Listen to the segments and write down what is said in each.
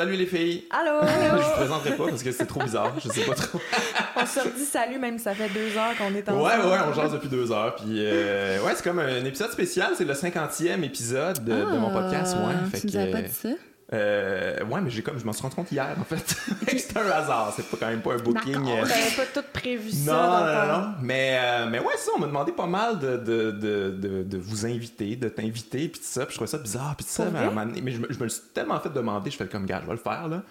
Salut les filles! Allô! Je vous présenterai pas parce que c'est trop bizarre, je sais pas trop. on se redit salut même si ça fait deux heures qu'on est ensemble. Ouais, ouais, on jase depuis deux heures. Puis, euh, ouais, c'est comme un épisode spécial, c'est le 50e épisode de, de mon podcast. Ouais, Ah, fait tu nous que, pas dit ça? Euh, ouais, mais j'ai comme, je m'en suis rendu compte hier en fait. c'est un hasard, c'est pas quand même pas un booking. Euh, n'avait pas tout prévu ça. Non, dans non, ton- non, non. Mais, euh, mais ouais, ça, on m'a demandé pas mal de, de, de, de, de vous inviter, de t'inviter, puis tout ça. Puis je trouvais ça bizarre, puis tout ça. Mais, mais je, me, je me le suis tellement fait demander, je fais comme, gars, je vais le faire, là.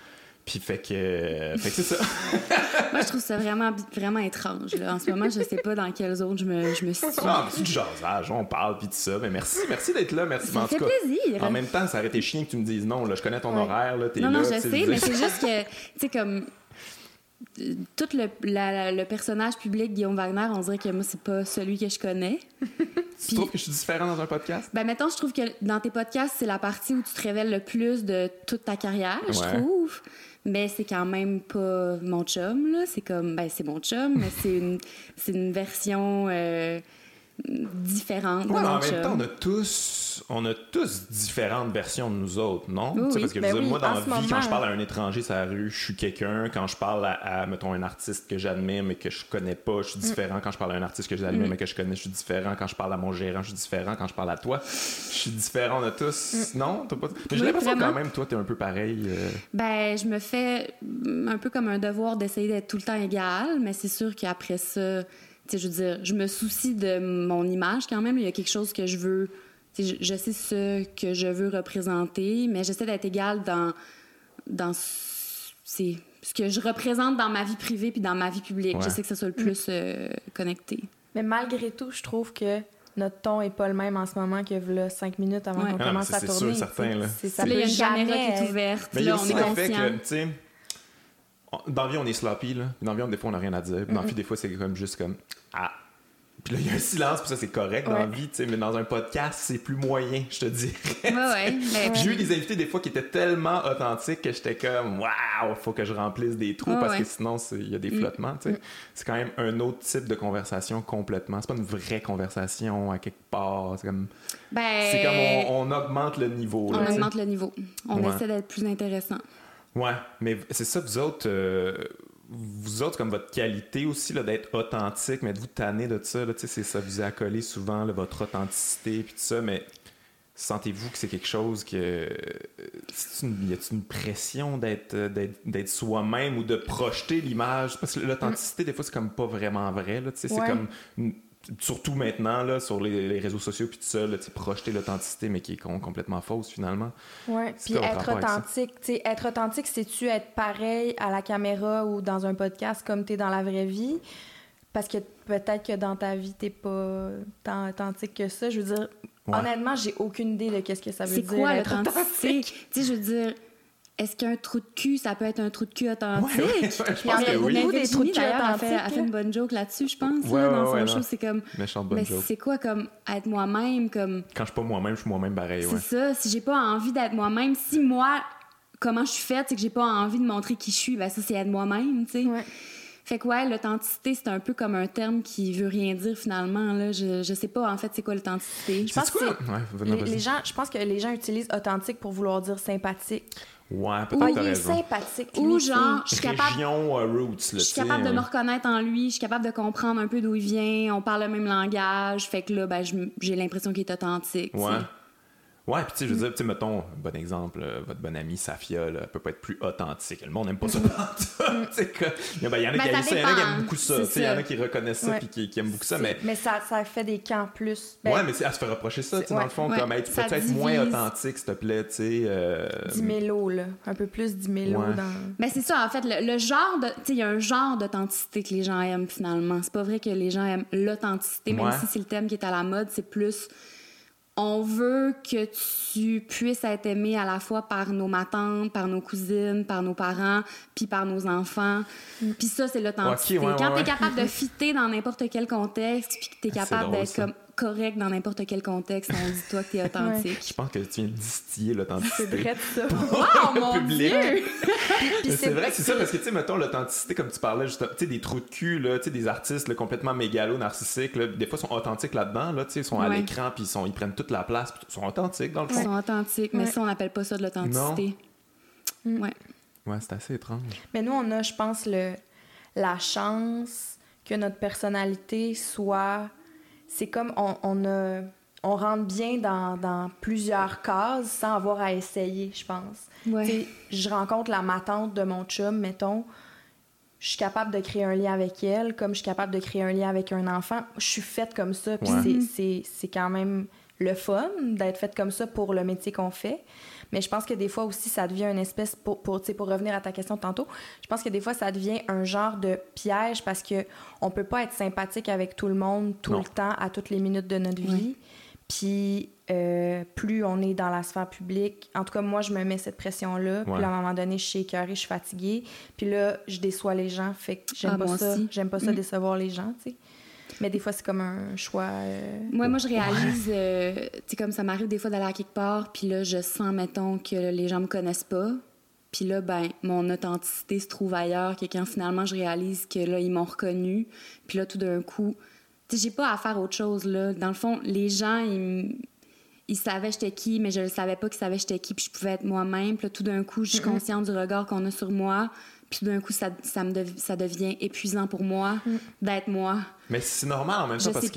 Puis fait que, euh, fait que c'est ça. Moi, je trouve ça vraiment, vraiment étrange. Là. En ce moment, je sais pas dans quelle zone je me, je me situe. non, mais c'est du jasage, on parle, puis tout ça. Mais merci, merci d'être là, merci. Ça en fait tout cas, plaisir. En même temps, ça aurait été chiant que tu me dises non, là, je connais ton Ouais. horaire, là, t'es non, là. non, je tu sais, mais c'est juste que, tu sais, comme. euh, Tout le, la- le personnage public Guillaume Wagner, on dirait que moi, c'est pas celui que je connais. Tu trouves que je suis différent dans un podcast? Ben, mettons, je trouve que dans tes podcasts, c'est la partie où tu te révèles le plus de toute ta carrière, je trouve. Mais c'est quand même pas mon chum, là. C'est comme, ben, c'est mon chum, mais c'est une, une version euh, différente de Ouais, mais mon en même temps, on a tous, on a tous différentes versions de nous autres, non? Oui. Parce que Ben oui, moi, dans la vie, moment, quand je parle à un étranger sur la rue, je suis quelqu'un. Quand je parle à, à, mettons, un artiste que j'admire mais que je connais pas, je suis différent. Quand je parle à un artiste que j'admire Mm. mais que je connais, je suis différent. Quand je parle à mon gérant, je suis différent. Quand je parle à toi, je suis différent. On a tous. Non? T'as pas... Mais j'ai Mm. Oui, l'impression quand même, toi, t'es un peu pareil. euh, Ben, je me fais mm, un peu comme un devoir d'essayer d'être tout le temps égal, mais c'est sûr qu'après ça, je veux dire, je me soucie de mon image quand même. Il y a quelque chose que je veux. Je, je sais ce que je veux représenter, mais j'essaie d'être égale dans, dans ce c'est ce que je représente dans ma vie privée puis dans ma vie publique. Ouais. J'essaie que ça soit le plus euh, connecté. Mais malgré tout, je trouve que notre ton est pas le même en ce moment que là, cinq minutes avant Ouais. qu'on Ah, commence à c'est tourner. sûr, certain, là. C'est- Ça là, il y a une caméra qui est ouverte. Mais là, on est conscient. que, tu sais, on- dans la vie, on est sloppy, là. Dans la vie, on- des fois, on n'a rien à dire. Dans la vie, des fois, c'est comme juste comme Ah. Puis là, il y a un silence, puis ça, c'est correct dans la Ouais. vie, tu sais. Mais dans un podcast, c'est plus moyen, je te dirais. Ouais, ouais. J'ai eu des invités, des fois, qui étaient tellement authentiques que j'étais comme Waouh, faut que je remplisse des trous Ouais, parce que ouais. sinon, il y a des flottements, tu sais. C'est quand même un autre type de conversation complètement. C'est pas une vraie conversation à quelque part. C'est comme, ben, c'est comme on, on augmente le niveau, là, on augmente le niveau. On Ouais. essaie d'être plus intéressant. Ouais, mais c'est ça, vous autres, euh, vous autres, comme votre qualité aussi, d'être authentique, mais de vous tanner de ça, là, c'est ça vous accolé souvent, là, votre authenticité, puis tout ça, mais sentez-vous que c'est quelque chose que... euh, une- Y a-t-il une pression d'être, euh, d'être, d'être soi-même ou de projeter l'image? Parce que l'authenticité, des fois, c'est comme pas vraiment vrai, là, c'est comme... une- Surtout maintenant, là, sur les, les réseaux sociaux, puis tout ça, là, tu projeter l'authenticité, mais qui est com- complètement fausse, finalement. Ouais. C'est Puis quoi être authentique, tu sais, être authentique, c'est-tu être pareil à la caméra ou dans un podcast comme t'es dans la vraie vie? Parce que peut-être que dans ta vie, t'es pas tant authentique que ça. Je veux dire, Ouais. honnêtement, j'ai aucune idée de qu'est-ce que ça veut C'est dire quoi être l'authenticité? authentique. Tu sais, je veux dire, est-ce qu'un trou de cul, ça peut être un trou de cul authentique? Ouais, ouais, je y en pense que oui. des Virginie, trous de cul d'ailleurs, elle fait, une bonne joke là-dessus, je pense, Ouais, là, ouais, dans ouais, son show. C'est comme, Méchante bonne mais joke. c'est quoi comme être moi-même, comme, Quand je suis pas moi-même, je suis moi-même pareil, ouais. c'est ça, si j'ai pas envie d'être moi-même, si moi, comment je suis faite, c'est que j'ai pas envie de montrer qui je suis, ben ça, c'est être moi-même, tu sais. Ouais. Fait que ouais, l'authenticité, c'est un peu comme un terme qui veut rien dire finalement, là. Je, je sais pas, en fait, c'est quoi l'authenticité? Je pense que Ouais, les gens, je pense que les gens utilisent authentique pour vouloir dire sympathique. Ouais, peut-être il t'as est raison. sympathique. Ou genre, je suis capable Région euh, roots, là, Je suis tu sais, capable de me reconnaître en lui, je suis capable de comprendre un peu d'où il vient, on parle le même langage, fait que là, ben, j'ai l'impression qu'il est authentique. tu sais. Ouais. Ouais, puis tu sais, je veux dire, tu sais, mettons, bon exemple, euh, votre bonne amie Safia, là, elle peut pas être plus authentique. Le monde n'aime pas ça que- Il y en a- il y a Ben, qui ça aiment ça, il y en a qui dépend. aiment beaucoup ça, C'est tu sais, il y en a qui reconnaissent ça Ouais. puis qui, qui aiment beaucoup ça, mais... Mais ça, ça fait des camps plus. Ben, ouais, mais c'est- elle se fait reprocher ça, tu sais, dans Ouais. le fond, Ouais, comme, hey, tu peux être moins authentique, s'il te plaît, tu sais. euh, Dimélo, là. Un peu plus dimélo Ouais. dans. Ben, c'est ça, en fait, le, le genre de. Tu sais, il y a un genre d'authenticité que les gens aiment finalement. C'est pas vrai que les gens aiment l'authenticité, même Ouais. si c'est le thème qui est à la mode, c'est plus. On veut que tu puisses être aimé à la fois par nos matantes, par nos cousines, par nos parents, puis par nos enfants. Puis ça, c'est l'authenticité. Ok, ouais, Quand ouais, t'es ouais. capable de fitter dans n'importe quel contexte, puis que t'es Ah, c'est capable d'être comme correct dans n'importe quel contexte, on dit toi que t'es authentique. Je pense que tu viens de distiller C'est l'authenticité. vrai ça. Wow, mon public. Dieu! C'est vrai que c'est ça, parce que, tu sais, mettons, l'authenticité, comme tu parlais, juste, tu sais, des trous de cul, là, tu sais, des artistes là, complètement mégalo, narcissiques, là, des fois, sont authentiques là-dedans, là, tu sais, ils sont à Ouais. l'écran, puis ils, sont, ils prennent toute la place, puis ils sont authentiques, dans le Ils fond. sont authentiques, mais Ouais. ça, on n'appelle pas ça de l'authenticité. Mm. Ouais. Ouais, c'est assez étrange. Mais nous, on a, je pense, le, la chance que notre personnalité soit. C'est comme on, on, a, on rentre bien dans, dans plusieurs cases sans avoir à essayer, je pense. Ouais. Je rencontre la matante de mon chum, mettons. Je suis capable de créer un lien avec elle, comme je suis capable de créer un lien avec un enfant. Je suis faite comme ça. Puis Ouais. c'est- c'est- c'est quand même le fun d'être faite comme ça pour le métier qu'on fait. Mais je pense que des fois aussi, ça devient une espèce, pour, pour, tu sais, pour revenir à ta question de tantôt, je pense que des fois, ça devient un genre de piège parce que on peut pas être sympathique avec tout le monde tout Non. le temps, à toutes les minutes de notre vie. Puis euh, plus on est dans la sphère publique, en tout cas, moi, je me mets cette pression-là. Puis Ouais. à un moment donné, je suis écœurée, je suis fatiguée. Puis là, je déçois les gens. Fait que j'aime Ah, pas ça. J'aime pas ça Mm. décevoir les gens, tu sais. Mais des fois, c'est comme un choix. euh, Moi, moi, je réalise, euh, tu sais, comme ça m'arrive des fois d'aller à quelque part, puis là, je sens, mettons, que les gens me connaissent pas. Puis là, ben, mon authenticité se trouve ailleurs, que quand finalement je réalise que là, ils m'ont reconnu. Puis là, tout d'un coup, tu sais, j'ai pas à faire autre chose, là. Dans le fond, les gens, ils, ils savaient j'étais qui, mais je le savais pas qu'ils savaient j'étais qui, puis je pouvais être moi-même. Puis là, tout d'un coup, je suis consciente du regard qu'on a sur moi. Puis d'un coup, ça, ça, me dev- ça devient épuisant pour moi d'être moi. Mais c'est normal en même temps Je parce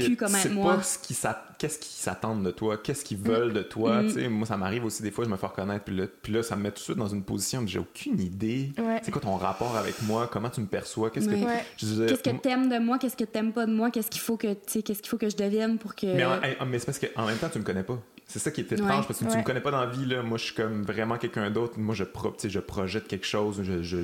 que moi. pas ce qui s'a- qu'est-ce qu'ils s'attendent de toi, qu'est-ce qu'ils veulent de toi. Mm. Tu sais, moi, ça m'arrive aussi des fois, je me fais reconnaître, puis là, puis là, ça me met tout de suite dans une position où j'ai aucune idée. Ouais. C'est quoi ton rapport avec moi, comment tu me perçois, qu'est-ce que. Ouais. Qu'est-ce que t'aimes de moi, qu'est-ce que t'aimes pas de moi, qu'est-ce qu'il faut que tu sais, qu'est-ce qu'il faut que je devienne pour que Mais, en- hey, mais c'est parce qu'en même temps, tu me connais pas. C'est ça qui est étrange, Ouais. parce que tu Ouais. me connais pas dans la vie, là. Moi, je suis comme vraiment quelqu'un d'autre. Moi, je, pro- tu je projette quelque chose. Je,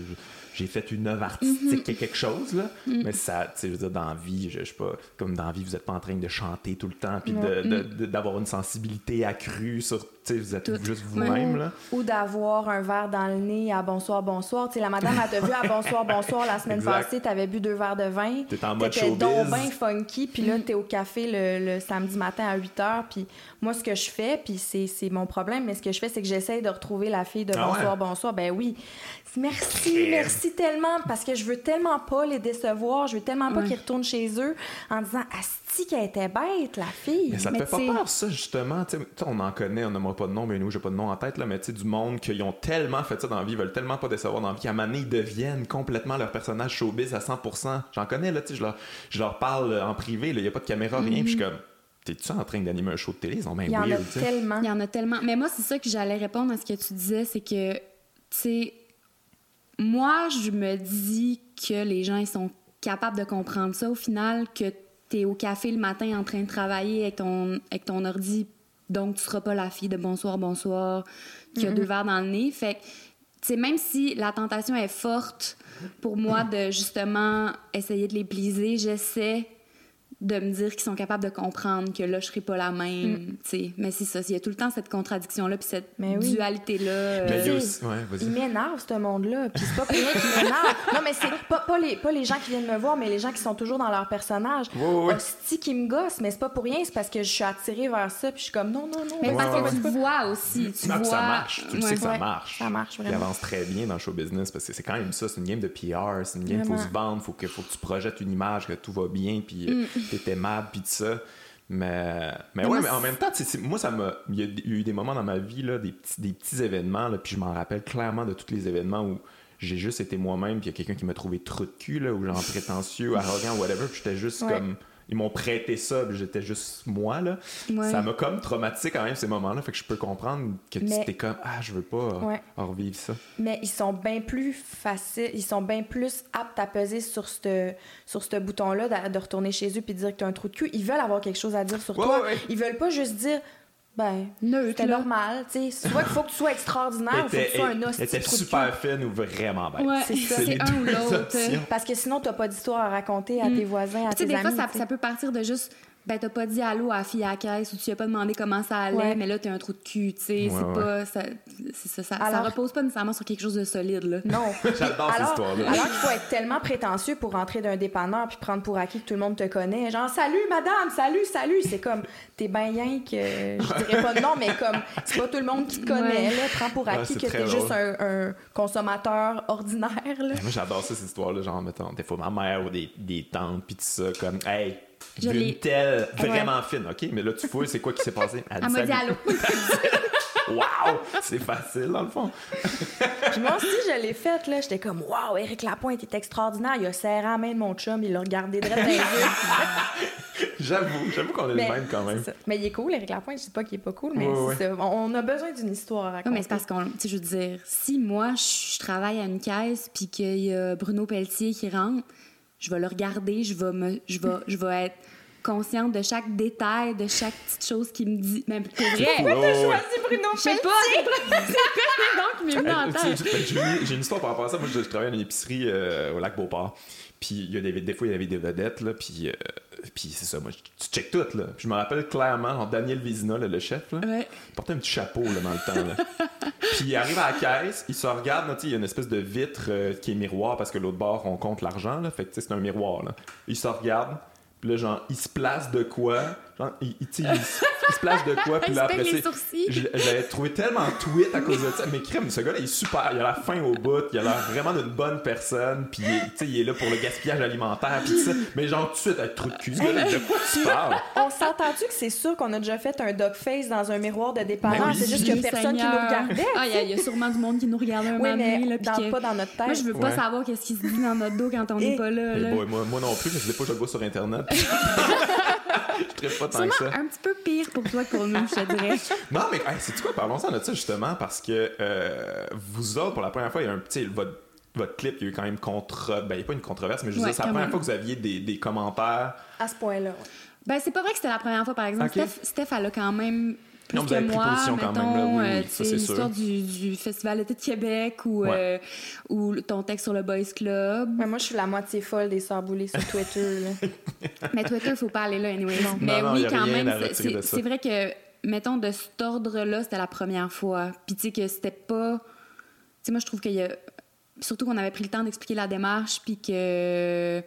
j'ai fait une œuvre artistique, quelque chose, là. Mais ça, tu sais, je veux dire, dans la vie, je, je sais pas, comme dans la vie, vous êtes pas en train de chanter tout le temps, puis de- de- de- d'avoir une sensibilité accrue sur, tu vous êtes Tout. juste vous-même, Ou- là. Ou d'avoir un verre dans le nez à bonsoir, bonsoir. Tu sais, la madame, elle t'a vu à bonsoir, bonsoir la semaine Exact. passée, t'avais bu deux verres de vin. T'es en mode T'étais showbiz. donc bien funky, puis là, t'es au café le, le samedi matin à 8 h. Puis moi, ce que je fais, puis c'est c'est mon problème, mais ce que je fais, c'est que j'essaye de retrouver la fille de Ah bonsoir, ouais? bonsoir. Ben oui. Merci, merci tellement, parce que je veux tellement pas les décevoir, je veux tellement pas Ouais. qu'ils retournent chez eux en disant Asti, qu'elle était bête, la fille. Mais ça te Mais fait pas peur, ça, justement? Tu sais, tu sais, on en connaît, on n'aimera pas de nom, mais nous, j'ai pas de nom en tête, là, mais tu sais, du monde qui ont tellement fait ça dans la vie, ils veulent tellement pas décevoir dans la vie, qu'à un moment donné, ils deviennent complètement leur personnage showbiz à 100%. J'en connais, là, tu sais, je leur, je leur parle en privé, il y a pas de caméra, rien, puis je suis comme, t'es-tu en train d'animer un show de télé? Ils sont bien Il y en a weird, tu sais. tellement. il y en a tellement. Mais moi, c'est ça que j'allais répondre à ce que tu disais, c'est que tu sais moi, je me dis que les gens ils sont capables de comprendre ça au final que tu es au café le matin en train de travailler avec ton avec ton ordi donc tu seras pas la fille de bonsoir bonsoir qui a deux verres dans le nez. Fait que même si la tentation est forte pour moi de justement essayer de les pleaser j'essaie de me dire qu'ils sont capables de comprendre que là je serai pas la même tu sais mais c'est ça il y a tout le temps cette contradiction là puis cette Mais oui. dualité là Mais il aussi, ouais, Il m'énerve, ce monde-là. Puis c'est pas pour rien qu'il m'énerve. Non, mais c'est pas, pas, les, pas les gens qui viennent me voir, mais les gens qui sont toujours dans leur personnage. Ouais. Hostie qui me gosse, mais c'est pas pour rien. C'est parce que je suis attirée vers ça. Puis je suis comme, non, non, non. Mais Ouais, parce ouais, que ouais. tu vois aussi, tu Non, vois. ça marche, tu le sais que ça marche. ça marche Il vraiment. avance très bien dans le show business parce que c'est quand même ça, c'est une game de PR, c'est une game, faut Vraiment. se vendre, faut que, faut que tu projettes une image, que tout va bien, puis euh, t'es aimable, puis tout ça. Mais, mais ouais, mais en même temps, moi, ça m'a. Il y a eu des moments dans ma vie, là, des, petits, des petits événements, là, puis je m'en rappelle clairement de tous les événements où j'ai juste été moi-même, puis il y a quelqu'un qui m'a trouvé trop de cul, là, ou genre prétentieux, arrogant, whatever, puis j'étais juste Ouais. comme. Ils m'ont prêté ça, puis j'étais juste moi, là. Ouais. Ça m'a comme traumatisé quand même ces moments-là, fait que je peux comprendre que Mais- tu t'es comme Ah, je veux pas euh, Ouais. revivre ça. Mais ils sont bien plus faciles, ils sont bien plus aptes à peser sur ce sur ce bouton-là de, de retourner chez eux puis de dire que tu as un trou de cul. Ils veulent avoir quelque chose à dire sur Ouais, toi. Ils veulent pas juste dire, ben, Neutre, c'était normal. Tu sais, soit qu'il faut que tu sois extraordinaire ou faut que tu sois un Elle hostie était de trou de super fine ou vraiment bête. Ouais, C'est ça. c'est les un ou l'autre. Parce que sinon, t'as pas d'histoire à raconter à tes voisins, à Tu sais, tes des amis. fois, ça, tu sais. ça peut partir de juste, ben, t'as pas dit allô à la fille à la caisse ou tu lui as pas demandé comment ça allait, Ouais. mais là, t'as un trou de cul, tu sais. Ouais, c'est ouais. pas. Ça, ça, repose pas nécessairement sur quelque chose de solide, là. Non. J'adore cette alors, histoire-là. Alors qu'il faut être tellement prétentieux pour rentrer d'un dépanneur puis prendre pour acquis que tout le monde te connaît. Genre, salut madame, salut, salut. C'est comme, t'es ben rien que. Je dirais pas de nom, mais comme, c'est pas tout le monde qui te connaît. Ouais. Là, prends pour acquis que t'es juste un, un consommateur ordinaire. Là. Moi, j'adore ça, cette histoire-là. Genre, mettons, des fois, ma mère ou des, des tantes, pis tout ça, comme, hey, Je j'ai vu l'ai- une telle vraiment fine, OK? Mais là, tu fouilles, c'est quoi qui s'est passé? Elle m'a dit allô. Waouh! C'est facile, dans le fond. Puis moi aussi, je l'ai faite, là. J'étais comme, waouh, Éric Lapointe est extraordinaire. Il a serré la main de mon chum, il l'a regardé droit dans les yeux. J'avoue, j'avoue qu'on est Mais le même quand même. Mais il est cool, Éric Lapointe. Je dis pas qu'il est pas cool, mais. On on a besoin d'une histoire à Oui, mais c'est parce qu'on, tu sais, je veux dire, si moi, je je travaille à une caisse puis qu'il y a Bruno Pelletier qui rentre, je vais le regarder, je vais me, je vais, je vais être consciente de chaque détail, de chaque petite chose qu'il me dit. Mais pour vrai. Oh, ouais. C'est Bruno je sais pas, c'est nom qui m'est venu en tête? ben, J'ai une histoire par rapport à ça. Moi, je, je travaille dans une épicerie euh, au lac Beauport. Puis il y a des, des fois, il y avait des vedettes, là, puis, euh, puis c'est ça, moi, je- tu check tout, là. Puis je me rappelle clairement, Daniel Vizina, là, le chef, là, Ouais. il portait un petit chapeau, là, dans le temps, là. puis il arrive à la caisse, il se regarde, là, tu sais, il y a une espèce de vitre euh, qui est miroir, parce que l'autre bord, on compte l'argent, là, fait que, tu sais, c'est un miroir, là. Il se regarde, puis là, genre, il se place de quoi, genre, il, il, sais, il se- il se place de quoi, puis Il là, se après, je je l'avais trouvé tellement tweet à cause de ça. Mais crème, ce gars-là, il est super. Il a la fin au bout. Il a l'air vraiment d'une bonne personne. Puis, il est- tu sais, il est là pour le gaspillage alimentaire. Puis, ça. Mais genre, tout de suite, avec trop de cul. ce gars-là, De quoi tu parles? On s'entend-tu que c'est sûr qu'on a déjà fait un dog face dans un miroir de dépanneur? Ben oui. C'est juste qu'il y a personne qui nous regardait. Ah, il y, a- il y a sûrement du monde qui nous regardait un Oui, moment donné, mais là, puis dans, que- pas dans notre tête. Moi, je veux pas Ouais. savoir qu'est-ce qui se dit dans notre dos quand on n'est Et- pas là. Là. boy, moi, moi non plus, que des fois, je le vois sur Internet. pas tant que ça. un petit peu pire pour toi que pour nous, je te dirais. Non, mais hey, c'est quoi? Parlons-en de ça justement parce que euh, vous autres, pour la première fois, il y a un petit. Votre, votre clip, il y a eu quand même contre. Ben, il n'y a pas une controverse, mais je veux Ouais, dire, c'est la première même. fois que vous aviez des, des commentaires. À ce point-là. Ben, c'est pas vrai que c'était la première fois, par exemple. Steph, elle a quand même plus Non, vous que moi, mettons, même, là, oui, euh, l'histoire sûr. du, du Festival d'été de Québec ou, Ouais. euh, ou ton texte sur le Boys Club. Mais moi, je suis la moitié folle des sœurs boulées sur Twitter. Mais Twitter, faut pas aller là, anyway. Non. Mais Non, oui, y a quand rien même, c'est vrai que, mettons, de cet ordre-là, c'était la première fois. Puis, tu sais, que c'était pas. Tu sais, moi, je trouve qu'il y a. Surtout qu'on avait pris le temps d'expliquer la démarche, puis que.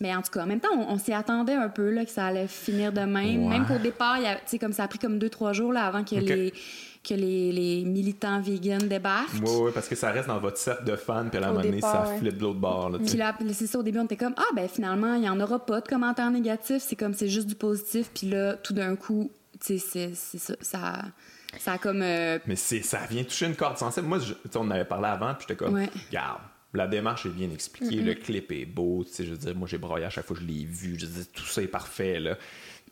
Mais en tout cas, en même temps, on, on s'y attendait un peu là, que ça allait finir de même. Ouais. Même qu'au départ, il y a- tu sais, comme ça a pris comme deux, trois jours là, avant que, les, que les, les militants vegan débarquent. Oui, oui, parce que ça reste dans votre cercle de fans, puis à la Au moment donné, ça ouais. flippe de l'autre bord. Là, Puis là, c'est ça, au début, on était comme, ah, ben finalement, il n'y en aura pas de commentaires négatifs. C'est comme, c'est juste du positif. Puis là, tout d'un coup, tu sais, c'est ça. Ça, ça a comme. euh, Mais c'est, ça vient toucher une corde sensible. Moi, je- tu sais, on en avait parlé avant, puis j'étais comme, Ouais. regarde, la démarche est bien expliquée, le clip est beau, tu sais, je veux dire, moi j'ai broyé à chaque fois que je l'ai vu, je veux dire, tout ça est parfait, là.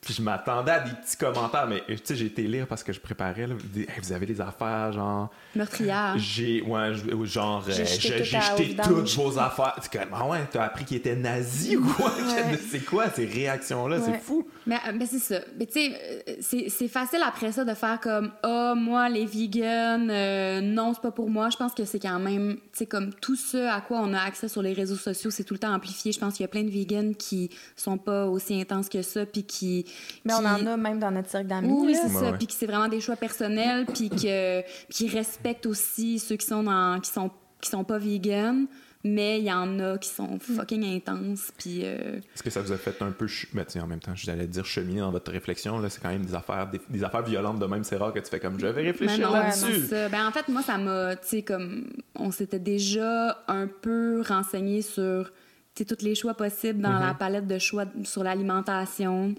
Puis je m'attendais à des petits commentaires, mais tu sais, j'ai été lire parce que je préparais, là, des- Hey, vous avez des affaires, genre, meurtrière. j'ai, ouais, je- genre, J'ai euh, jeté j'ai toutes vos affaires. C'est comme, ah ouais, t'as appris qu'il était nazi ou quoi? Ouais. C'est quoi ces réactions-là? Ouais. C'est fou. Mais, euh, ben, c'est ça. Mais tu sais, euh, c'est facile après ça de faire comme Ah, moi, les vegans, euh, non, c'est pas pour moi. Je pense que c'est quand même, tu sais, comme tout ce à quoi on a accès sur les réseaux sociaux, c'est tout le temps amplifié. Je pense qu'il y a plein de vegans qui sont pas aussi intenses que ça, puis qui. Mais on qui- en a même dans notre cercle d'amis. Oui, c'est ça. ouais. Puis que c'est vraiment des choix personnels, puis que puis qu'ils respectent aussi ceux qui sont dans, qui sont qui sont pas vegan, mais il y en a qui sont fucking intenses. Puis euh, Est-ce que ça vous a fait un peu, ch- ben, en même temps, j'allais dire cheminer dans votre réflexion, là, c'est quand même des affaires, des, des affaires violentes de même, c'est rare que tu fais comme, je vais réfléchir là-dessus. non, c'est ça. Ben en fait, moi, ça m'a, tu sais, comme on s'était déjà un peu renseigné sur, tu sais, tous les choix possibles dans Mm-hmm. la palette de choix sur l'alimentation.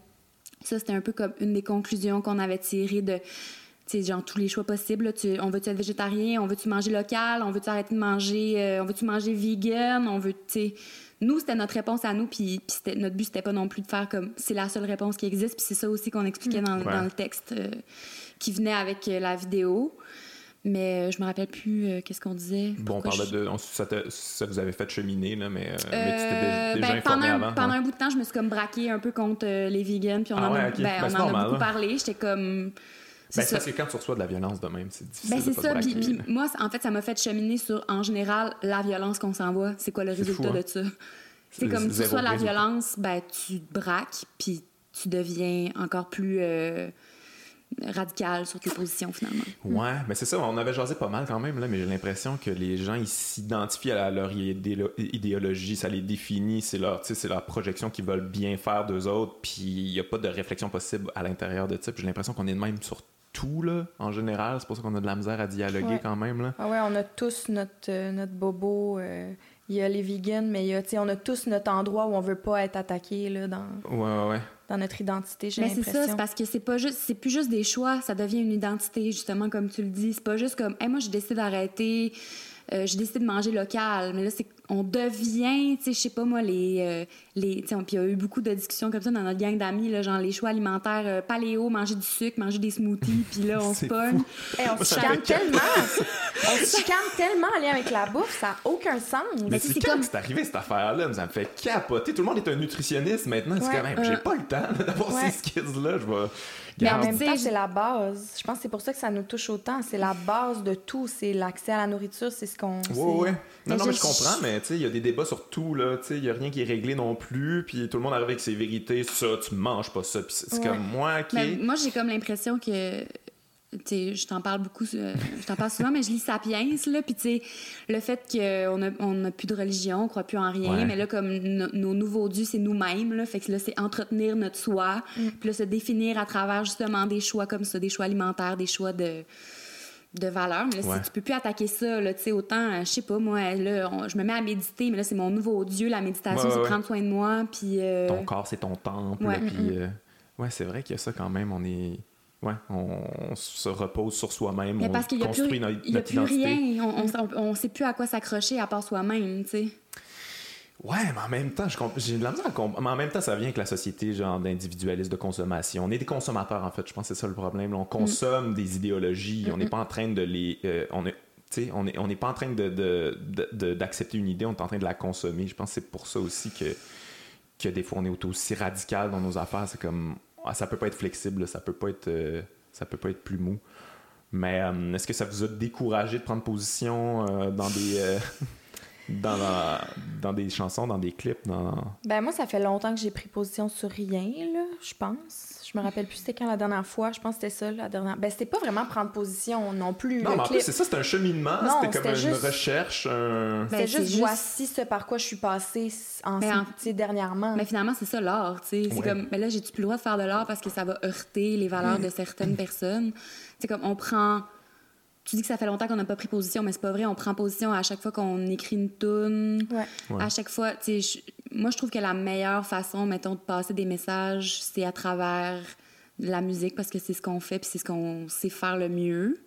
Ça, c'était un peu comme une des conclusions qu'on avait tirées de, sais, genre tous les choix possibles. là. Tu- on veut-tu être végétarien? On veut-tu manger local? On veut-tu arrêter de manger? euh, on veut-tu manger vegan? On veut, tu. Nous, c'était notre réponse à nous, puis, notre but, c'était pas non plus de faire comme c'est la seule réponse qui existe, puis c'est ça aussi qu'on expliquait dans, Ouais. dans le texte euh, qui venait avec euh, la vidéo. Mais euh, je me rappelle plus euh, qu'est-ce qu'on disait. Bon, on parlait je- de. on- ça, ça vous avait fait cheminer, là, mais, euh, mais tu Euh, t'étais déjà, déjà ben, informé pendant, un- avant. pendant ouais. un bout de temps, je me suis comme braquée un peu contre euh, les vegans, puis on Ah en, ouais, a, ok. ben, Ben, on en a beaucoup là. parlé. J'étais comme. Ben, parce que quand tu reçois de la violence de même, c'est difficile. Ben, c'est ça. Puis, moi, en fait, ça m'a fait cheminer sur, en général, la violence qu'on s'envoie. C'est quoi le résultat fou, hein. de ça? C'est comme tu reçois la violence, ben, tu te braques, puis tu deviens encore plus euh, radical sur tes positions, finalement. Ouais, mais c'est ça, on avait jasé pas mal quand même, là, mais j'ai l'impression que les gens, ils s'identifient à leur idéolo- idéologie, ça les définit, c'est leur, tu sais, c'est leur projection qu'ils veulent bien faire d'eux autres, puis il n'y a pas de réflexion possible à l'intérieur de ça. J'ai l'impression qu'on est de même sur tout, là, en général. C'est pour ça qu'on a de la misère à dialoguer Ouais. quand même, là. Ah ouais, on a tous notre, euh, notre bobo euh, il y a les vegans, mais il y a, tu sais, on a tous notre endroit où on veut pas être attaqué là, dans, Ouais, ouais, ouais. dans notre identité, j'ai Mais c'est l'impression. ça, c'est parce que c'est pas juste, c'est plus juste des choix, ça devient une identité, justement, comme tu le dis. C'est pas juste comme, hey, moi, j'ai décidé d'arrêter, euh, j'ai décidé de manger local. Mais là, c'est on devient, tu sais, je sais pas moi, les. euh, les tu sais, on- puis il y a eu beaucoup de discussions comme ça dans notre gang d'amis, là, genre les choix alimentaires euh, paléo, manger du sucre, manger des smoothies, puis là, on se pogne. Hey, on se chicane tellement. on se chicane tellement en lien avec la bouffe, ça n'a aucun sens. Mais c'est comme- que c'est arrivé cette affaire-là? Ça me fait capoter. Tout le monde est un nutritionniste maintenant. C'est Ouais. quand même, j'ai Euh. pas le temps d'avoir Ouais. ces skills-là. Je vais. Mais en même temps, c'est la base. Je pense que c'est pour ça que ça nous touche autant. C'est la base de tout. C'est l'accès à la nourriture. C'est ce qu'on. C'est- ouais. Non, Mais non, je- mais je comprends, mais tu sais, il y a des débats sur tout, là. Tu sais, il y a rien qui est réglé non plus. Puis tout le monde arrive avec ses vérités. Ça, tu manges pas ça. Puis c'est Ouais. comme moi, OK. Mais moi, j'ai comme l'impression que. Je t'en parle beaucoup, euh, je t'en parle souvent, mais je lis Sapiens, là, puis tu sais, le fait qu'on n'a on a plus de religion, on croit plus en rien, Ouais. mais là, comme no- nos nouveaux dieux, c'est nous-mêmes, là, fait que là, c'est entretenir notre soi, puis là, se définir à travers, justement, des choix comme ça, des choix alimentaires, des choix de de valeur, mais là, Ouais. si tu peux plus attaquer ça, là, tu sais, autant, euh, je sais pas, moi, là, on- je me mets à méditer, mais là, c'est mon nouveau dieu, la méditation, Ouais, ouais, c'est prendre soin de moi, puis... euh, Ton corps, c'est ton temple. Puis, euh, ouais, c'est vrai qu'il y a ça quand même. On est. Ouais, on, on se repose sur soi-même. On parce qu'il n'y a, construit plus, notre, il y a notre plus identité. rien. On, on, on sait plus à quoi s'accrocher à part soi-même, tu sais. Ouais, mais en même temps, j'ai de la misère à Mais en même temps, ça vient avec la société, genre, d'individualisme de consommation. On est des consommateurs, en fait. Je pense que c'est ça le problème. là. On consomme des idéologies. On n'est pas en train de les. euh, on est. On n'est on n'est pas en train de- d'accepter une idée, on est en train de la consommer. Je pense que c'est pour ça aussi que, que des fois on est aussi radical dans nos affaires. C'est comme ah, ça peut pas être flexible, ça peut pas être euh, ça peut pas être plus mou. Mais euh, est-ce que ça vous a découragé de prendre position euh, dans des euh, dans, dans des chansons, dans des clips, dans Ben moi, ça fait longtemps que j'ai pris position sur rien, là, je pense. Je me rappelle plus c'était quand la dernière fois. Je pense que c'était ça, la dernière. Ben c'était pas vraiment prendre position non plus. Non, le mais en plus, c'est ça, c'est un cheminement, Non, c'était comme c'était une juste- recherche, un... Ben, C'était c'est juste, juste- voici ce par quoi je suis passée en, Mais en- tu sais, dernièrement. Mais finalement, c'est ça l'art, tu sais. C'est comme, mais là, j'ai-tu plus le droit de faire de l'art parce que ça va heurter les valeurs de certaines personnes? C'est comme, on prend. Tu dis que ça fait longtemps qu'on n'a pas pris position, mais c'est pas vrai. On prend position à chaque fois qu'on écrit une tune. Ouais. Ouais. À chaque fois, tu sais, moi, je trouve que la meilleure façon, mettons, de passer des messages, c'est à travers la musique parce que c'est ce qu'on fait puis c'est ce qu'on sait faire le mieux.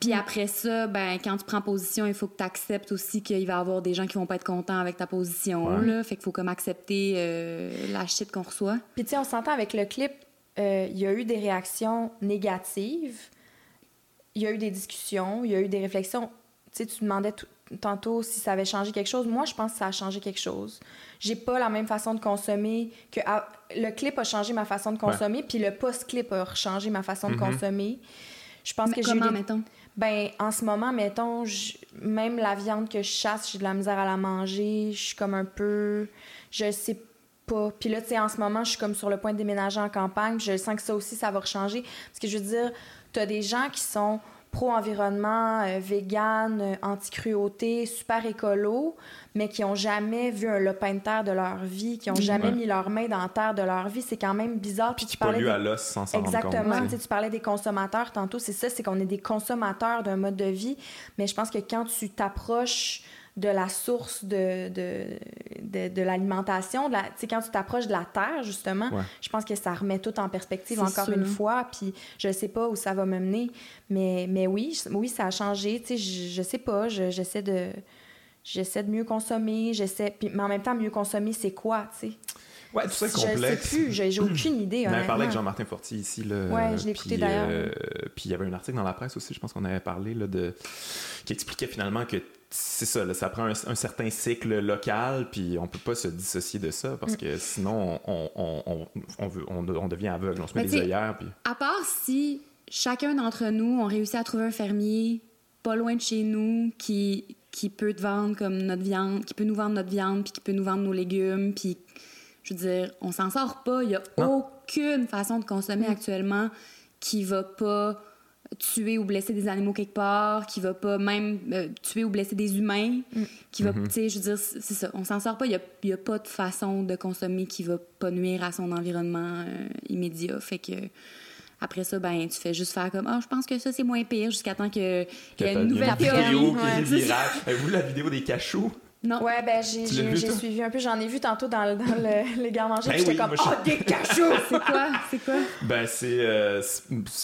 Puis après ça, ben, quand tu prends position, il faut que tu acceptes aussi qu'il va y avoir des gens qui vont pas être contents avec ta position. Ouais. Là. Fait qu'il faut comme accepter euh, la shit qu'on reçoit. Puis tu sais, on s'entend avec le clip, euh, il y a eu des réactions négatives, il y a eu des discussions, il y a eu des réflexions. Tu sais, tu demandais tout- tantôt si ça avait changé quelque chose. Moi, je pense que ça a changé quelque chose. J'ai pas la même façon de consommer que le clip a changé ma façon de consommer, puis le post-clip a changé ma façon de Mhm. consommer. Je pense Mais que j'ai des- mettons? Ben, en ce moment, mettons, même la viande que je chasse, j'ai de la misère à la manger. Je suis comme un peu. Je sais pas. Puis là, tu sais, en ce moment, je suis comme sur le point de déménager en campagne. puis je sens que ça aussi, ça va changer. Parce que je veux dire, tu as des gens qui sont pro-environnement, euh, vegan, euh, anti-cruauté, super écolo, mais qui ont jamais vu un lopin de terre de leur vie, qui ont jamais Ouais. mis leurs mains dans la terre de leur vie. C'est quand même bizarre. Puis tu qui parlais des- à l'os sans s'en compte. Exactement. sais, tu parlais des consommateurs tantôt, c'est ça, c'est qu'on est des consommateurs d'un mode de vie. Mais je pense que quand tu t'approches de la source de, de, de, de l'alimentation, la- tu sais, quand tu t'approches de la terre, justement, Ouais. je pense que ça remet tout en perspective encore sûr. une fois. Puis je sais pas où ça va me mener, mais, mais oui, je- oui, ça a changé. Tu sais, je, je sais pas, je- j'essaie de... J'essaie de mieux consommer, j'essaie... Puis, mais en même temps, mieux consommer, c'est quoi, tu sais? Ouais, tout ça est Je sais complexe. plus, j'ai aucune idée, On avait parlé avec. Jean-Martin Fortier ici. Là, Ouais, je l'ai écouté d'ailleurs. euh, puis il y avait un article dans la presse aussi, je pense qu'on avait parlé, là, de... qui expliquait finalement que c'est ça, là, ça prend un, un certain cycle local, puis on peut pas se dissocier de ça, parce que sinon, on, on, on, on, veut- devient aveugle, on se met des œillères, puis... À part si chacun d'entre nous, on réussit à trouver un fermier pas loin de chez nous qui, qui peut te vendre comme notre viande, qui peut nous vendre notre viande, puis qui peut nous vendre nos légumes, puis je veux dire, on s'en sort pas. Il y a Non. aucune façon de consommer actuellement qui va pas tuer ou blesser des animaux quelque part, qui va pas même euh, tuer ou blesser des humains, qui va, tu sais, je veux dire, c'est ça, on s'en sort pas, il y a, il y a pas de façon de consommer qui va pas nuire à son environnement euh, immédiat, fait que après ça, ben, tu fais juste faire comme, ah, je pense que ça, c'est moins pire, jusqu'à temps que- qu'il y ait une nouvelle vidéo théorie. qui Ouais. Avez-vous la vidéo des cachous? Non. Ouais, ben j'ai suivi un peu. J'en ai vu tantôt dans, le- dans le, les garde-manger. Ben j'étais oui, comme, moi, oh, des cachous! C'est quoi? C'est quoi? Ben, c'est euh,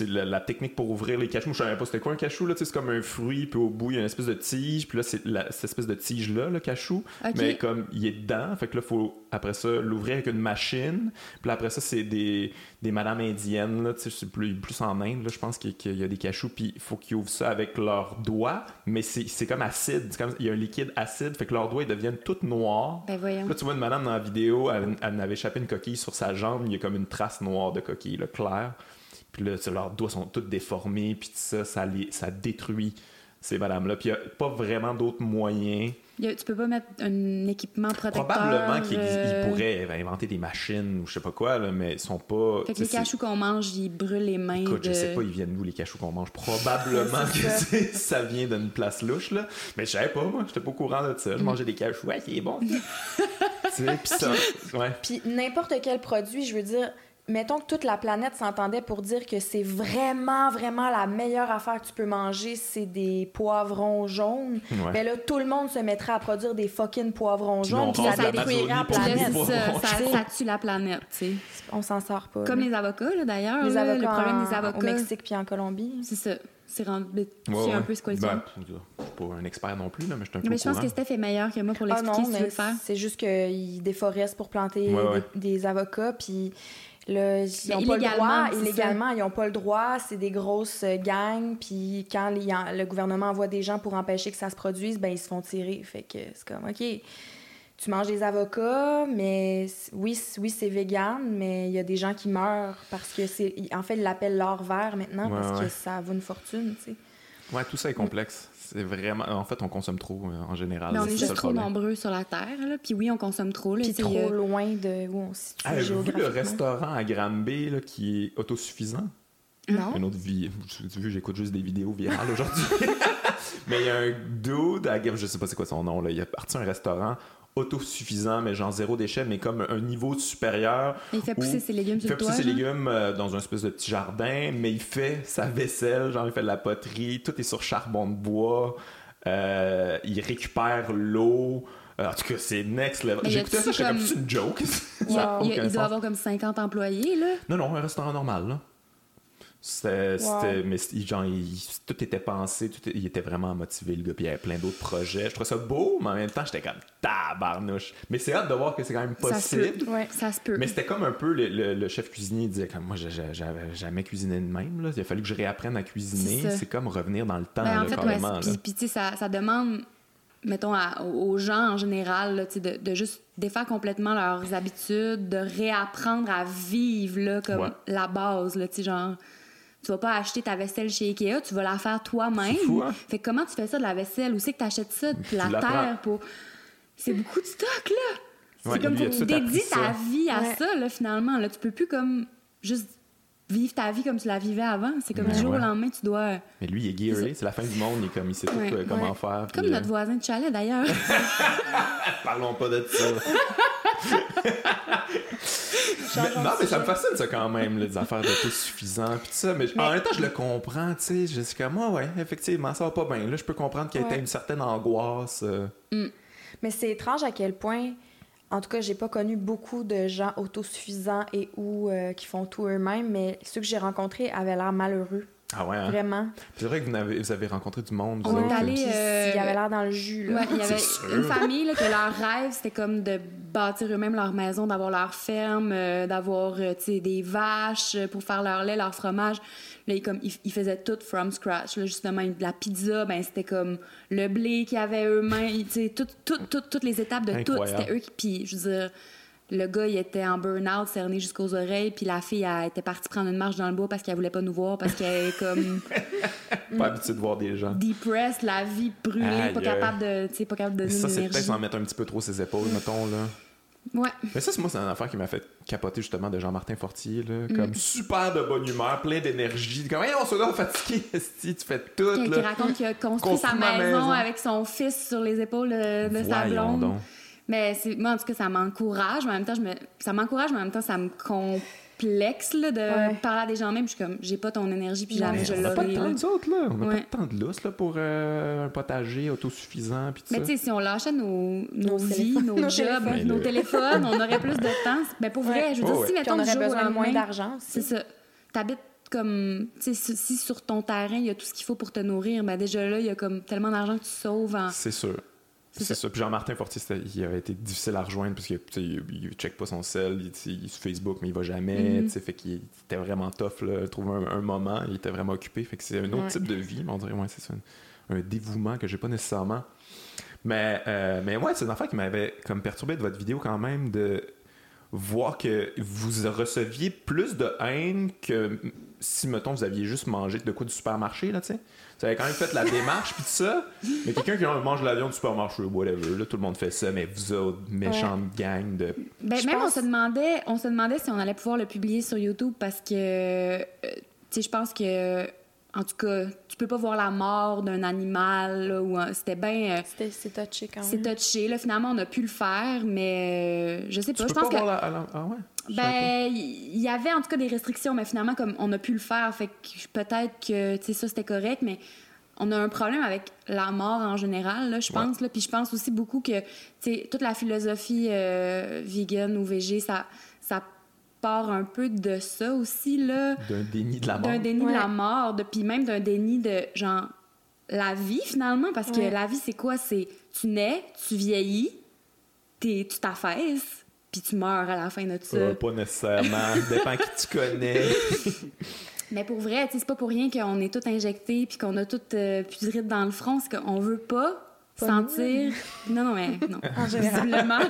la, la technique pour ouvrir les cachous. Je savais pas c'était quoi un cachou, là. C'est comme un fruit, puis au bout, il y a une espèce de tige. Puis là, c'est la- cette espèce de tige-là, le cachou. Mais comme il est dedans, fait que là, faut après ça l'ouvrir avec une machine. Puis là, après ça, c'est des, des madames indiennes, là. Plus, plus en Inde, là. Je pense qu'il y a des cachous, puis il faut qu'ils ouvrent ça avec leurs doigts. Mais c'est comme acide. Comme, il y a un liquide acide, fait que leurs doigts, ils deviennent tout noirs. Ben, voyons. Là, tu vois une madame dans la vidéo, elle, elle avait échappé une coquille sur sa jambe, il y a comme une trace noire de coquille, là, claire. Puis là, leurs doigts sont tous déformés, puis ça, ça, les, ça détruit ces madames-là. Puis il n'y a pas vraiment d'autres moyens. A- tu peux pas mettre un équipement protecteur. Probablement qu'ils euh, pourraient inventer des machines ou je sais pas quoi, là, mais ils sont pas. Fait que tu les cachous qu'on mange, ils brûlent les mains. Écoute, je sais pas, ils viennent d'où les cachous qu'on mange? Probablement que ça. vient d'une place louche, là. Mais je savais pas, moi. J'étais pas au courant de Mm. ça. Je mangeais des cachous. Ouais, c'est bon. tu sais, pis ça. Ouais. Puis n'importe quel produit, je veux dire, mettons que toute la planète s'entendait pour dire que c'est vraiment, vraiment la meilleure affaire que tu peux manger, c'est des poivrons jaunes. Ouais. Ben là, tout le monde se mettrait à produire des fucking poivrons Puis jaunes, on puis ça détruirait la planète. ça, tue la planète, tu sais. On s'en sort pas. Comme là. les avocats, là, d'ailleurs. Les là, avocats le problème des avocats. au Mexique puis en Colombie. C'est ça. C'est rendu. Tu Ouais, sais un peu ce qu'elle Ben, je suis pas un expert non plus, là, mais je suis un peu Mais je pense que Steph est meilleur que moi pour Ah l'expliquer non, si tu veux mais le faire. c'est juste qu'ils déforestent pour planter Ouais, ouais. Des, des avocats, puis là, ils n'ont pas le droit. c'est Illégalement, ils n'ont pas le droit. C'est des grosses euh, gangs, puis quand les- le gouvernement envoie des gens pour empêcher que ça se produise, ben ils se font tirer. Fait que c'est comme, OK, tu manges des avocats, mais oui, oui c'est vegan, mais il y a des gens qui meurent parce que c'est... En fait, ils l'appellent l'or vert maintenant Ouais, parce ouais. que ça vaut une fortune, tu sais. Ouais, tout ça est complexe. C'est vraiment. En fait, on consomme trop euh, en général. Mais on est juste trop problème. nombreux sur la Terre, là. Puis oui, on consomme trop, là. Puis C'est, trop euh, loin de où on se situe Avez-vous vu le restaurant à Granby là, qui est autosuffisant? Non? Une autre vie. Tu as vu, j'écoute juste des vidéos virales aujourd'hui. mais il y a un dude, à, je sais pas c'est quoi son nom, là. il a parti un restaurant autosuffisant, mais genre zéro déchet, mais comme un niveau supérieur. Il fait pousser ses légumes Il sur fait le toit. pousser ses genre? légumes euh, dans un espèce de petit jardin, mais il fait sa vaisselle, genre il fait de la poterie, tout est sur charbon de bois, euh, il récupère l'eau. Euh, En tout cas, c'est next level. J'écoutais ça, j'étais comme c'est une joke. Il, Ça a il a- il doit sens. avoir comme 50 employés, là. Non, non, un restaurant normal, là. C'était, Wow. mais genre, il- tout était pensé, tout, il était vraiment motivé, le gars, puis il y avait plein d'autres projets. Je trouvais ça beau, mais en même temps, j'étais comme tabarnouche. Mais c'est hâte de voir que c'est quand même Ça possible. Ouais. Ça se peut. Mais c'était comme un peu le, le- le chef cuisinier il disait comme moi j'avais jamais cuisiné de même là. il a fallu que je réapprenne à cuisiner C'est ça. comme revenir dans le temps Ben, là, en fait, carrément, là. puis, puis, tu sais, ça, ça demande, mettons, à- aux gens en général, là, de, de juste défaire complètement leurs habitudes, de réapprendre à vivre, là, comme Ouais. la base, là, tu sais, genre... Tu vas pas acheter ta vaisselle chez Ikea, tu vas la faire toi-même. Hein? Fait que comment tu fais ça de la vaisselle? Où c'est que tu achètes ça? De la terre pour... C'est beaucoup de stock, là! C'est Ouais, comme faut dédier ta vie à Ouais. ça, là, finalement. Là, tu peux plus comme juste vivre ta vie comme tu la vivais avant. C'est comme Ouais, du jour ouais. au lendemain, tu dois... mais lui il est gearé c'est la fin du monde il est comme il sait tout euh, comment ouais. faire Comme puis, notre euh, voisin de chalet, d'ailleurs. parlons pas de ça Mais- non, mais ça me fascine, ça, quand même, là, des affaires d'autosuffisant, puis tout ça. Mais, en même temps, je le comprends, tu sais. Je suis comme, ah ouais, effectivement, ça va pas bien. Là, je peux comprendre qu'il y a Ouais. une certaine angoisse. euh. Mais c'est étrange à quel point, en tout cas, j'ai pas connu beaucoup de gens autosuffisants et ou euh, qui font tout eux-mêmes, mais ceux que j'ai rencontrés avaient l'air malheureux, Ah ouais, hein? vraiment. C'est vrai que vous avez, vous avez rencontré du monde. vous On est allé, euh, ils avaient l'air dans le jus, là. Ouais, il y avait C'est sûr. une famille là, que leur rêve, c'était comme de bâtir eux-mêmes leur maison, d'avoir leur ferme, euh, d'avoir euh, tu sais, des vaches euh, pour faire leur lait, leur fromage. Là, ils, comme, ils, ils faisaient tout from scratch. Là, justement, la pizza, ben, c'était comme le blé qu'ils avaient eux-mêmes. tu sais, tout- tout- tout- toutes les étapes de tout, c'était eux qui. Puis, je veux dire, le gars, il était en burn-out, cerné jusqu'aux oreilles, puis la fille, elle était partie prendre une marche dans le bois parce qu'elle voulait pas nous voir, parce qu'elle est comme Pas habitué de voir des gens. depressed, la vie brûlée, pas capable de, tu sais, pas capable de donner ça, c'est peut-être s'en mettre un petit peu trop ses épaules, mettons, là. Ouais. Mais ça, c'est moi, c'est une affaire qui m'a fait capoter, justement, de Jean-Martin Fortier, là. Comme Mm. super de bonne humeur, plein d'énergie. Comme, hey, on se là fatigué, tu fais tout, Qui, qui là. raconte qu'il a construit Construit sa ma maison, maison. avec son fils sur les épaules de, sa blonde. donc. Mais c'est, moi, en tout cas, ça m'encourage. Mais en même temps, je me, ça m'encourage, mais en même temps, ça me complexe là, de Ouais. parler à des gens même. Je suis comme, j'ai pas ton énergie, puis jamais je on n'a pas de l'aurai. temps, là. nous autres, là. On n'a Ouais. pas de temps de lousse, là, pour euh, un potager autosuffisant, puis tout Mais ça. tu sais, si on lâchait nos, nos, Nos vies, téléphones. nos Nos jobs, téléphones. nos Mais téléphones, on aurait plus de temps. Ben pour vrai, Ouais. je veux dire, Oh, si mettons on aurait jour besoin de moins d'argent C'est ça. T'habites comme, tu sais, si si sur ton terrain, il y a tout ce qu'il faut pour te nourrir, ben déjà là, il y a comme tellement d'argent que tu sauves en... C'est sûr. C'est ça. Puis Jean-Martin Fortier, il avait été difficile à rejoindre parce sais, il, check pas son sel, il, est sur Facebook, mais il va jamais. Sais, Fait qu'il était vraiment tough. Là, trouver un, un moment, il était vraiment occupé. Fait que c'est un autre Ouais. type de vie, mais on dirait, ouais, c'est ça. Un, un dévouement que j'ai pas nécessairement. Mais, euh, mais ouais, c'est une affaire qui m'avait comme perturbé de votre vidéo quand même de voir que vous receviez plus de haine que si, mettons, vous aviez juste mangé de quoi du supermarché, là, tu sais. Vous avez quand même fait la démarche, puis tout ça. Mais quelqu'un qui mange la viande du supermarché, whatever, là, tout le monde fait ça, mais vous autres, méchante gang de... Ben, même pense- on se demandait, on se demandait si on allait pouvoir le publier sur YouTube parce que, euh, tu sais, je pense que, en tout cas, tu peux pas voir la mort d'un animal là, ou un- c'était bien, euh, C'était- C'est touché quand c'est même. touché. Là, finalement, on a pu le faire, mais euh, je sais Tu pas. peux Je pense pas que voir la... la- Ah ouais? Ben, il y avait en tout cas des restrictions, mais finalement, comme on a pu le faire, fait que peut-être que, tu sais, ça c'était correct, mais on a un problème avec la mort en général, là, je Ouais. pense. Là, puis je pense aussi beaucoup que, tu sais, toute la philosophie euh, vegan ou végé, ça, ça part un peu de ça aussi, là. D'un déni de la mort. D'un déni Ouais. de la mort, de, puis même d'un déni de, genre, la vie, finalement, parce que la vie, c'est quoi? C'est, tu nais, tu vieillis, t'es- tu t'affaisses, puis tu meurs à la fin de ça. Euh, pas nécessairement. Dépend qui tu connais. Mais pour vrai, tu sais, c'est pas pour rien qu'on est tout injecté puis qu'on a tout euh, pudrite dans le front, c'est qu'on veut Pas sentir. Non, non, mais non. En. Visiblement,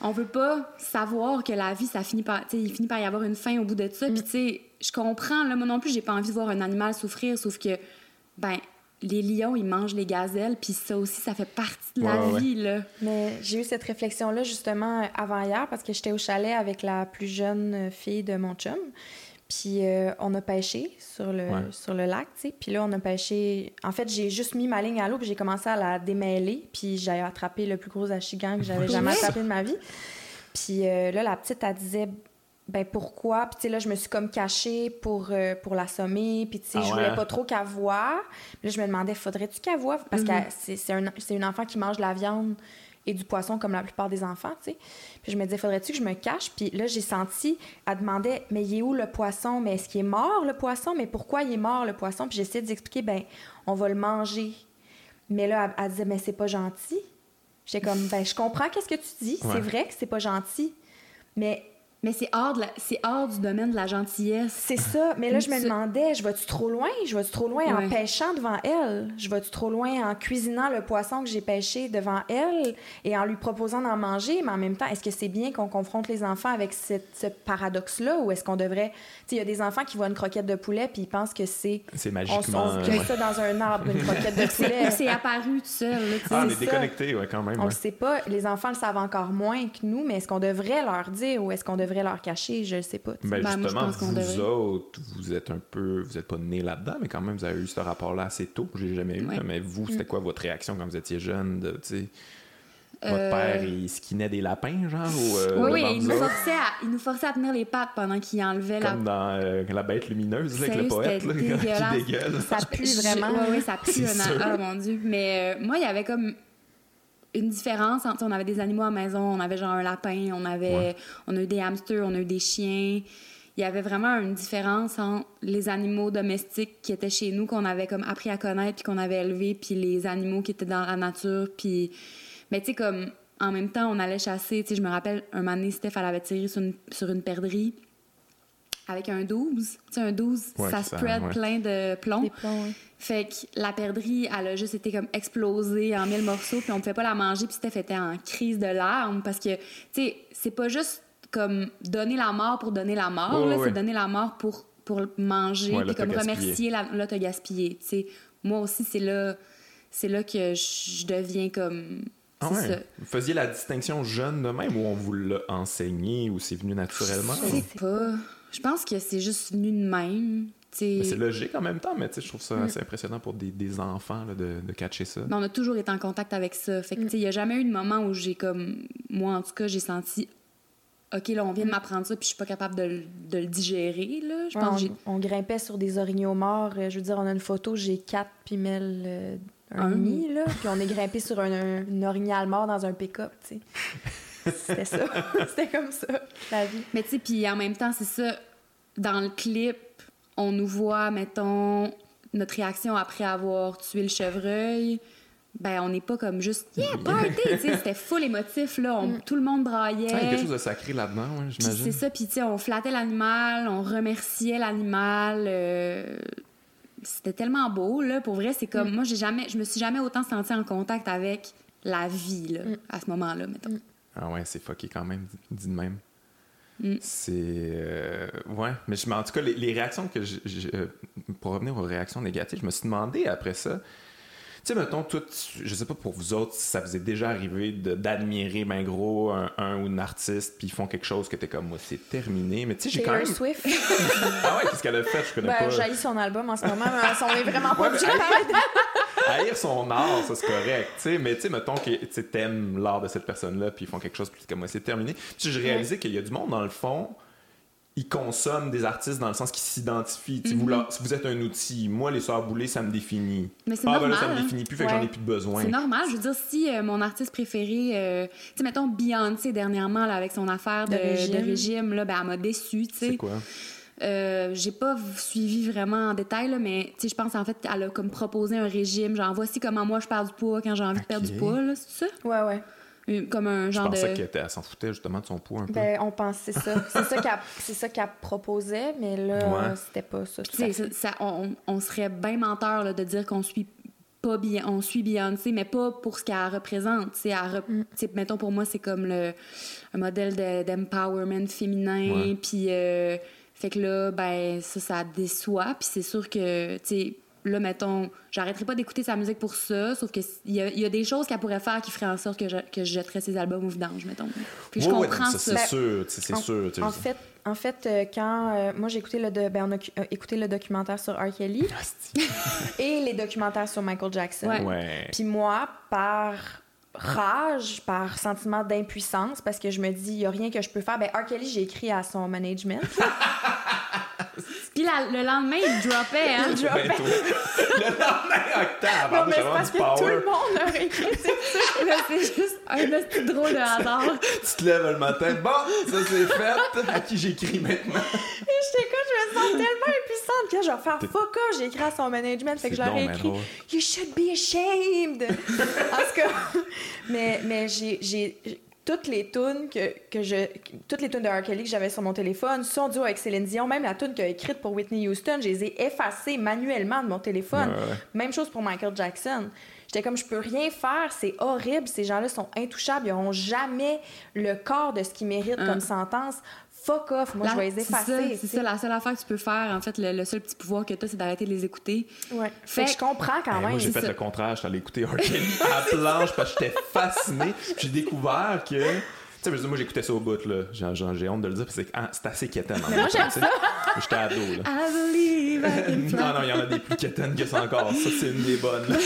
on veut pas savoir que la vie, ça finit par, tu sais, il finit par y avoir une fin au bout de ça. Puis tu sais, je comprends. Là, moi non plus, j'ai pas envie de voir un animal souffrir, sauf que, ben, les lions, ils mangent les gazelles, puis ça aussi, ça fait partie de la Ouais, ouais, vie, là. Mais j'ai eu cette réflexion-là justement avant hier parce que j'étais au chalet avec la plus jeune euh, fille de mon chum. Puis euh, on a pêché sur le, Ouais. sur le lac, tu sais. Puis là, on a pêché. En fait, j'ai juste mis ma ligne à l'eau, puis j'ai commencé à la démêler. Puis j'ai attrapé le plus gros achigan que j'avais jamais attrapé de ma vie. Puis euh, là, la petite, elle disait ben pourquoi? Puis tu sais là je me suis comme cachée pour euh, pour l'assommer puis tu sais Ah je voulais pas trop qu'elle voie Puis là je me demandais faudrait-tu qu'elle voie? Parce Mhm. que c'est c'est un c'est une enfant qui mange de la viande et du poisson comme la plupart des enfants tu sais. Puis je me disais faudrait-tu que je me cache? Puis là j'ai senti elle demandait mais il est où le poisson? Mais est-ce qu'il est mort le poisson? Mais pourquoi il est mort le poisson puis j'essayais d'expliquer ben on va le manger. Mais là elle, elle disait mais c'est pas gentil j'étais comme ben je comprends qu'est-ce que tu dis. Ouais. c'est vrai que c'est pas gentil. Mais Mais c'est hors, de la- c'est hors du domaine de la gentillesse. c'est ça. Mais là, je me demandais, je vais-tu trop loin? Je vais-tu trop loin en Ouais. pêchant devant elle? Je vais-tu trop loin en cuisinant le poisson que j'ai pêché devant elle et en lui proposant d'en manger? Mais en même temps, est-ce que c'est bien qu'on confronte les enfants avec cette- ce paradoxe-là ou est-ce qu'on devrait... Tu sais, il y a des enfants qui voient une croquette de poulet puis ils pensent que c'est... C'est On, magiquement... on euh, cueille ouais. ça dans un arbre, une croquette de poulet. C'est apparu tout seul, là. Ah, on est déconnecté, ouais, quand même. On ouais. le sait pas. Les enfants le savent encore moins que nous, mais est-ce qu'on devrait leur dire ou est-ce qu'on devrait leur cacher? Je le sais pas. Ben, Ben, je justement, pense vous devrait. autres, vous êtes un peu... Vous êtes pas nés là-dedans, mais quand même, vous avez eu ce rapport-là assez tôt. J'ai jamais eu. Ouais. mais vous, c'était quoi votre réaction quand vous étiez jeune? De, tu sais, votre Euh, père, il skinait des lapins, genre? Ou, euh, Oui, il nous, forçait à, il nous forçait à tenir les pattes pendant qu'il enlevait la Comme dans euh, La bête lumineuse, là, avec le poète, là, qui dégueule. Ça pue vraiment. Oui, ça pue. Un-. Ah, mon Dieu. Mais moi, il y avait comme une différence entre. On avait des animaux à la maison, on avait genre un lapin, on avait. Ouais. On a eu des hamsters, on a eu des chiens. Il y avait vraiment une différence entre les animaux domestiques qui étaient chez nous, qu'on avait comme appris à connaître, puis qu'on avait élevés, puis les animaux qui étaient dans la nature. Puis. Mais tu sais, comme. En même temps, on allait chasser. Tu sais, je me rappelle, un moment donné, Steph, elle avait tiré sur une, sur une perdrix avec un 12. Tu sais, un 12, Ouais, ça ça, spread ouais. plein de plombs, oui. Fait que la perdrix, elle a juste été comme explosée en mille morceaux, puis on ne pouvait pas la manger, puis Steph était en crise de larmes parce que, tu sais, c'est pas juste comme donner la mort pour donner la mort, Ouais, là, ouais, c'est ouais. donner la mort pour, pour manger, Ouais, puis comme remercier, la, là, t'as gaspillé. Tu sais, moi aussi, c'est là, c'est là que je deviens comme. Ah ouais. ça. Vous faisiez la distinction jeune de même ou on vous l'a enseigné ou c'est venu naturellement? Je sais pas. Je pense que c'est juste venu de même. c'est logique en même temps, mais tu sais, je trouve ça assez impressionnant pour des, des enfants là, de, de catcher ça. Mais on a toujours été en contact avec ça. Fait que, tu sais, il n'y a jamais eu de moment où j'ai comme. Moi, en tout cas, j'ai senti. OK, là, on vient de m'apprendre ça, puis je suis pas capable de, le- de le digérer, là. Je pense Ouais, on, on grimpait sur des orignaux morts. Euh, Je veux dire, on a une photo, j'ai 4 puis Mel euh, un Un. demi, là. Puis on est grimpé sur un, un- une orignal mort dans un pick-up, tu sais. C'était ça. C'était comme ça, la vie. Mais tu sais, puis en même temps, c'est ça, dans le clip, on nous voit, mettons, notre réaction après avoir tué le chevreuil. Ben, on n'est pas comme juste « Yeah, party! » Tu sais, C'était full émotif, là. On- Tout le monde braillait. Il y a quelque chose de sacré là-dedans, ouais, j'imagine. c'est ça, puis tu sais, on flattait l'animal, on remerciait l'animal. euh, C'était tellement beau, là. Pour vrai, c'est comme... Moi, j'ai jamais... Je me suis jamais autant sentie en contact avec la vie, là, à ce moment-là, mettons. Ah ouais, c'est fucké quand même, dit- de même. Mm. C'est. euh, ouais, mais, je, en tout cas, les, les réactions que je, je- euh, Pour revenir aux réactions négatives, je me suis demandé après ça. Tu sais, mettons, tout, je sais pas pour vous autres si ça vous est déjà arrivé d'admirer, ben gros, un, un ou une artiste, puis ils font quelque chose que t'es comme moi, c'est terminé. Mais tu sais, j'ai quand même. Swift, Ah ouais, qu'est-ce qu'elle a fait? Je connais ben, pas. j'haïs son album en ce moment, mais on est vraiment pas Ouais, haïr son art, ça c'est correct, tu sais, mais tu sais, mettons que t'aimes l'art de cette personne-là, puis ils font quelque chose, puis comme moi, c'est terminé. Puis j'ai réalisé qu'il y a du monde, dans le fond, ils consomment des artistes dans le sens qu'ils s'identifient. Tu sais, vous, là, si vous êtes un outil, moi, les Sœurs Boulay, ça me définit. Mais c'est ah, ben là, normal, ça me définit plus, fait que j'en ai plus besoin. C'est normal. Je veux dire, si euh, mon artiste préféré, euh, tu sais, mettons Beyoncé dernièrement, là, avec son affaire de, De de régime. là, ben, elle m'a déçue, tu C'est sais. quoi? Euh, j'ai pas suivi vraiment en détail, là, mais tu sais, je pense en fait qu'elle a comme proposé un régime, genre voici comment moi je perds du poids quand j'ai envie de perdre du poids, là, c'est ça? Ouais, ouais. Comme un Je genre pensais de. qu'elle était- elle s'en foutait justement de son poids un peu. Ben, on pense, c'est ça. C'est ça qu'elle c'est ça qu'elle proposait, mais là, Ouais. c'était pas ça. tout on, on serait bien menteur là, de dire qu'on suit pas bien, on suit Beyoncé, mais pas pour ce qu'elle représente. Tu sais, elle rep- Mm. tu sais, mettons pour moi, c'est comme le un modèle de- d'empowerment féminin, puis euh, fait que là, ben ça, ça déçoit, puis c'est sûr que, tu sais, là, mettons, j'arrêterai pas d'écouter sa musique pour ça, sauf que il y, a- y a des choses qu'elle pourrait faire qui feraient en sorte que je, que je jetterais ses albums au vidange, mettons. Puis je Ouais, ouais, comprends ça. c'est Ben, sûr, c'est en, sûr. En je- fait, en fait euh, quand euh, moi j'ai écouté le de- ben, on a euh, écouté le documentaire sur R. Kelly Asti. et les documentaires sur Michael Jackson. Ouais. Ouais. Puis moi, par rage, par sentiment d'impuissance, parce que je me dis, il n'y a rien que je peux faire. Ben, R. Kelly, j'ai écrit à son management. Puis la- le lendemain, il droppait, hein? Il. Ben, toi, le lendemain, octave, Non, mais c'est parce que tout le monde aurait écrit ça. Là, c'est juste un petit drôle de hasard. Tu te lèves le matin, bon, ça c'est fait. À qui j'écris maintenant? Et j'étais comme, je me sens tellement impuissante que je vais faire fuck off. J'ai écrit à son management, fait que leur ai écrit. You should be ashamed. en tout cas, mais, mais j'ai toutes les tunes que, que je toutes les tunes de R. Kelly que j'avais sur mon téléphone, son duo avec Céline Dion, même la tune qu'il a écrite pour Whitney Houston, je les ai effacées manuellement de mon téléphone. Ouais. Même chose pour Michael Jackson. J'étais comme, je peux rien faire, c'est horrible, ces gens-là sont intouchables, ils n'auront jamais le corps de ce qu'ils méritent Hein. comme sentence. Fuck off, moi La- je vais les c'est ça, effacer. C'est ça, la seule affaire que tu peux faire, en fait, le, le seul petit pouvoir que tu as, c'est d'arrêter de les écouter. Ouais. Fait Fait que je comprends quand Ben, même. moi, j'ai fait ça. le contraire. J'étais allé écouter R. Kelly à la planche parce que j'étais fasciné. J'ai découvert que. Tu sais, je veux dire, moi, j'écoutais ça au bout, là. J'ai, j'ai- j'ai honte de le dire, parce que c'est, ah, c'est assez quétaine. moi, j'aime. J'étais ado, là. I believe I can fly. non, non, il y en a des plus quétaines que ça encore. Ça, c'est une des bonnes. là.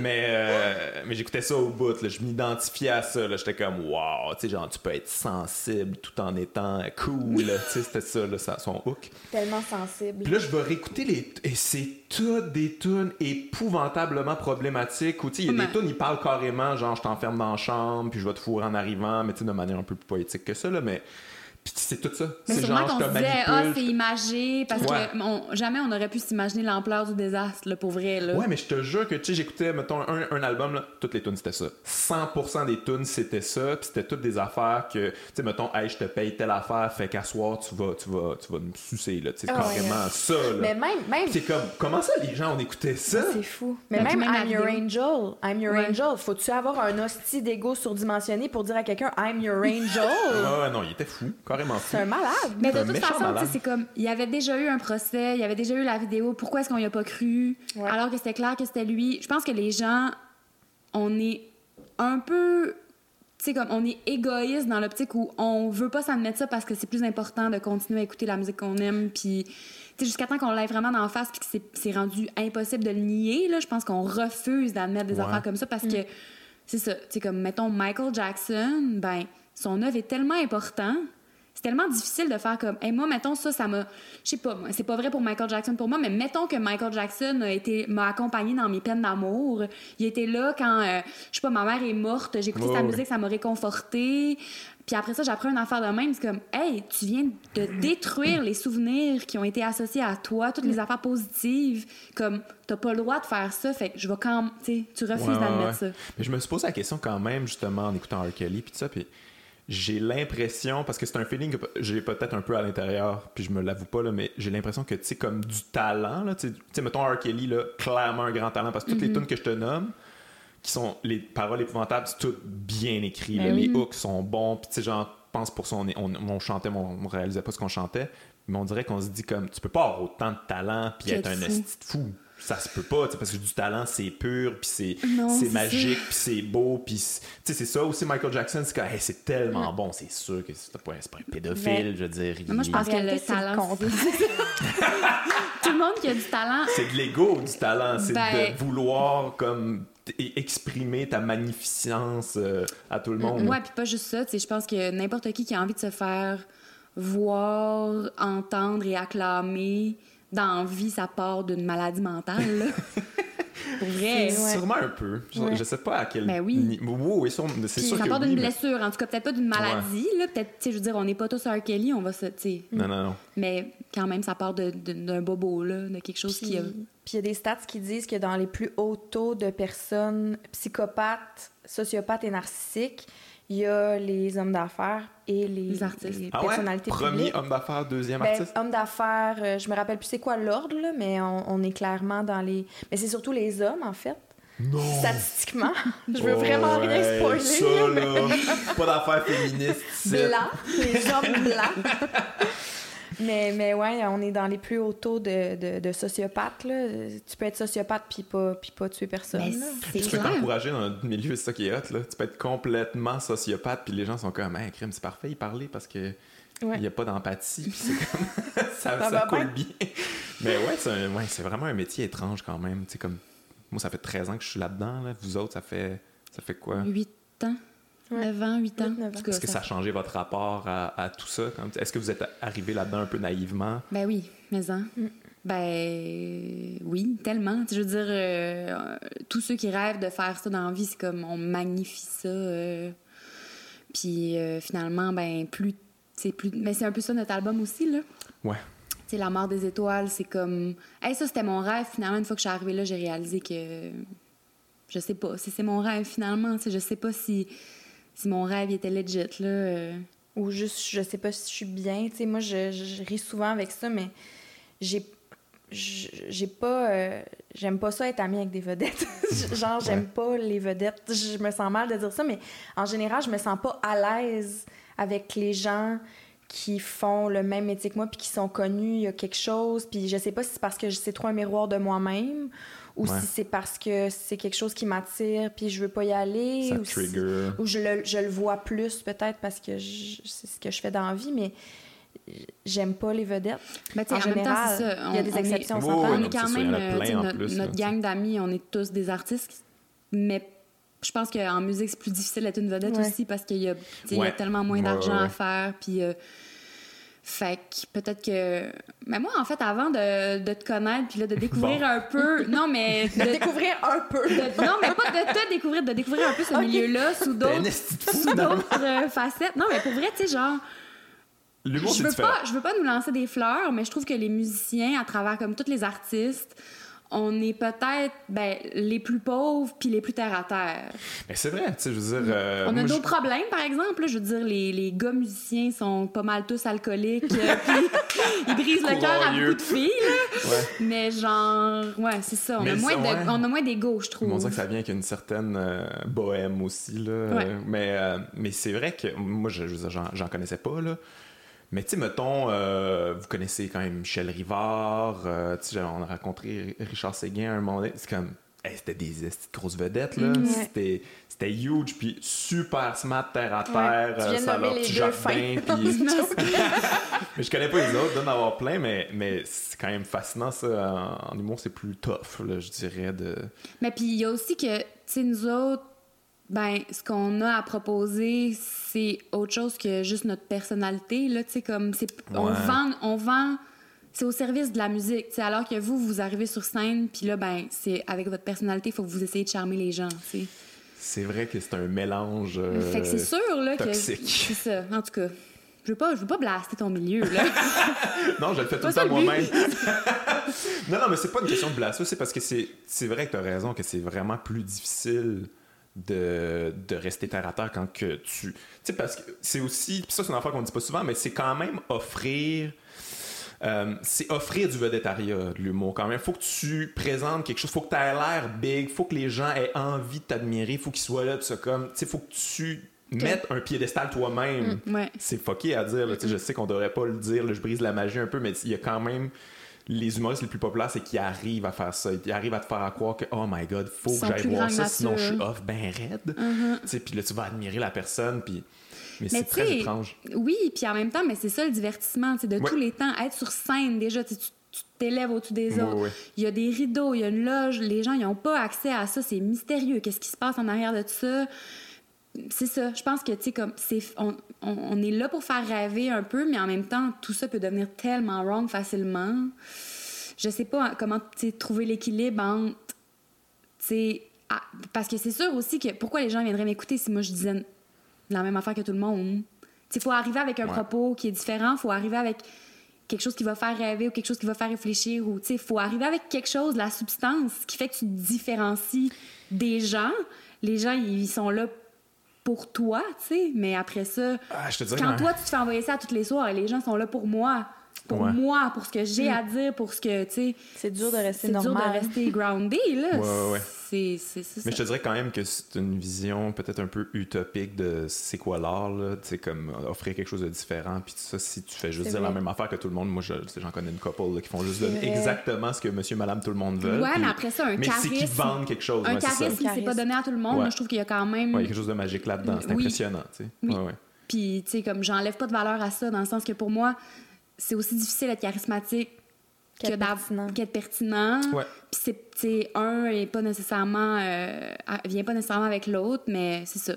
Mais, euh, mais j'écoutais ça au bout. Là. Je m'identifiais à ça. là. J'étais comme, wow, tu sais, genre, tu peux être sensible tout en étant cool. là. Tu sais, c'était ça, là, ça, son hook. Tellement sensible. Puis là, je vais réécouter les. Et c'est toutes des tunes épouvantablement problématiques. Tu sais, il y a des tunes, ils parlent carrément, genre, je t'enferme dans la chambre, puis je vais te fourrer en arrivant, mais tu sais, de manière un peu plus poétique que ça, là. Mais. Puis c'est tout ça. Mais C'est sûrement genre, qu'on je se te disait, ah, c'est imagé, parce Ouais. que on- jamais on aurait pu s'imaginer l'ampleur du désastre, là, pour vrai, là. Ouais, mais je te jure que, tu sais, j'écoutais, mettons, un, un album, là, toutes les tunes, c'était ça. 100% des tunes, c'était ça, puis c'était toutes des affaires que, tu sais, mettons, hey, je te paye telle affaire, fait qu'à soir, tu vas, tu vas, tu vas me sucer, là, tu sais, c'est Ah ouais, carrément ça, là. Mais même, même C'est comme, comment ça, les gens, on écoutait ça? c'est fou. Mais même même I'm Your. Angel, I'm Your Ouais. Angel, faut-tu avoir un hostie d'ego surdimensionné pour dire à quelqu'un I'm Your Angel? Ah non, il était fou, carrément fou. C'est un malade. Mais de toute façon, c'est comme, il y avait déjà eu un procès, il y avait déjà eu la vidéo, pourquoi est-ce qu'on y a pas cru? Ouais. Alors que c'était clair que c'était lui. Je pense que les gens, on est un peu, tu sais, comme, on est égoïste dans l'optique où on veut pas s'admettre ça parce que c'est plus important de continuer à écouter la musique qu'on aime, puis, tu sais, jusqu'à temps qu'on l'ait vraiment d'en face, puis que c'est- c'est rendu impossible de le nier, là, je pense qu'on refuse d'admettre des Ouais. affaires comme ça parce que, c'est ça, tu sais, comme, mettons, Michael Jackson, ben, son œuvre est tellement important c'est tellement difficile de faire comme, hey, moi, mettons ça, ça m'a, je sais pas, moi, c'est pas vrai pour Michael Jackson pour moi, mais mettons que Michael Jackson a été, m'a accompagné dans mes peines d'amour. Il était là quand, euh, je sais pas, ma mère est morte, j'ai écouté sa ouais. musique, ça m'a réconforté. Puis après ça, j'apprends une affaire de même. C'est comme, hey, tu viens de détruire les souvenirs qui ont été associés à toi, toutes les affaires positives. Comme, t'as pas le droit de faire ça, fait que je vais quand tu sais, tu refuses Ouais, d'admettre ouais. ça. Mais je me suis posé la question quand même, justement, en écoutant R. Kelly, puis tout ça, puis j'ai l'impression, parce que c'est un feeling que j'ai peut-être un peu à l'intérieur, puis je me l'avoue pas, là, mais j'ai l'impression que, tu sais, comme du talent, là, tu sais- mettons R. Kelly, là, clairement un grand talent, parce que toutes les Mm-hmm. tunes que je te nomme, qui sont les paroles épouvantables, c'est tout bien écrit, là. Ben les hooks sont bons, puis tu sais, genre, je pense pour ça, on, est- on, on chantait, mais on, on réalisait pas ce qu'on chantait, mais on dirait qu'on se dit comme, tu peux pas avoir autant de talent, puis être un esti de fou. Ça se peut pas, parce que du talent, c'est pur, puis c'est Non, c'est c'est magique, puis c'est beau, puis c'est- tu sais, c'est ça aussi Michael Jackson, c'est hey, c'est tellement bon, c'est sûr que c'est pas, c'est pas un pédophile, Mais- je veux dire. il- Moi, je pense que le talent. Tout le monde qui a du talent, c'est de l'ego du talent, c'est Ben- de vouloir comme t- exprimer ta magnificence euh, à tout le monde. Ouais, puis pas juste ça. tu sais, Je pense que n'importe qui qui a envie de se faire voir, entendre et acclamer dans la vie, ça part d'une maladie mentale. là. Pour vrai. Ouais. Sûrement un peu. Je, Ouais. je sais pas à quel Ben oui. ni- Oui, oui, sûr- c'est Puis sûr ça que part oui, d'une mais- blessure, en tout cas, peut-être pas d'une maladie. Là, peut-être, tu sais, je veux dire, on n'est pas tous R. Kelly, on va se. tu sais, Non, non, non. Mais quand même, ça part de- de- d'un bobo, là, de quelque chose Puis qui a. puis il y a des stats qui disent que dans les plus hauts taux de personnes psychopathes, sociopathes et narcissiques, il y a les hommes d'affaires et les, Les artistes. les Ah ouais? personnalités Premier publiques. homme d'affaires, deuxième Ben, artiste? hommes d'affaires, euh, je me rappelle plus c'est quoi l'ordre, là, mais on, on est clairement dans les... Mais c'est surtout les hommes, en fait. Non! Statistiquement. je veux Oh, vraiment rien hey, spoiler. Ça, mais- là, pas d'affaires féministes. blancs, les hommes blancs. mais, mais ouais, on est dans les plus hauts taux de, de, de sociopathes. Là. Tu peux être sociopathe puis pas, puis pas tuer personne. Mais Tu peux t'encourager dans notre milieu, c'est ça qui est hot, là. Tu peux être complètement sociopathe, puis les gens sont comme, hey, crime, c'est parfait, il parlait parce que Ouais. il n'y a pas d'empathie, puis c'est comme, ça, Ça ça va coule bien. Mais ouais, c'est un- ouais, c'est vraiment un métier étrange quand même. Comme, moi, ça fait 13 ans que je suis là-dedans, là. Vous autres, ça fait, ça fait quoi? 8 ans, Ouais. 9 ans, 8 ans. Ans. Est-ce que ça a changé votre rapport à, à tout ça? Est-ce que vous êtes arrivé là-dedans un peu naïvement? Ben oui, mais en. Mm. Ben oui, tellement. Je veux dire, euh, tous ceux qui rêvent de faire ça dans la vie, c'est comme on magnifie ça. euh, puis euh, finalement, ben plus, c'est plus. Mais c'est un peu ça notre album aussi là. Ouais. Tu sais, la mort des étoiles, c'est comme, hey, ça c'était mon rêve. Finalement, une fois que je suis arrivée là, j'ai réalisé que je sais pas si c'est mon rêve finalement. Tu sais, je sais pas si si mon rêve il était legit là. euh. Ou juste, je sais pas si je suis bien. Tu sais, moi, je, je- je ris souvent avec ça, mais j'ai j'ai pas euh, j'aime pas ça être amie avec des vedettes genre j'aime pas les vedettes je me sens mal de dire ça mais en général je me sens pas à l'aise avec les gens qui font le même métier que moi puis qui sont connus il y a quelque chose puis je sais pas si c'est parce que c'est trop un miroir de moi-même ou Ouais. si c'est parce que c'est quelque chose qui m'attire puis je veux pas y aller Ça ou si- ou je le, je le vois plus peut-être parce que c'est ce que je fais dans la vie, mais j'aime pas les vedettes. Ben, En en, même temps, général, il y a des est- exceptions, on est quand même, euh, plein notre, plus, notre là, gang d'amis, on est tous des artistes, mais je pense qu'en musique, c'est plus difficile d'être une vedette Ouais. aussi parce qu'il y, y a tellement moins Ouais, d'argent à faire. Puis, euh, fait que peut-être que. Mais moi, en fait, avant de, de te connaître, puis là, de découvrir Bon. un peu. Non, mais. De de- découvrir un peu. de- non, mais pas de te découvrir, de découvrir un peu ce milieu-là sous un d'autres sous euh, facettes. Non, mais pour vrai, tu sais, genre. L'humour, je c'est veux différent. pas je veux pas nous lancer des fleurs mais je trouve que les musiciens à travers comme tous les artistes on est peut-être ben, les plus pauvres puis les plus terre à terre. Mais c'est vrai, tu sais, je veux dire. euh, on a nos je- problèmes par exemple, là, je veux dire les, les gars musiciens sont pas mal tous alcooliques euh, puis ils brisent le cœur à beaucoup de filles là. Ouais. mais genre ouais, c'est ça, on Mais a moins ça, de ouais. on a moins d'ego, je On trouve. dirait que ça vient avec une certaine euh, bohème aussi. Là. Ouais. Mais mais c'est vrai que moi, je, je veux dire, j'en connaissais pas. Là. Mais tu sais, mettons, euh, vous connaissez quand même Michel Rivard. euh, tu sais, on a rencontré Richard Séguin à un moment donné. C'est comme. hey, c'était des grosses vedettes, là. Mhm. C'était, c'était huge, puis super smart, terre à terre. Tu euh, ça nommer leur petit jardin, puis- mais je connais pas les autres, d'en avoir plein, mais, mais c'est quand même fascinant, ça. En, en humour, c'est plus tough, là, je dirais. De... Mais puis il y a aussi que, tu sais, nous autres, ben, ce qu'on a à proposer, c'est autre chose que juste notre personnalité. Là, tu sais, comme, c'est, on vend, on vend, c'est au service de la musique. tu sais, alors que vous, vous arrivez sur scène, puis là, ben, c'est avec votre personnalité, il faut que vous essayez de charmer les gens. tu sais. C'est vrai que c'est un mélange. euh, fait que c'est sûr, là, que. toxique. C'est ça. En tout cas, je veux pas, je veux pas blaster ton milieu, là. Non, je le fais tout le temps moi-même. non, non, mais c'est pas une question de blasphème, c'est parce que c'est c'est vrai que tu as raison que c'est vraiment plus difficile de, de rester terre à terre quand que tu. Tu sais, parce que c'est aussi. Ça, c'est une affaire qu'on dit pas souvent, mais c'est quand même offrir. euh, c'est offrir du vedettariat, de l'humour quand même. Faut que tu présentes quelque chose, faut que tu aies l'air big, faut que les gens aient envie de t'admirer, faut qu'ils soient là, tout ça comme. Tu sais, faut que tu mettes un piédestal toi-même. ouais. C'est fucké à dire. là. Tu sais, Je sais qu'on devrait pas le dire, là, je brise la magie un peu, mais il y a quand même les humoristes les plus populaires, c'est qu'ils arrivent à faire ça. Ils arrivent à te faire croire que, oh my god, faut que j'aille voir ça, sinon je suis off ben raide. Uh-huh. Tu sais, Puis là, tu vas admirer la personne, puis... mais, Mais c'est très étrange. Oui, puis en même temps, mais c'est ça le divertissement, c'est de Ouais. tous les temps, être sur scène déjà, tu t'élèves au-dessus des autres. Il y a des rideaux, il y a une loge, les gens ils n'ont pas accès à ça, c'est mystérieux. Qu'est-ce qui se passe en arrière de tout ça? C'est ça. Je pense que tu sais comme c'est on, on, on est là pour faire rêver un peu, mais en même temps tout ça peut devenir tellement wrong facilement. Je sais pas comment tu sais, trouver l'équilibre entre tu sais, ah, parce que c'est sûr aussi que pourquoi les gens viendraient m'écouter si moi je disais la même affaire que tout le monde? Il faut arriver avec un Ouais. propos qui est différent, faut arriver avec quelque chose qui va faire rêver ou quelque chose qui va faire réfléchir ou il faut arriver avec quelque chose, la substance qui fait que tu te différencies des gens. Les gens, ils sont là pour toi, tu sais, mais après ça, Ah, je te dirais quand toi, tu te fais envoyer ça tous les soirs et les gens sont là pour moi, pour Ouais. moi, pour ce que j'ai à dire, pour ce que, tu sais, C'est dur de rester c'est dur de normal. rester groundé, là. Ouais, ouais, ouais. C'est c'est- c'est Mais ça. je te dirais quand même que c'est une vision peut-être un peu utopique de c'est quoi l'art, là. Tu sais, comme offrir quelque chose de différent. Puis ça, si tu fais juste C'est dire la même affaire que tout le monde, moi, je- j'en connais une couple là, qui font juste donner vrai. exactement ce que monsieur, madame, tout le monde veut. Ouais, mais après ça, un mais c'est qu'ils charisme- vendent quelque chose. Un ouais, c'est charisme, c'est pas Charisme. donné à tout le monde. Ouais. Moi, je trouve qu'il y a quand même. Ouais, il y a quelque chose de magique là-dedans. C'est Oui. impressionnant, tu sais. Oui. Puis, tu sais, comme j'enlève pas de valeur à ça, dans le sens que pour moi, c'est aussi difficile d'être charismatique que Qu'être d'av- pertinent. qu'être pertinent. Ouais. Puis, c'est, un est pas nécessairement. euh, vient pas nécessairement avec l'autre, mais c'est ça.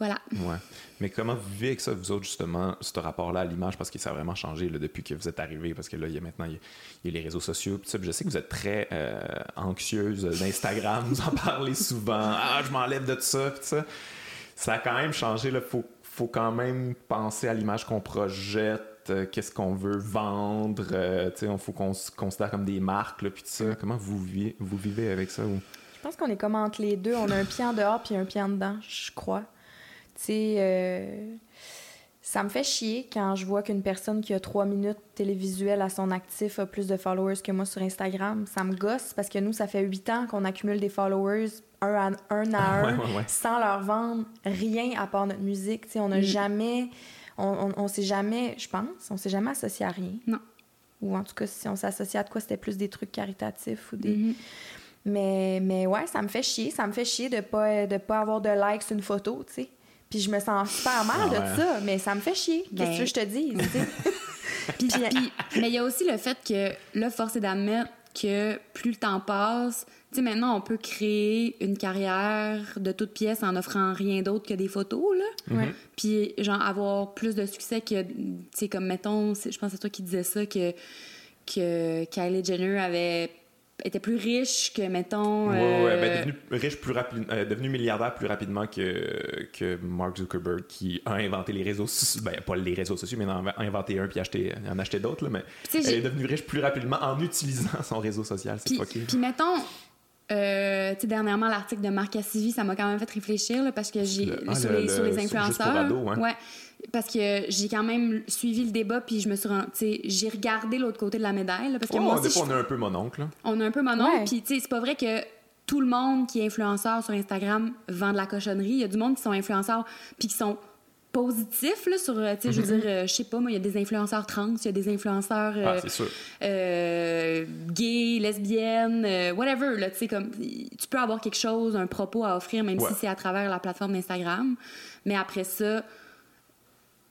Voilà. Ouais. Mais comment vous vivez avec ça, vous autres, justement, ce rapport-là à l'image, parce que ça a vraiment changé là, depuis que vous êtes arrivés, parce que là, il y a maintenant, il y a, il y a les réseaux sociaux, puis ça, puis je sais que vous êtes très euh, anxieuse d'Instagram, vous en parlez souvent, ah, je m'enlève de tout ça, puis tout ça. Ça a quand même changé, là, faut, faut quand même penser à l'image qu'on projette, qu'est-ce qu'on veut vendre, euh, tu sais, il faut qu'on se considère comme des marques, là, puis tout ça. Comment vous vivez, vous vivez avec ça? Ou... Je pense qu'on est comme entre les deux. On a un pied en dehors puis un pied en dedans, je crois. Tu sais, euh, ça me fait chier quand je vois qu'une personne qui a trois minutes télévisuelles à son actif a plus de followers que moi sur Instagram. Ça me gosse parce que nous, ça fait huit ans qu'on accumule des followers un à un, à un Ouais, ouais, ouais. sans leur vendre rien à part notre musique. Tu sais, on n'a Mm. jamais... On, on, on s'est jamais, je pense, on s'est jamais associé à rien. Non. Ou en tout cas, si on s'associait à de quoi, c'était plus des trucs caritatifs ou des... Mhm. Mais, mais ouais, ça me fait chier. Ça me fait chier de pas, de pas avoir de likes sur une photo, tu sais. Puis je me sens super mal Ah de ouais. ça, mais ça me fait chier. Qu'est-ce Ben- que tu veux que je te dise, tu sais? Puis, puis- mais il y a aussi le fait que, là, force est d'admettre que plus le temps passe, tu sais, maintenant, on peut créer une carrière de toute pièce en offrant rien d'autre que des photos, là. Ouais. Puis, genre, avoir plus de succès que, tu sais, comme, mettons, je pense que c'est toi qui disais ça, que, que Kylie Jenner avait était plus riche que, mettons... Ouais, ouais, euh, ben, devenu riche plus rapidement, devenu milliardaire plus rapidement que, que Mark Zuckerberg, qui a inventé les réseaux sociaux, ben pas les réseaux sociaux, mais en a inventé un puis acheté, en a acheté d'autres, là, mais elle est devenue riche plus rapidement en utilisant son réseau social, c'est Puis, puis mettons, euh, tu sais, dernièrement, l'article de Marc Cassivi, ça m'a quand même fait réfléchir là, parce que j'ai Le- ah, sur, le- les, sur le- les juste pour influenceurs. ados, hein. ouais. Parce que j'ai quand même suivi le débat, puis je me suis rend- tu sais, j'ai regardé l'autre côté de la médaille. là, parce que Oh, moi des aussi, je- on a un peu mon oncle. là. on a un peu mon. Ouais. Puis, tu sais, c'est pas vrai que tout le monde qui est influenceur sur Instagram vend de la cochonnerie. Il y a du monde qui sont influenceurs puis qui sont positifs, là, sur, tu sais, je veux dire, euh, je sais pas, moi, il y a des influenceurs trans, il y a des influenceurs Ah, euh, euh, gays, lesbiennes, euh, whatever, là, tu sais, comme, tu peux avoir quelque chose, un propos à offrir, même Ouais. si c'est à travers la plateforme d'Instagram. Mais après ça,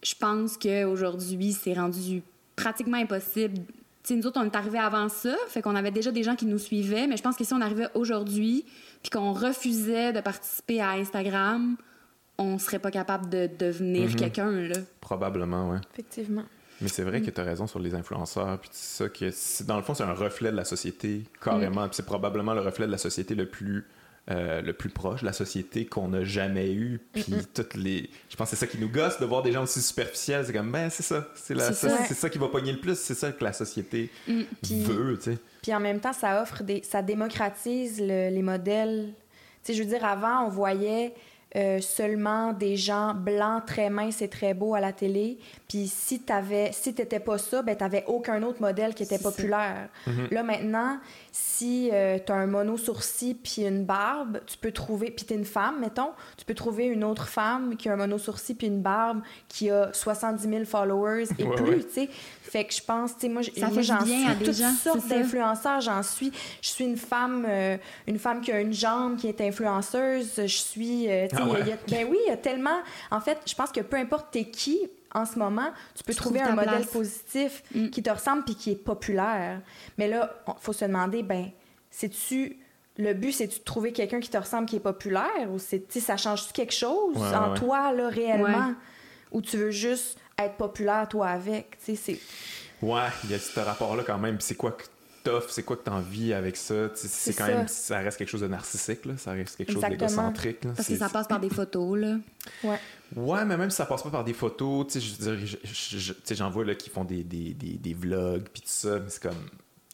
je pense qu'aujourd'hui, c'est rendu pratiquement impossible. Tu sais, nous autres, on est arrivés avant ça, fait qu'on avait déjà des gens qui nous suivaient, mais je pense que si on arrivait aujourd'hui, puis qu'on refusait de participer à Instagram, on serait pas capable de devenir Mhm. quelqu'un, là. Probablement, ouais. Effectivement. Mais c'est vrai que tu as raison sur les influenceurs, puis c'est ça que dans le fond c'est un reflet de la société carrément, puis c'est probablement le reflet de la société le plus euh, le plus proche de la société qu'on n'a jamais eu, puis toutes les je pense que c'est ça qui nous gosse de voir des gens aussi superficiels, c'est comme ben c'est ça, c'est la ça, ça. ça qui va pogner le plus, c'est ça que la société Mm. Veut, tu sais. Puis en même temps, ça offre des. ça démocratise le- les modèles. Tu sais, je veux dire, avant, on voyait euh, seulement des gens blancs, très minces et très beaux à la télé. Puis si t'avais, si t'étais pas ça, ben t'avais aucun autre modèle qui était populaire. Mhm. Là maintenant, si euh, t'as un mono sourcil puis une barbe, tu peux trouver. Puis t'es une femme, mettons, tu peux trouver une autre femme qui a un mono sourcil puis une barbe qui a 70 000 followers et Ouais, plus. ouais. Tu sais, fait que je pense, tu sais, moi, j'en bien suis toutes gens, sortes c'est d'influenceurs. J'en suis. Je suis une femme, euh, une femme qui a une jambe, qui est influenceuse. Je suis. euh, tu sais, Ah ouais? il y a- ben oui, il y a tellement. En fait, je pense que peu importe t'es qui en ce moment, tu peux Tu trouver un modèle place. positif Mm. qui te ressemble puis qui est populaire. Mais là, il faut se demander, ben, c'est-tu. Le but, c'est-tu de trouver quelqu'un qui te ressemble, qui est populaire, ou c'est, ça change-tu quelque chose Ouais, en ouais. toi, là, réellement, Ouais. ou tu veux juste être populaire, toi, avec, tu sais, c'est... Ouais, il y a ce rapport-là quand même. Puis c'est quoi que t'offres, c'est quoi que t'en vis avec ça. C'est C'est quand ça. même, ça reste quelque chose de narcissique, là. ça reste quelque chose Exactement. d'égocentrique. là. Parce que ça passe par des photos, là. Ouais. Ouais, mais même si ça passe pas par des photos, tu sais, je veux dire, je- je- je- tu sais, j'en vois là qui font des, des, des, des vlogs, puis tout ça, mais c'est comme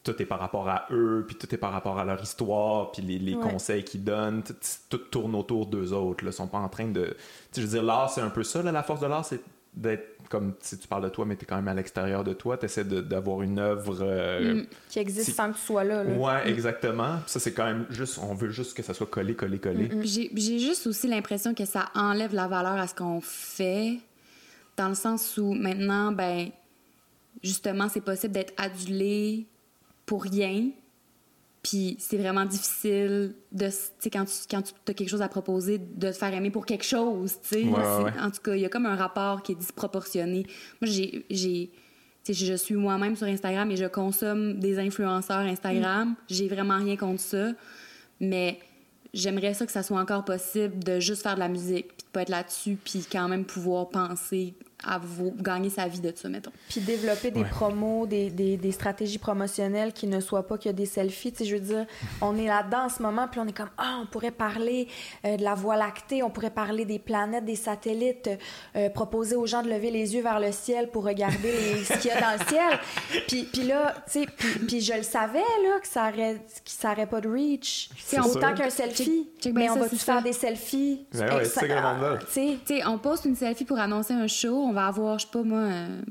tout est par rapport à eux, puis tout est par rapport à leur histoire, puis les, les Ouais. conseils qu'ils donnent, tout, tout tourne autour d'eux autres. Là, ils sont pas en train de, tu sais, je veux dire, l'art c'est un peu ça, là, la force de l'art, c'est d'être comme si tu parles de toi, mais t'es quand même à l'extérieur de toi, t'essaies de- d'avoir une œuvre. euh, Mm. Qui existe sans que tu sois là. là. Ouais, exactement. Puis Ça, c'est quand même juste, on veut juste que ça soit collé, collé, collé. Mm, mm. J'ai j'ai juste aussi l'impression que ça enlève la valeur à ce qu'on fait, dans le sens où maintenant, ben, justement, c'est possible d'être adulé pour rien. Puis c'est vraiment difficile de, tu sais, quand tu, quand tu as quelque chose à proposer, de te faire aimer pour quelque chose, tu sais. Ouais, ouais. En tout cas, il y a comme un rapport qui est disproportionné. Moi, j'ai, j'ai, tu sais, je suis moi-même sur Instagram et je consomme des influenceurs Instagram. J'ai vraiment rien contre ça. Mais j'aimerais ça que ça soit encore possible de juste faire de la musique, puis de pas être là-dessus, puis quand même pouvoir penser à vous, gagner sa vie de ça, mettons. Puis développer des Ouais. promos, des, des, des stratégies promotionnelles qui ne soient pas que des selfies. Tu sais, je veux dire, on est là-dedans en ce moment, puis on est comme, ah, on pourrait parler euh, de la Voie lactée, on pourrait parler des planètes, des satellites, euh, proposer aux gens de lever les yeux vers le ciel pour regarder les- ce qu'il y a dans le ciel. Puis, puis là, tu sais, puis, puis je le savais, là, que ça aurait, que ça aurait pas de reach. C'est Autant qu'un selfie. Check- check mais on ça, va-tu c'est faire ça. des selfies? Ben ouais, sais, Tu sais, on poste une selfie pour annoncer un show, on va avoir, je sais pas moi, euh,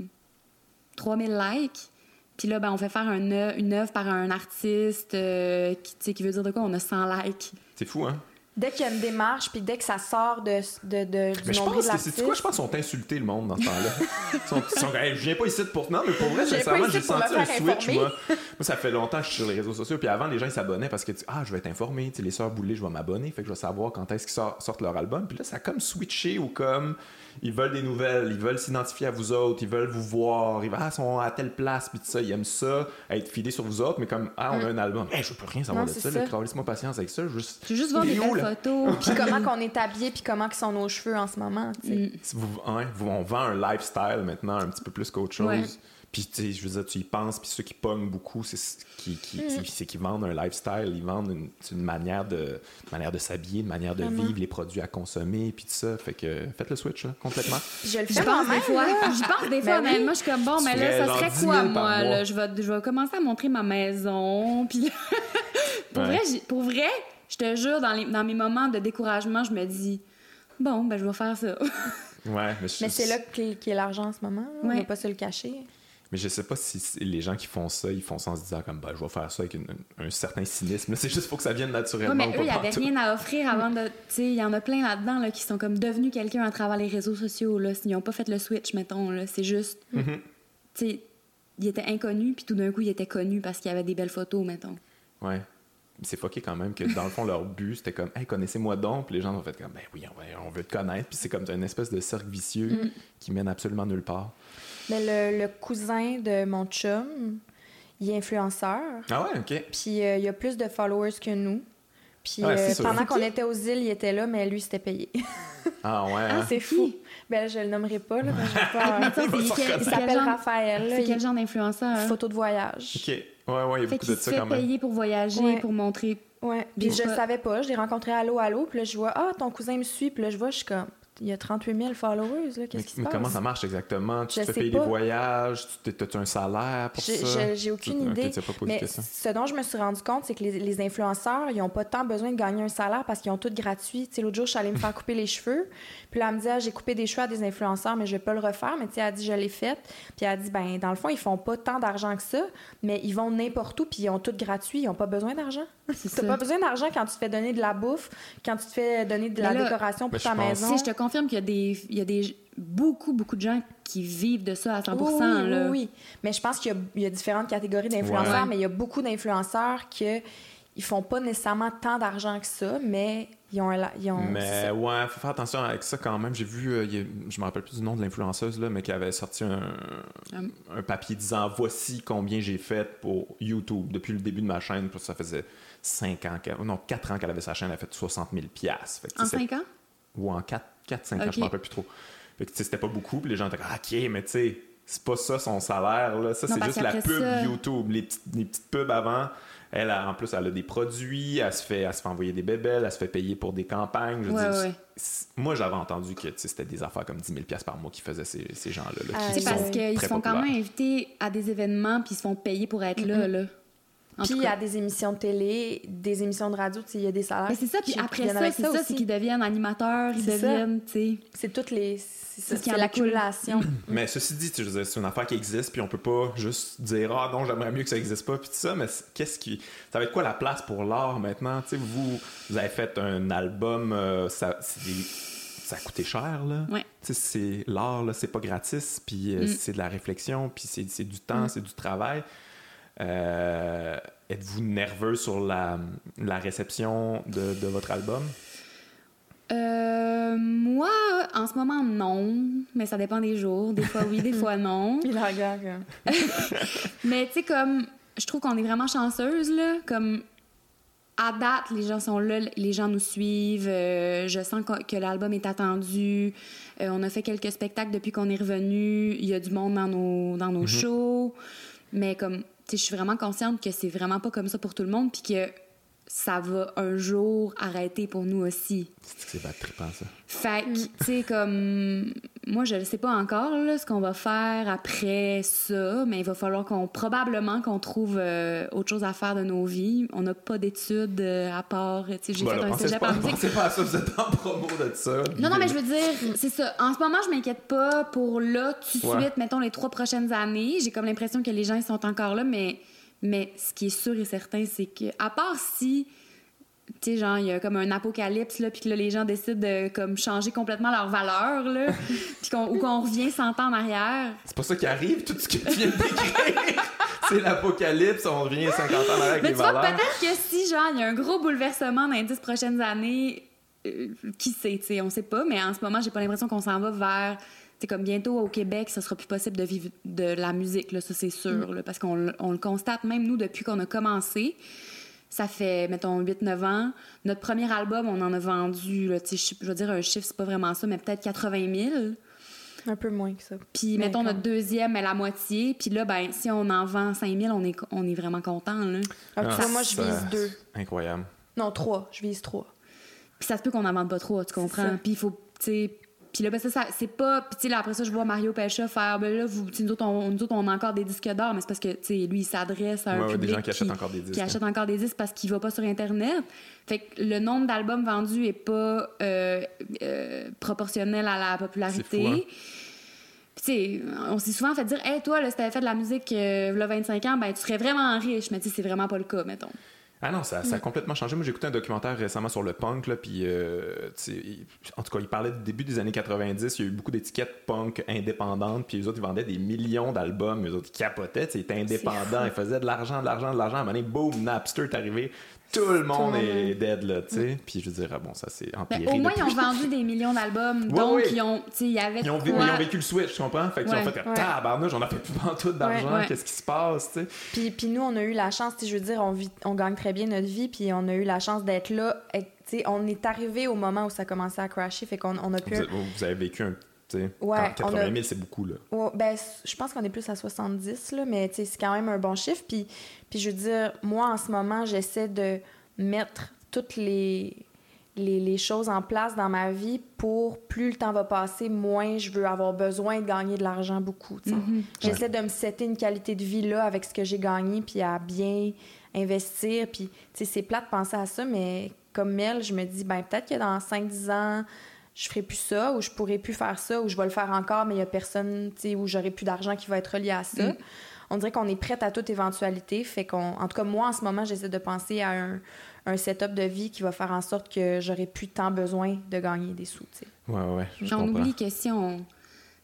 3000 likes. Puis là, ben, on fait faire un œuvre- une œuvre par un artiste euh, qui, tu sais, qui veut dire de quoi? On a 100 likes. C'est fou, hein? Dès qu'il y a une démarche, puis dès que ça sort de, de, de- du Mais je nombril pense de que c'est l'artiste... quoi? Je pense qu'ils sont insultés le monde dans ce temps-là? Ils sont, ils sont- Hey, je viens pas ici pour. Non, mais pour vrai, sincèrement, j'ai senti un switch, moi. Moi, ça fait longtemps que je suis sur les réseaux sociaux. Puis avant, les gens ils s'abonnaient parce que, tu- ah, je vais être informé. Tu sais, les sœurs Boulay, je vais m'abonner. Fait que je vais savoir quand est-ce qu'ils sor- sortent leur album. Puis là, ça a comme switché ou comme. Ils veulent des nouvelles, ils veulent s'identifier à vous autres, ils veulent vous voir, ils, ah, ils sont à telle place, puis tout ça, ils aiment ça, être filés sur vous autres, mais comme, ah, on a un album, hey, je peux rien savoir Mm. Non, de ça, ça. là, laisse-moi patience avec ça, juste. Je veux juste voir belles là? photos. Puis comment qu'on est habillé, puis comment que sont nos cheveux en ce moment, tu sais. Mm. Si vous, on vend un lifestyle maintenant un petit peu plus qu'autre chose. Ouais. Puis, tu sais, je veux dire, tu y penses, puis ceux qui pognent beaucoup, c'est ce qui, qui, Mm. qui- c'est qu'ils vendent un lifestyle, ils vendent une, manière de, une manière de s'habiller, une manière de Vraiment. vivre, les produits à consommer, puis tout ça. Fait que faites le switch, là, complètement. Je le fais pense moi-même, des fois. J'y pense des Ben fois, oui. honnêtement. Je suis comme, bon, Tu mais là, ça serait 10 000 quoi, moi? Là? Je, vais, je vais commencer à montrer ma maison. Puis pour, Ouais. vrai, j'ai- pour vrai, je te jure, dans, les, dans mes moments de découragement, je me dis, bon, ben, je vais faire ça. Ouais, mais, je, Mais c'est là qu'est qu'est l'argent en ce moment, là. on va pas se le cacher. Mais je sais pas si les gens qui font ça, ils font ça en se disant comme, bah, je vais faire ça avec une- un certain cynisme. C'est juste pour que ça vienne Ouais, naturellement. mais eux, pas il n'y avait partout. rien à offrir avant de. Tu sais, il y en a plein là-dedans là, qui sont comme devenus quelqu'un à travers les réseaux sociaux. Là. Ils n'ont pas fait le switch, mettons. C'est juste. Mhm. Tu sais, ils étaient inconnus, puis tout d'un coup, ils étaient connus parce qu'il y avait des belles photos, mettons. Ouais. Mais C'est fucké quand même que dans le fond, leur but, c'était comme, hey, connaissez-moi donc. Puis les gens ont fait comme, ben oui, on, veut te connaître. Puis c'est comme une espèce de cercle vicieux qui mène absolument nulle part. Mais le, le cousin de mon chum, il est influenceur. Ah ouais, OK. Puis euh, il a plus de followers que nous. Puis Ouais, c'est euh, pendant qu'on était aux îles, il était là, mais lui, c'était payé. Ah ouais. Ah, hein? c'est fou. Ben, je le nommerai pas, là. vais pas, euh, Il s'appelle genre- Raphaël. C'est il- quel genre d'influenceur? Photo de voyage. OK. Ouais, ouais, il y a Fait beaucoup de ça quand même. payer pour voyager, Ouais. pour montrer. Ouais. Puis je pas- savais pas. Je l'ai rencontré allô, allô. Puis là, je vois, ah, ton cousin me suit. Puis là, je vois, je suis comme, il y a 38 000 followers, là. Mais, Qu'est-ce qui se mais passe? comment ça marche exactement? Tu Je te fais sais payer pas. des voyages? Tu t'as-tu un salaire pour J'ai- ça? j'ai- j'ai aucune idée. tu as Mais ce dont je me suis rendu compte, c'est que les, les influenceurs, ils n'ont pas tant besoin de gagner un salaire parce qu'ils ont tout gratuit. Tu l'autre jour, je suis allée me faire couper les cheveux. Puis là, elle me dit, ah, j'ai coupé des cheveux à des influenceurs, mais je vais pas le refaire. Mais tu sais, elle a dit, je l'ai fait. Puis elle a dit, ben, dans le fond, ils font pas tant d'argent que ça, mais ils vont n'importe où, puis ils ont tout gratuit. Ils ont pas besoin d'argent. T'as ça. pas besoin d'argent quand tu te fais donner de la bouffe, quand tu te fais donner de la là- décoration pour je ta maison. Si je te confirme qu'il y a des, il y a des beaucoup, beaucoup de gens qui vivent de ça à 100 Oui, oui, là. oui, oui. Mais je pense qu'il y a, il y a différentes catégories d'influenceurs, Ouais. mais il y a beaucoup d'influenceurs que ils font pas nécessairement tant d'argent que ça, mais ils ont, un ils ont Mais ça. ouais, faut faire attention avec ça quand même. J'ai vu, euh, il a- je me rappelle plus du nom de l'influenceuse, là, mais qui avait sorti un, Um. un papier disant voici combien j'ai fait pour YouTube depuis le début de ma chaîne. Ça faisait 5 ans, qu'elle- non, 4 ans qu'elle avait sa chaîne, elle a fait 60 000 piastres. En sais, 5 ans? ou en 4, 4 5 ans, je me rappelle plus trop. Fait que, c'était pas beaucoup, puis les gens étaient comme, Ah, OK, mais tu sais, c'est pas ça son salaire, là. Ça, c'est juste la pub ça- YouTube. Les petites, les petites pubs avant, elle, a- en plus, elle a des produits, elle se fait, elle se fait envoyer des bébelles, elle se fait payer pour des campagnes. Je Ouais, c'est- Moi, j'avais entendu que c'était des affaires comme 10 000 par mois qui faisaient ces, ces gens-là. là, qui C'est parce qu'ils se font quand même inviter à des événements puis ils se font payer pour être là, là. En Puis il y a des émissions de télé, des émissions de radio, tu sais, il y a des salaires. Mais c'est ça, puis après ça, c'est ça, c'est qu'ils deviennent animateurs, ils C'est ça. deviennent, tu sais. C'est toutes les. C'est l'accumulation. Mais ceci dit, tu sais, je veux dire, c'est une affaire qui existe, puis on peut pas juste dire ah non, j'aimerais mieux que ça existe pas, puis tout ça. Mais qu'est-ce qui, ça va être quoi la place pour l'art maintenant? Tu sais, vous, vous avez fait un album, euh, ça, c'est des- ça a coûté cher là. Ouais. Tu sais, c'est l'art là, c'est pas gratis, puis euh, Mm. c'est de la réflexion, puis c'est, c'est du temps, Mm. c'est du travail. Euh, êtes-vous nerveux sur la, la réception de, de votre album? Euh, moi, en ce moment, non. Mais ça dépend des jours. Des fois, oui, des fois, non. Il la regarde. hein. Mais tu sais, comme, je trouve qu'on est vraiment chanceuse, là. Comme, à date, les gens sont là, les gens nous suivent. euh, je sens que, que l'album est attendu. Euh, on a fait quelques spectacles depuis qu'on est revenu. Il y a du monde dans nos, dans nos shows. Mais comme, je suis vraiment consciente que c'est vraiment pas comme ça pour tout le monde. Puis que ça va un jour arrêter pour nous aussi. C'est que c'est pas trippant ça. Fait que, tu sais, comme. Moi, je ne sais pas encore là, ce qu'on va faire après ça, mais il va falloir qu'on. Probablement qu'on trouve euh, autre chose à faire de nos vies. On n'a pas d'études euh, à part. Tu sais, j'ai Voilà, fait un cégep pas, en musique. pas à ça, vous êtes en promo de ça. Non, non, mais je veux dire, c'est ça. En ce moment, je m'inquiète pas pour là, tout de Ouais. suite, mettons les trois prochaines années. J'ai comme l'impression que les gens ils sont encore là, mais, mais ce qui est sûr et certain, c'est que, à part si, tu sais, genre, il y a comme un apocalypse, là, puis que là, les gens décident de comme changer complètement leurs valeurs, là, puis qu'on, ou qu'on revient 100 ans en arrière. C'est pas ça qui arrive, tout ce que tu viens de décrire. c'est l'apocalypse, on revient 50 ans en arrière avec Mais les tu vois, valeurs. peut-être que si, genre, il y a un gros bouleversement dans les 10 prochaines années, euh, qui sait, tu sais, on sait pas, mais en ce moment, j'ai pas l'impression qu'on s'en va vers. C'est comme bientôt au Québec, ça sera plus possible de vivre de la musique, là, ça c'est sûr, là, parce qu'on le- on le constate même nous depuis qu'on a commencé. Ça fait, mettons, 8-9 ans. Notre premier album, on en a vendu, là, je je veux dire, un chiffre, c'est pas vraiment ça, mais peut-être 80 000. Un peu moins que ça. Puis, Mais mettons, quand- notre deuxième est la moitié. Puis là, ben, si on en vend 5 000, on est, on est vraiment content, là. Ah, Ah, moi, je vise deux. Incroyable. Non, trois. Je vise trois. Puis ça se peut qu'on n'en vende pas trop, tu comprends? Puis il faut, tu sais... Puis là, ben ça, ça c'est pas... Puis là, après ça, je vois Mario Pelcha faire... Ben là, vous, nous, autres, on, nous autres, on a encore des disques d'or, mais c'est parce que, tu sais, lui, il s'adresse à un Ouais, ouais, des public gens qui achètent encore des disques, Qui hein. achètent encore des disques parce qu'il va pas sur Internet. Fait que le nombre d'albums vendus est pas euh, euh, proportionnel à la popularité. C'est fou, hein? Puis, tu sais, on s'est souvent fait dire, hey, toi, là, si t'avais fait de la musique euh, v'là 25 ans, ben, tu serais vraiment riche. Mais, tu sais, c'est vraiment pas le cas, mettons. Ah non, ça, ça a complètement changé. Moi, j'ai écouté un documentaire récemment sur le punk, là, puis euh, il- en tout cas, il parlait du début des années 90. Il y a eu beaucoup d'étiquettes punk indépendantes, puis les autres, ils vendaient des millions d'albums. Les autres, ils capotaient, ils étaient indépendants, ils faisaient de l'argent, de l'argent, de l'argent. À un moment donné, boum, Napster est arrivé. Tout le monde est dead, là, tu sais. Puis je veux dire, ah bon, ça c'est Ben, empiré. au moins, ils ont vendu des millions d'albums. Ouais, donc, ils ont. Tu sais, il y avait. Ils ont, quoi- ils ont vécu le switch, tu comprends? Fait qu'ils ont fait comme, Ouais. tabarnouche, on a fait plus tout d'argent, Ouais. qu'est-ce qui se passe, tu sais? Puis, puis nous, on a eu la chance, tu sais, je veux dire, on, vit, on gagne très bien notre vie, puis on a eu la chance d'être là. Et, tu sais, on est arrivé au moment où ça commençait à crasher, fait qu'on on a pu... Vous, avez- vous avez vécu un. Ouais, quand- on 80 a- 000, c'est beaucoup, là. Ouais, ben, je pense qu'on est plus à 70, là, mais c'est quand même un bon chiffre. Puis, puis je veux dire, moi, en ce moment, j'essaie de mettre toutes les, les, les choses en place dans ma vie pour plus le temps va passer, moins je veux avoir besoin de gagner de l'argent beaucoup. Mhm. J'essaie de me setter une qualité de vie là avec ce que j'ai gagné, puis à bien investir. Puis, c'est plate de penser à ça, mais comme Mel, je me dis, ben peut-être que dans 5-10 ans, je ferai plus ça, ou je pourrai plus faire ça, ou je vais le faire encore, mais il y a personne, tu sais, où j'aurai plus d'argent qui va être relié à ça. Mm. On dirait qu'on est prête à toute éventualité. Fait qu'on, en tout cas, moi, en ce moment, j'essaie de penser à un, un setup de vie qui va faire en sorte que j'aurai plus tant besoin de gagner des sous, tu sais. Ouais, ouais, ouais. je Puis on comprends. oublie que si on,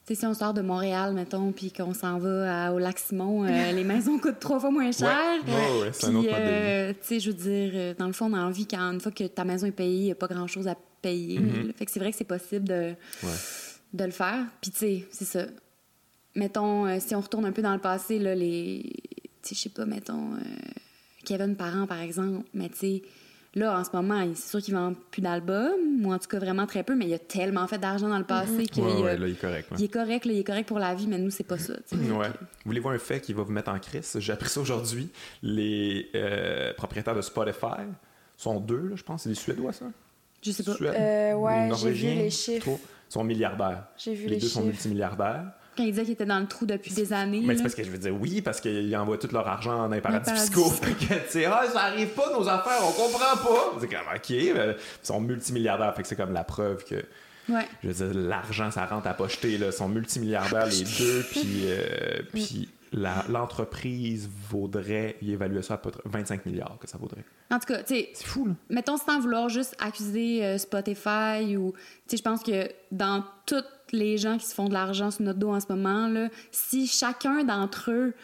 tu sais, si on sort de Montréal, mettons, puis qu'on s'en va à- au lac Simon, euh, les maisons coûtent trois fois moins cher. Ouais, ouais, ouais, c'est un autre euh, tu sais, je veux dire, euh, dans le fond, on a envie qu'une fois que ta maison est payée, il n'y a pas grand-chose à payer. Mhm. Fait que c'est vrai que c'est possible de, Ouais. de le faire. Puis, tu sais, c'est ça. Mettons, euh, si on retourne un peu dans le passé, là, les. Tu sais, je sais pas, mettons, Kevin Parent, par exemple. Mais, tu sais, là, en ce moment, c'est sûr qu'il vend plus d'albums, ou en tout cas vraiment très peu, mais il a tellement fait d'argent dans le passé qu'il Ouais, a- ouais, là, il est correct. là. il est correct, là, il est correct pour la vie, mais nous, c'est pas ça. Ouais. Voulez-vous un fait qui va vous mettre en crise? J'ai appris ça aujourd'hui. Les euh, propriétaires de Spotify sont deux, là, je pense. C'est des Suédois, ça? Je sais pas. Suède? Euh, ouais, j'ai vu les chiffres. Trop. Ils sont milliardaires. J'ai vu les, les, deux sont multimilliardaires. Quand il disait qu'il était dans le trou depuis des années. Mais c'est parce que je veux dire oui, parce qu'ils envoient tout leur argent dans les paradis paradis fiscaux. Tu ah, ça arrive pas nos affaires, on comprend pas. C'est comme, ok, ils sont multimilliardaires. Fait que c'est comme la preuve que, Ouais. je veux dire, l'argent, ça rentre à pocheter. Là. Ils sont multimilliardaires, les deux. Puis, euh, puis la- l'entreprise vaudrait, il évalue ça à peu près 25 milliards que ça vaudrait. En tout cas, tu sais, C'est fou, là. mettons sans vouloir juste accuser euh, Spotify ou tu sais je pense que dans toutes les gens qui se font de l'argent sur notre dos en ce moment là, si chacun d'entre eux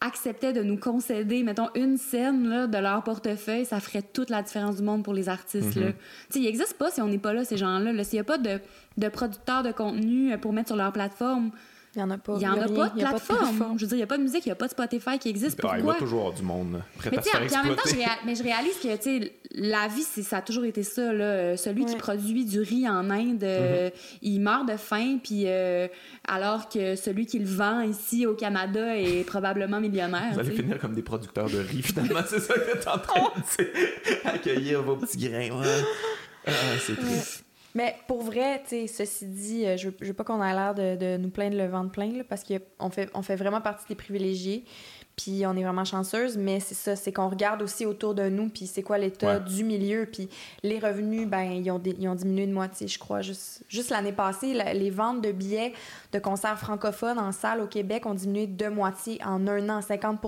acceptait de nous concéder mettons une scène là, de leur portefeuille, ça ferait toute la différence du monde pour les artistes là. Tu sais, il existe pas si on n'est pas là ces gens-là, là. s'il y a pas de de producteurs de contenu euh, pour mettre sur leur plateforme, Il y en a pas. il y en a, pas de Il y a plateforme. Je veux dire, il y a pas de musique, il y a pas de Spotify qui existe. Il Pourquoi? va toujours avoir du monde prêt mais à tu se faire puis en même temps, je, exploiter. réa- mais je réalise que, tu sais, la vie, c'est- ça a toujours été ça, là. Celui qui produit du riz en Inde, euh, Mm-hmm. il meurt de faim, puis euh, alors que celui qui le vend ici au Canada est probablement millionnaire. Vous allez tu finir comme des producteurs de riz, finalement. C'est ça que t'es en train de dire. Accueillir vos petits grains. Ouais. Ah, c'est triste. Mais pour vrai, tu ceci dit, euh, je veux, pas qu'on ait l'air de, nous plaindre le ventre plein, là, parce qu'on on fait vraiment partie des privilégiés, puis on est vraiment chanceuse, mais c'est ça, c'est qu'on regarde aussi autour de nous, puis c'est quoi l'état Ouais. du milieu, puis les revenus, ben, ils ont, ils ont diminué de moitié, je crois. Juste, juste l'année passée, la- les ventes de billets de concerts francophones en salle au Québec ont diminué de moitié en un an, 50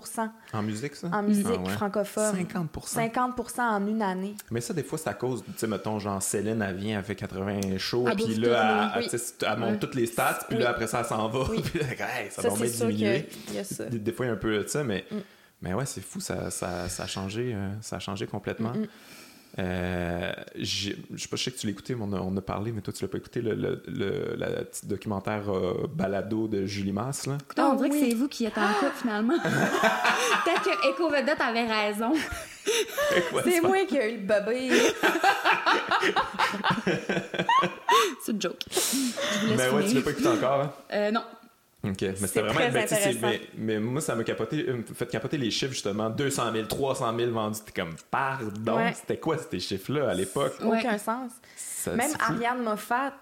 En musique, ça? en musique Ah ouais. francophone. 50 50 en une année. Mais ça, des fois, c'est à cause, tu sais, mettons, genre Céline, elle vient, elle fait 80 shows, Elle puis là, elle, monte toutes les stats, puis Oui. là, après ça, elle s'en va, Oui. puis là, hey, ça, Ça, va c'est bien sûr diminuer. qu'il y a ça. Des, des fois, il y a un peu ça, mais, Mm. mais ouais, c'est fou, ça, ça, ça a changé, euh, ça a changé complètement. Mm, mm. Euh, je sais pas, je sais que tu l'as écouté, mais on a, on a parlé, mais toi, tu l'as pas écouté, le, le, le- la petite documentaire euh, balado de Julie Masse, là. Écoutez, on Ah dirait oui. que c'est vous qui êtes en couple, finalement. Peut-être que Echo Vedette avait raison. C'est moi qui ai eu le bébé. C'est une joke. Je vous laisse Mais ouais, tu l'as pas écouté encore, hein? Euh, non. OK, mais c'était vraiment ben, moi, ça m'a capoté, euh, fait capoter les chiffres, justement. 200 000, 300 000 vendus. T'es comme, pardon, Ouais. c'était quoi ces chiffres-là à l'époque? Ouais. Aucun sens. Ça- Même. Ariane Moffat,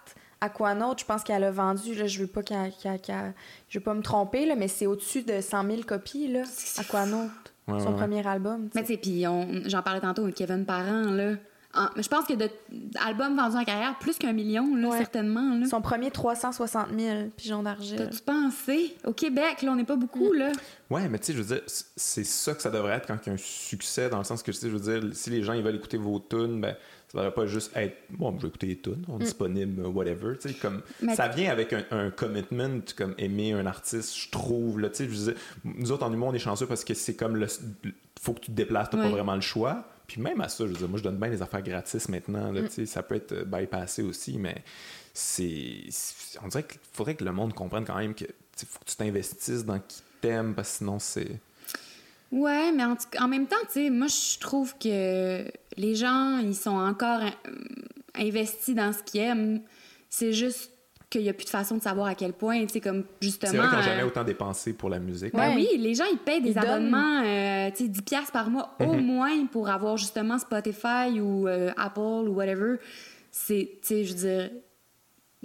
Aquanaut, je pense qu'elle a vendu, là, je veux pas qu'elle, qu'elle- qu'elle- je veux pas me tromper, là, mais c'est au-dessus de 100 000 copies, là, Aquanaut, Ouais, son premier album. Mais tu sais, puis j'en parlais tantôt avec Kevin Parent, là. En- mais je pense que d'albums vendus en carrière, plus qu'un million, là, Ouais. certainement. Là. Son premier 360 000 pigeons d'argile. T'as-tu pensé? Au Québec, là, on n'est pas beaucoup, là. Ouais, mais tu sais, je veux dire, c'est ça que ça devrait être quand il y a un succès, dans le sens que, tu sais, je veux dire, si les gens ils veulent écouter vos tunes, ben, ça devrait pas juste être, bon, je vais écouter les tunes, on est disponible, euh, whatever, tu sais, comme, Mais- ça vient avec un, un commitment, comme aimer un artiste, je trouve, là, tu sais, je veux dire, nous autres en humour, on est chanceux parce que c'est comme le, faut que tu te déplaces, t'as Ouais. pas vraiment le choix, puis même à ça, je veux dire, moi, je donne bien les affaires gratis maintenant, là, sais, ça peut être euh, bypassé aussi, mais c'est, on dirait qu'il faudrait que le monde comprenne quand même que, faut que tu t'investisses dans qui t'aime, parce que sinon, c'est... Ouais, mais en, en même temps, tu sais, moi, je trouve que les gens, ils sont encore euh, investis dans ce qu'ils aiment. C'est juste qu'il n'y a plus de façon de savoir à quel point, tu sais, comme justement. C'est vrai n'ont euh, jamais autant dépensé pour la musique. Ben Ouais. oui, les gens, ils payent des Ils donnent. abonnements, euh, tu sais, 10 piastres par mois au Mhm. moins pour avoir justement Spotify ou euh, Apple ou whatever. C'est, tu sais, je veux dire,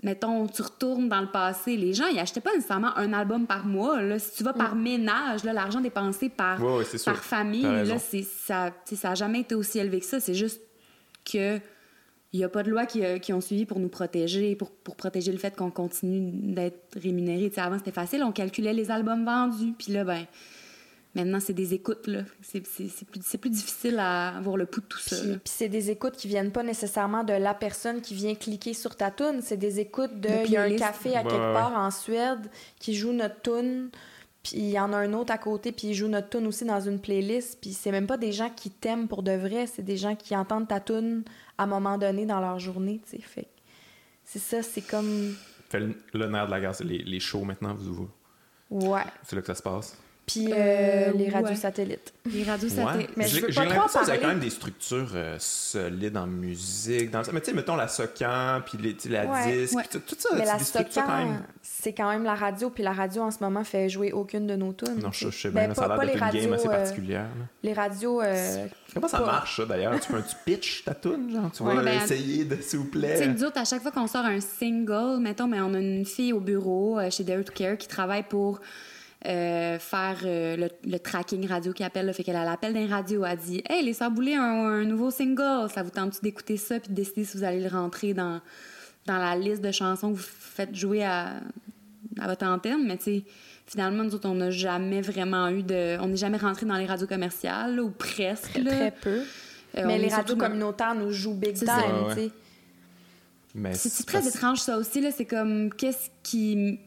mettons, tu retournes dans le passé, les gens, ils achetaient pas nécessairement un album par mois. Là. Si tu vas par ménage, là, l'argent dépensé par, Ouais, ouais, c'est sûr. par famille, là, c'est, ça tu sais, ça a jamais été aussi élevé que ça. C'est juste que il n'y a pas de loi qui, euh, qui ont suivi pour nous protéger, pour, pour protéger le fait qu'on continue d'être rémunéré. Tu sais, avant, c'était facile, on calculait les albums vendus, puis là, ben, maintenant, c'est des écoutes, là. C'est, c'est, c'est plus, c'est plus difficile à avoir le pouls de tout ça. Puis, c'est des écoutes qui viennent pas nécessairement de la personne qui vient cliquer sur ta tune. C'est des écoutes de. Il y a un café à Ouais, quelque ouais, part en Suède qui joue notre tune. Puis il y en a un autre à côté, puis il joue notre tune aussi dans une playlist. Puis c'est même pas des gens qui t'aiment pour de vrai, c'est des gens qui entendent ta tune à un moment donné dans leur journée, tu sais. Fait c'est ça, c'est comme. Fait le, le nerf de la guerre, c'est les, les shows maintenant, vous, Ouais. c'est là que ça se passe? Puis euh, Euh, les radios ouais. satellites. Les radios satellites. Mais je J'ai veux pas trop que vous avez quand parler. même des structures euh, solides en musique. Dans... Mais tu sais, mettons la Socan, puis les- la Ouais, disque, ouais. tout, tout ça, Mais c'est la même. c'est quand même la radio, puis la radio en ce moment fait jouer aucune de nos tunes. Non, je, sais. je sais Ben, bien, là, ça a pas- l'air pas d'être les une game assez radios, euh, particulière. là. Les radios. euh, Comment ça pas- marche, ça, d'ailleurs? Tu peux un tu pitch ta tune, genre? Tu Ouais, vas ben, essayer, de, s'il vous Tu sais, plaît? nous autres, à chaque fois qu'on sort un single, mettons, mais on a une fille au bureau euh, chez Dare to Care qui travaille pour euh, faire euh, le, le tracking radio qui appelle. Là, fait qu'elle a l'appel d'un radio. Elle dit Hey, les Saboulés, un, un nouveau single. Ça vous tente-tu d'écouter ça puis de décider si vous allez le rentrer dans, dans la liste de chansons que vous faites jouer à, à votre antenne? Mais tu sais, finalement, nous autres, on n'a jamais vraiment eu de. On n'est jamais rentré dans les radios commerciales, là, ou presque. très, là. très peu. Euh, Mais les radios communautaires nous jouent big C'est time, tu sais. C'est très parce- étrange ça aussi là, c'est comme qu'est-ce qui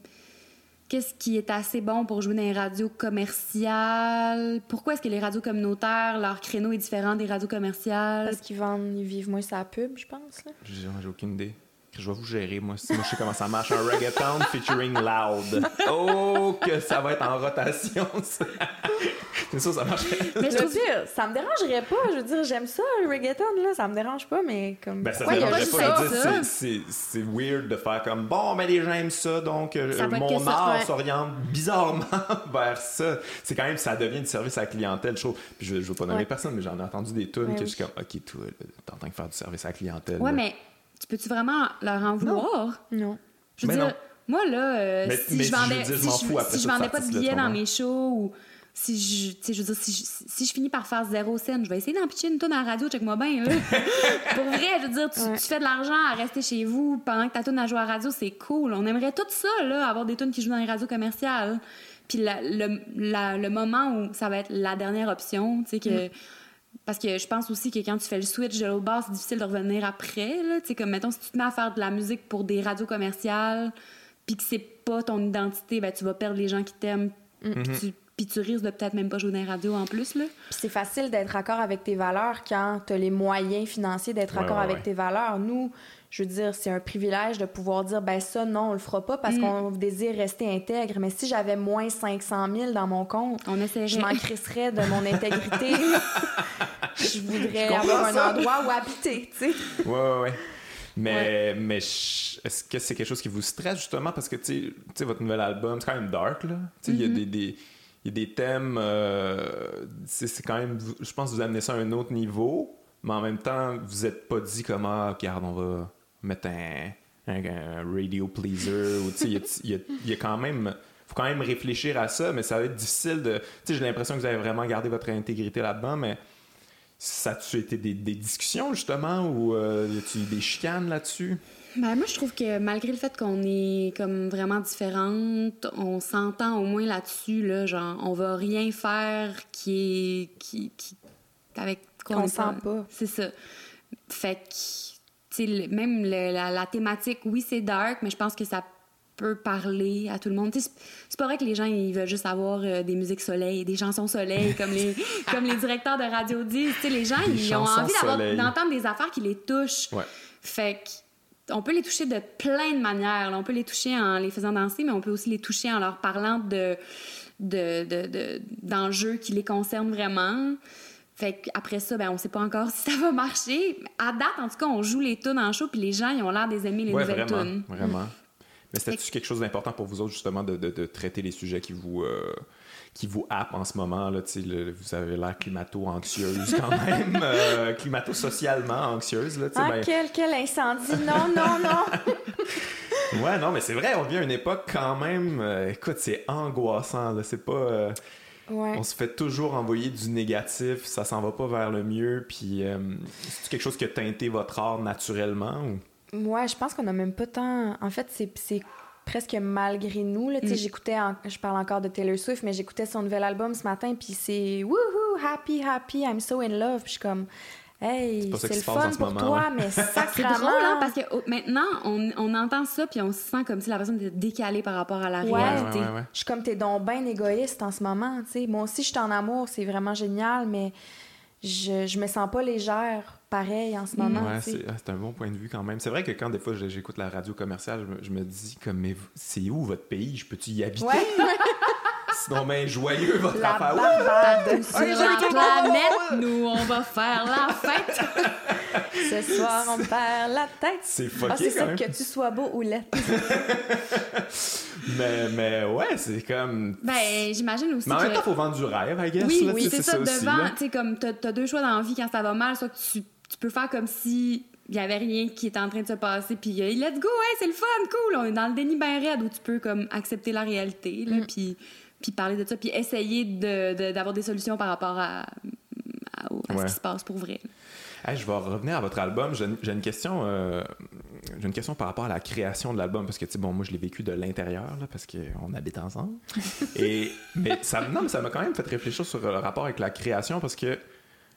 qu'est-ce qui est assez bon pour jouer dans les radios commerciales? Pourquoi est-ce que les radios communautaires leur créneau est différent des radios commerciales? Parce qu'ils vendent, ils vivent moins sa pub, je pense. J'ai aucune idée. Je vais vous gérer, moi. Si moi, je sais comment ça marche. Un reggaeton featuring Loud. Oh, que ça va être en rotation, ça. C'est ça, ça marche. Mais je veux trouve dire, ça me dérangerait pas. Je veux dire, j'aime ça, le reggaeton, là. Ça me dérange pas, mais comme. Ben, ça a dérangerait pas pas ça. dire c'est- c'est c'est weird de faire comme bon, mais les gens aiment ça, donc euh, Ça mon que art ouais. s'oriente bizarrement vers ça. C'est quand même, ça devient du service à la clientèle, je trouve. Puis je, je veux pas nommer Ouais. personne, mais j'en ai entendu des tunes Ouais, que oui. je suis comme, ok, toi, t'es en train de faire du service à la clientèle. Ouais, là. mais tu peux-tu vraiment leur en vouloir? Non. Je veux Mais dire, non. moi là euh, Mais- si mais je vendais dire, je si je- si vendais pas de billets dans mes shows ou si je, tu sais, je veux dire, si je, si je finis par faire zéro scène, je vais essayer d'en pitcher une tonne à la radio, check-moi bien. Pour vrai, je veux dire, tu, Ouais. tu fais de l'argent à rester chez vous pendant que ta tune à jouer à la radio, c'est cool. On aimerait tout ça, là, avoir des tunes qui jouent dans les radios commerciales. Puis la- le, la- le moment où ça va être la dernière option, tu sais, que. Parce que je pense aussi que quand tu fais le switch de l'autre bord, c'est difficile de revenir après. Là. Tu sais, comme, mettons, si tu te mets à faire de la musique pour des radios commerciales, puis que c'est pas ton identité, ben, tu vas perdre les gens qui t'aiment, puis tu- puis tu risques de peut-être même pas jouer dans les radios en plus. Là. Puis c'est facile d'être accord avec tes valeurs quand tu as les moyens financiers d'être Ouais, accord ouais, avec ouais. tes valeurs. Nous, je veux dire, c'est un privilège de pouvoir dire, ben ça, non, on le fera pas parce Mm. qu'on désire rester intègre. Mais si j'avais moins 500 000 dans mon compte, On je m'en crisserais de mon intégrité. je voudrais Je avoir un endroit où habiter, tu sais. Ouais, ouais, ouais. Mais, mais est-ce que c'est quelque chose qui vous stresse justement? Parce que, tu sais- tu sais, votre nouvel album, c'est quand même dark, là. Tu sais, il y a des. des il y a des thèmes, euh, c'est c'est quand même, je pense que vous amenez ça à un autre niveau, mais en même temps, vous n'êtes pas dit comment, regarde, on va mettre un, un- un radio pleaser, ou tu sais, il y a- il y, a, il y a quand même, faut quand même réfléchir à ça, mais ça va être difficile de, tu sais, j'ai l'impression que vous avez vraiment gardé votre intégrité là-dedans, mais ça a-tu été des, des discussions, justement, ou euh, y a-tu eu des chicanes là-dessus? Ben, moi, je trouve que malgré le fait qu'on est comme vraiment différentes, on s'entend au moins là-dessus, là, genre, on va rien faire qui est. qui. qui avec quoi Qu'on sent pas. C'est ça. Fait que, même le- la, la thématique, oui, c'est dark, mais je pense que ça peut parler à tout le monde. C'est- pas vrai que les gens, ils veulent juste avoir euh, des musiques soleil, des chansons soleil, comme les, comme les directeurs de radio disent. Les gens, ils ont envie d'entendre des affaires qui les touchent. Ouais. Fait que, on peut les toucher de plein de manières. là. On peut les toucher en les faisant danser, mais on peut aussi les toucher en leur parlant de de- de- de- d'enjeux qui les concernent vraiment. Fait qu'après ça, ben, on sait pas encore si ça va marcher. À date, en tout cas, on joue les tunes en show, puis les gens, ils ont l'air des aimer les Ouais, nouvelles vraiment. tunes. Vraiment. Mais c'était-tu quelque chose d'important pour vous autres, justement, de, de- de traiter les sujets qui vous, euh, qui vous happent en ce moment? Là, le- vous avez l'air climato-anxieuse quand même, euh, climato-socialement anxieuse. Là, Ah, ben- quel, quel incendie! Non, non, non! Ouais, non, mais c'est vrai, on vit à une époque quand même. euh, écoute, c'est angoissant. Là, c'est pas. Ouais. On se fait toujours envoyer du négatif, ça s'en va pas vers le mieux. Puis, euh, c'est quelque chose qui a teinté votre art naturellement ou? Ouais, je pense qu'on a même pas tant. En fait, c'est c'est presque malgré nous. Là. Tu sais, Mm. J'écoutais, en- je parle encore de Taylor Swift, mais j'écoutais son nouvel album ce matin, puis c'est woohoo, happy, happy, I'm so in love. Puis je suis comme, hey, c'est le fun pour moment, toi, ouais. mais C'est sacrément. drôle, hein, parce que oh, maintenant, on, on entend ça, puis on se sent comme si la personne était décalée par rapport à la Ouais. réalité. ouais, ouais. Je suis comme, t'es donc bien égoïste en ce moment. tu sais. Moi aussi, je suis en amour, c'est vraiment génial, mais je, je me sens pas légère pareil en ce moment. Ouais, sais. c'est ah, c'est un bon point de vue quand même. C'est vrai que quand des fois j'écoute la radio commerciale, je me, je me dis comme mais c'est où votre pays? Je peux-tu y habiter? Ouais. Sinon ben joyeux votre La affaire. barbade. Sur la planète, nous, on va faire la fête. Ce soir, on perd la tête. C'est Ah, fucké c'est quand ça, même. que tu sois beau ou laid. Mais, mais ouais, c'est comme. Ben, j'imagine aussi Mais en que... même temps, faut vendre du rêve, I guess. Oui, là, oui, c'est ça. devant, tu sais, comme t'as as deux choix dans la vie quand ça va mal, soit que tu, tu peux faire comme si il y avait rien qui était en train de se passer, puis euh, let's go, hey, c'est le fun, cool. On est dans le déni ben raide où tu peux comme accepter la réalité, là, puis puis parler de ça, puis essayer de- de- d'avoir des solutions par rapport à, ce Ouais. qui se passe pour vrai. Hey, je vais revenir à votre album. J'ai une, question. euh, j'ai une question par rapport à la création de l'album parce que tu sais bon moi je l'ai vécu de l'intérieur parce qu'on habite ensemble. Et mais ça non mais ça m'a quand même fait réfléchir sur le rapport avec la création parce que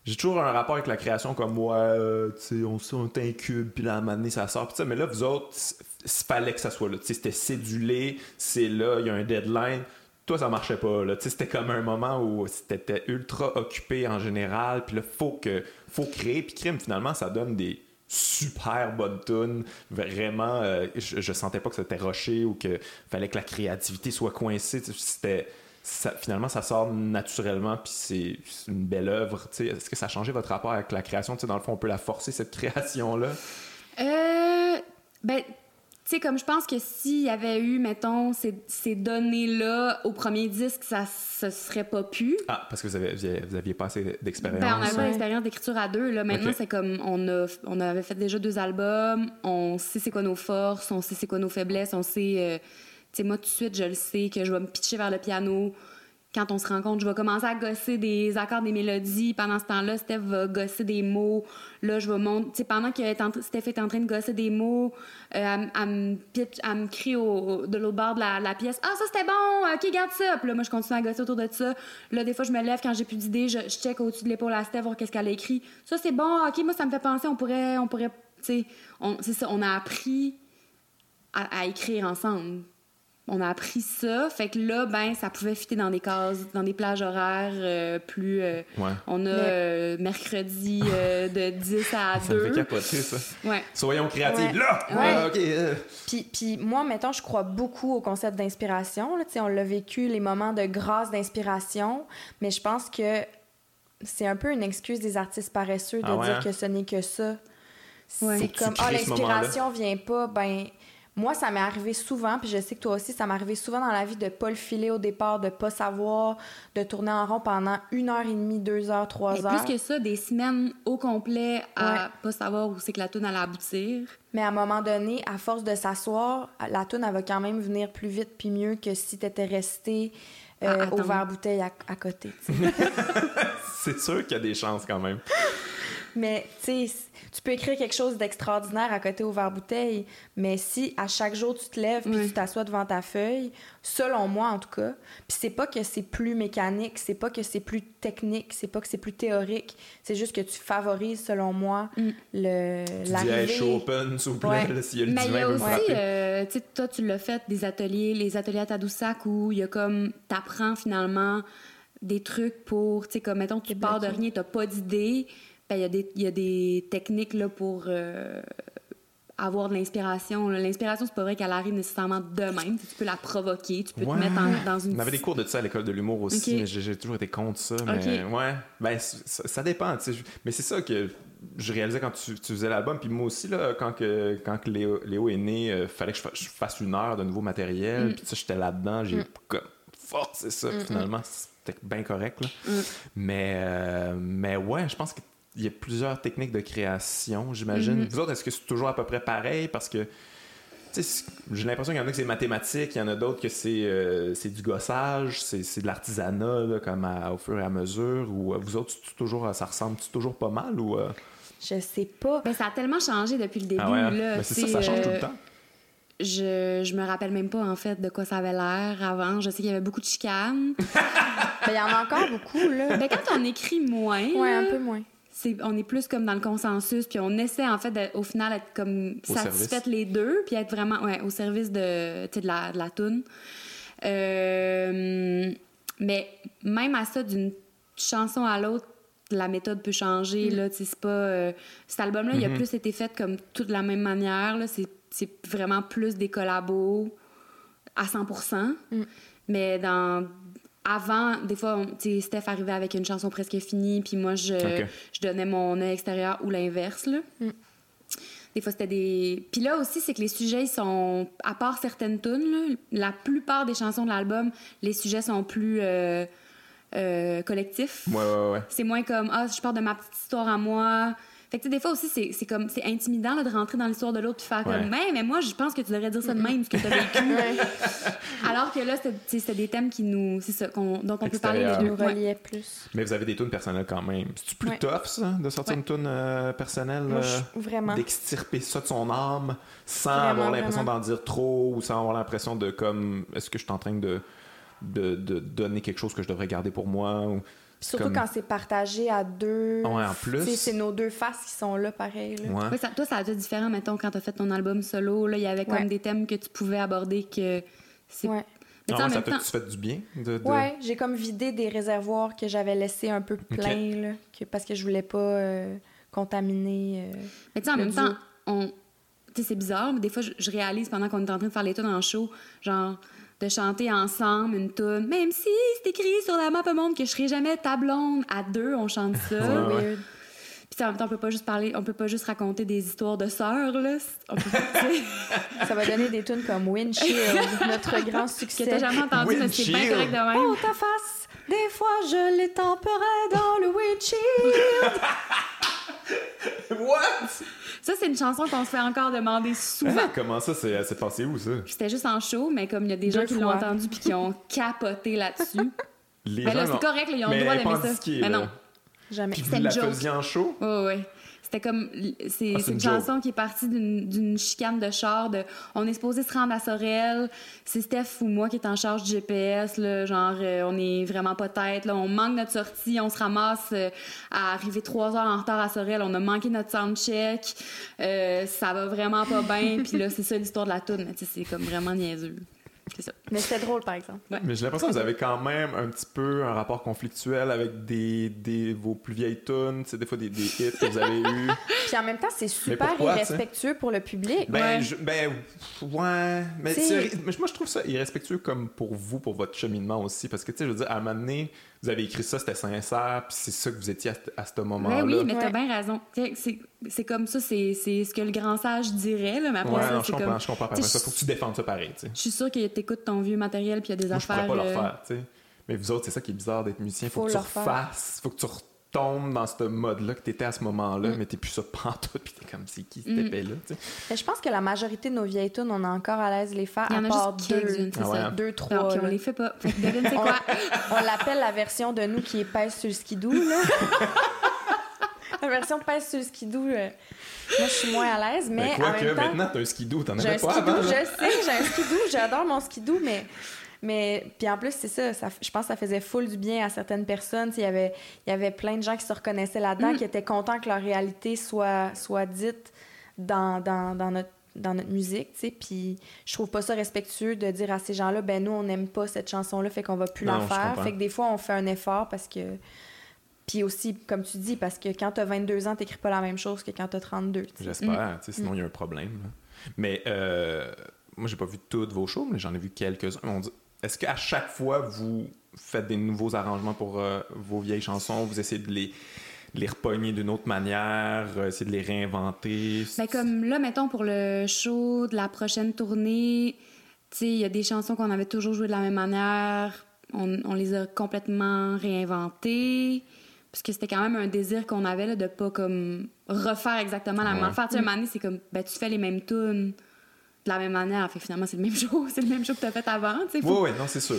j'ai toujours un rapport avec la création comme moi euh, tu sais on, on t'incube puis là à un moment donné ça sort puis ça mais là vous autres il fallait que ça soit là tu sais c'était cédulé c'est là il y a un deadline toi ça marchait pas là. C'était comme un moment où c'était ultra occupé en général puis là faut que faut créer. Puis crime finalement ça donne des super bonnes tunes. Vraiment euh, je, je sentais pas que c'était rushé ou que fallait que la créativité soit coincée. C'était finalement ça sort naturellement puis c'est une belle œuvre. Est-ce que ça a changé votre rapport avec la création? Dans le fond on peut la forcer cette création là Euh, ben, sais, comme je pense que s'il y avait eu, mettons, ces, ces données-là au premier disque, ça se serait pas pu. ah parce que vous, avez, vous aviez pas assez d'expérience Ben, on avait Ouais. l'expérience d'écriture à deux. Là. Maintenant, c'est comme on, a, on avait fait déjà deux albums, on sait c'est quoi nos forces, on sait c'est quoi nos faiblesses, on sait. euh, tu sais, moi, tout de suite, je le sais que je vais me pitcher vers le piano. Quand on se rencontre, je vais commencer à gosser des accords, des mélodies. Pendant ce temps-là, Steph va gosser des mots. Là, je vais monter. Pendant que Steph est en train de gosser des mots, euh, elle, me crie au- de l'autre bord de la, pièce Ah, ça c'était bon, ok, garde ça. Puis là, moi, je continue à gosser autour de ça. Là, des fois, je me lève quand j'ai plus d'idées, je, check au-dessus de l'épaule à Steph, voir qu'est-ce qu'elle a écrit. Ça c'est bon, ok, moi, ça me fait penser, on pourrait. On pourrait c'est ça, on a appris à écrire ensemble. On a appris ça, fait que là, ben, ça pouvait fitter dans des cases, dans des plages horaires euh, plus. euh, ouais on a Mais- euh, mercredi euh, de 10 à ça me fait 2. capoter ça Ouais. soyons créatifs Ouais. là Ouais. Ouais, ok. Puis, puis moi, mettons, je crois beaucoup au concept d'inspiration. là. Tu sais, On l'a vécu, les moments de grâce d'inspiration, mais je pense que c'est un peu une excuse des artistes paresseux de Ah ouais, dire hein? que ce n'est que ça. Ouais. C'est comme, ah, moment-là? l'inspiration vient pas, ben... Moi, ça m'est arrivé souvent, puis je sais que toi aussi, ça m'est arrivé souvent dans la vie de pas le filer au départ, de pas savoir, de tourner en rond pendant une heure et demie, deux heures, trois Et heures. plus que ça, des semaines au complet à Ouais. pas savoir où c'est que la tune allait aboutir. Mais à un moment donné, à force de s'asseoir, la toune, elle va quand même venir plus vite puis mieux que si t'étais resté euh, au attendre. verre bouteille à, à côté. c'est sûr qu'il y a des chances quand même. Mais, tu sais, tu peux écrire quelque chose d'extraordinaire à côté au verre-bouteille, mais si à chaque jour tu te lèves puis tu t'assois devant ta feuille, selon moi en tout cas, puis c'est pas que c'est plus mécanique, c'est pas que c'est plus technique, c'est pas que c'est plus théorique, c'est juste que tu favorises, selon moi, Mm. Le l'arrivée. open, s'il vous plaît, Ouais. s'il y a le Mais il y a aussi, euh, tu sais, toi, tu l'as fait, des ateliers, les ateliers à Tadoussac où il y a comme, t'apprends finalement des trucs pour, tu sais, comme, mettons, tu pars de rien, t'as pas d'idée, ben, il y, a des- il y a des techniques, là, pour euh, avoir de l'inspiration. L'inspiration, c'est pas vrai qu'elle arrive nécessairement de même. Tu peux la provoquer, tu peux Ouais. te mettre en- dans une... On avait des cours de ça à l'école de l'humour aussi, mais j'ai j'ai toujours été contre ça. Mais ouais, ben ça, ça dépend. Mais c'est ça que je réalisais quand tu, tu faisais l'album. Puis moi aussi, là, quand, que, quand que Léo, Léo est né, il fallait que je, fa- je fasse une heure de nouveau matériel. Mm. Puis ça, j'étais là-dedans. J'ai Mm. comme forcé ça. Puis finalement, c'était bien correct. Là. Mm. Mais, euh, mais ouais, je pense qu'il y a plusieurs techniques de création, j'imagine. Mm-hmm. Vous autres, est-ce que c'est toujours à peu près pareil? Parce que tu sais, c'est- j'ai l'impression qu'il y en a que c'est mathématique, il y en a d'autres que c'est euh, c'est du gossage, c'est c'est de l'artisanat, comme à- au fur et à mesure. Ou euh, vous autres, c'est toujours, ça ressemble toujours pas mal? Ou, euh? Je sais pas. Ben, ça a tellement changé depuis le début, Ah ouais, hein? là. Ben, c'est ça, ça change tout euh, le temps. Je, je me rappelle même pas, en fait, de quoi ça avait l'air avant. Je sais qu'il y avait beaucoup de chicanes. Ben, il y en a encore beaucoup, là. ben, quand on écrit moins, Ouais, là, un peu moins. C'est on est plus comme dans le consensus puis on essaie en fait de- au final être comme satisfaite les deux puis être vraiment ouais, au service de de la de la toune Euh, mais même à ça d'une chanson à l'autre la méthode peut changer là tu sais, c'est pas euh, cet album là il a Mhm. plus été fait comme tout de la même manière là c'est c'est vraiment plus des collabos à 100%. Mm. Mais dans avant, des fois, tu sais, Steph arrivait avec une chanson presque finie, puis moi, je, je donnais mon œil extérieur ou l'inverse. là. Mm. Des fois, c'était des. Puis là aussi, c'est que les sujets, ils sont. À part certaines tunes, là, la plupart des chansons de l'album, les sujets sont plus euh, euh, collectifs. Ouais, ouais, ouais. C'est moins comme ah je pars de ma petite histoire à moi. Fait que tu sais, des fois aussi c'est c'est comme c'est intimidant là, de rentrer dans l'histoire de l'autre puis faire Ouais. comme mais mais moi je pense que tu devrais dire ça de même ce que tu as vécu. Alors que là c'était des thèmes qui nous c'est ça qu'on dont on peut parler nous reliait plus. Mais vous avez des tunes personnelles quand même. C'est-tu plus Ouais. tough, ça, de sortir Ouais. une tune euh, personnelle? Moi, euh, vraiment. d'extirper ça de son âme sans Vraiment, avoir l'impression vraiment. d'en dire trop ou sans avoir l'impression de comme est-ce que je suis en train de, de, de donner quelque chose que je devrais garder pour moi ou Surtout comme- quand c'est partagé à deux. Ouais, en plus. C'est nos deux faces qui sont là, pareil. là. Ouais. Ouais, ça- toi ça a été différent mettons quand tu as fait ton album solo là il y avait comme Ouais. des thèmes que tu pouvais aborder que c'est Ouais. mais Ah ça même temps fait du bien de, de- Ouais, j'ai comme vidé des réservoirs que j'avais laissés un peu pleins, là, que- parce que je voulais pas euh, contaminer. euh, Mais tu sais, en même duo. temps, on... c'est bizarre, mais des fois, je, je réalise pendant qu'on est en train de faire les tunes en show, genre, de chanter ensemble une tune, même si c'est écrit sur la map monde que je serai jamais ta blonde. À deux, on chante ça. c'est Ouais, ouais. weird. Puis en même temps, on peut pas juste parler, on peut pas juste raconter des histoires de sœurs, là. On peut, Ça va donner des tunes comme Windshield, notre grand que succès. t'as jamais entendu, mais c'est bien Windshield. correct de même. Oh, ta face! Des fois, je les temperais dans le windshield. What? Ça, c'est une chanson qu'on se fait encore demander souvent. Comment ça c'est c'est passé où ça? C'était juste en show, mais comme il y a des gens qui l'ont entendu puis qui ont capoté là-dessus. Les Mais là, gens c'est correct, là, ils ont mais le droit d'aimer ça. Mais là. non. Jamais. Puis C'était vous une la joke. faisiez en show? Oui, oui. C'était comme. C'est Ah, une chanson qui est partie d'une chicane de char. De, on est supposé se rendre à Sorel. C'est Steph ou moi qui est en charge du GPS. Là, genre, euh, on est vraiment pas tête. Là, on manque notre sortie. On se ramasse euh, à arriver trois heures en retard à Sorel. On a manqué notre soundcheck. Euh, ça va vraiment pas bien. Puis là, c'est ça l'histoire de la toune. C'est comme vraiment niaiseux. C'est ça. Mais c'était drôle, par exemple. Mais j'ai l'impression que vous avez quand même un petit peu un rapport conflictuel avec des, des vos plus vieilles tunes, tu sais, des fois des, des hits que vous avez eus. Puis en même temps, c'est super pourquoi, irrespectueux pour le public. Ben, Ouais. je- ben, ouais. Mais moi, je trouve ça irrespectueux comme pour vous, pour votre cheminement aussi. Parce que, tu sais, je veux dire, à un moment donné, vous avez écrit ça, c'était sincère, puis c'est ça que vous étiez à, ce- à ce moment-là. Ben oui, mais t'as Ouais. bien raison. C'est c'est comme ça, c'est c'est ce que le grand sage dirait. Là, mais après Ouais, ça, c'est comprends, comme. je comprends. Ça, faut que tu défendes ça pareil, tu sais. Je suis sûre que t'écoutes ton vieux matériel puis il y a des Moi, je pourrais affaires. pas le euh, refaire, tu sais. Mais vous autres, c'est ça qui est bizarre d'être musicien. Faut, Faut que tu le refasses, faut que tu tombes dans ce mode-là que t'étais à ce moment-là, mais t'es plus ça pantoute, puis t'es comme, c'est qui cette Mm. tu sais? Mais je pense que la majorité de nos vieilles tunes, on est encore à l'aise de les faire, Il y à en a part juste deux, Ah ouais, hein. deux, Non, trois. puis on les fait pas. Fait que devine c'est On, quoi? on l'appelle la version de nous qui est pèse sur le skidoo, là. la version pèse sur le skidoo, euh, moi, je suis moins à l'aise, mais Mais en quoi que même temps... maintenant, t'as un skidoo, t'en J'ai un avais pas skidoo, avant, je sais, j'ai un skidoo, j'adore mon skidoo, mais mais puis en plus c'est ça, ça, je pense que ça faisait full du bien à certaines personnes, il y avait il y avait plein de gens qui se reconnaissaient là-dedans, Mm. qui étaient contents que leur réalité soit soit dite dans, dans, dans notre dans notre musique, tu sais, puis je trouve pas ça respectueux de dire à ces gens-là, ben nous on n'aime pas cette chanson-là, fait qu'on va plus je faire, fait que des fois on fait un effort parce que puis aussi, comme tu dis, parce que quand t'as 22 ans, t'écris pas la même chose que quand t'as 32. tu sais. J'espère, tu sais, sinon il y a un problème. là. Mais euh, moi, j'ai pas vu toutes vos shows, mais j'en ai vu quelques-uns. On dit- Est-ce qu'à chaque fois, vous faites des nouveaux arrangements pour euh, vos vieilles chansons, vous essayez de les, de les repogner d'une autre manière, euh, essayer de les réinventer? Ben comme là, mettons, pour le show de la prochaine tournée, il y a des chansons qu'on avait toujours jouées de la même manière. On, on les a complètement réinventées. Parce que c'était quand même un désir qu'on avait là, de pas comme refaire exactement la Ouais. même affaire. Tu sais, donné, c'est comme, ben, tu fais les mêmes tunes de la même manière. Fait que finalement, c'est le même show. C'est le même show que tu as fait avant. Oui, faut- oui, non, c'est sûr.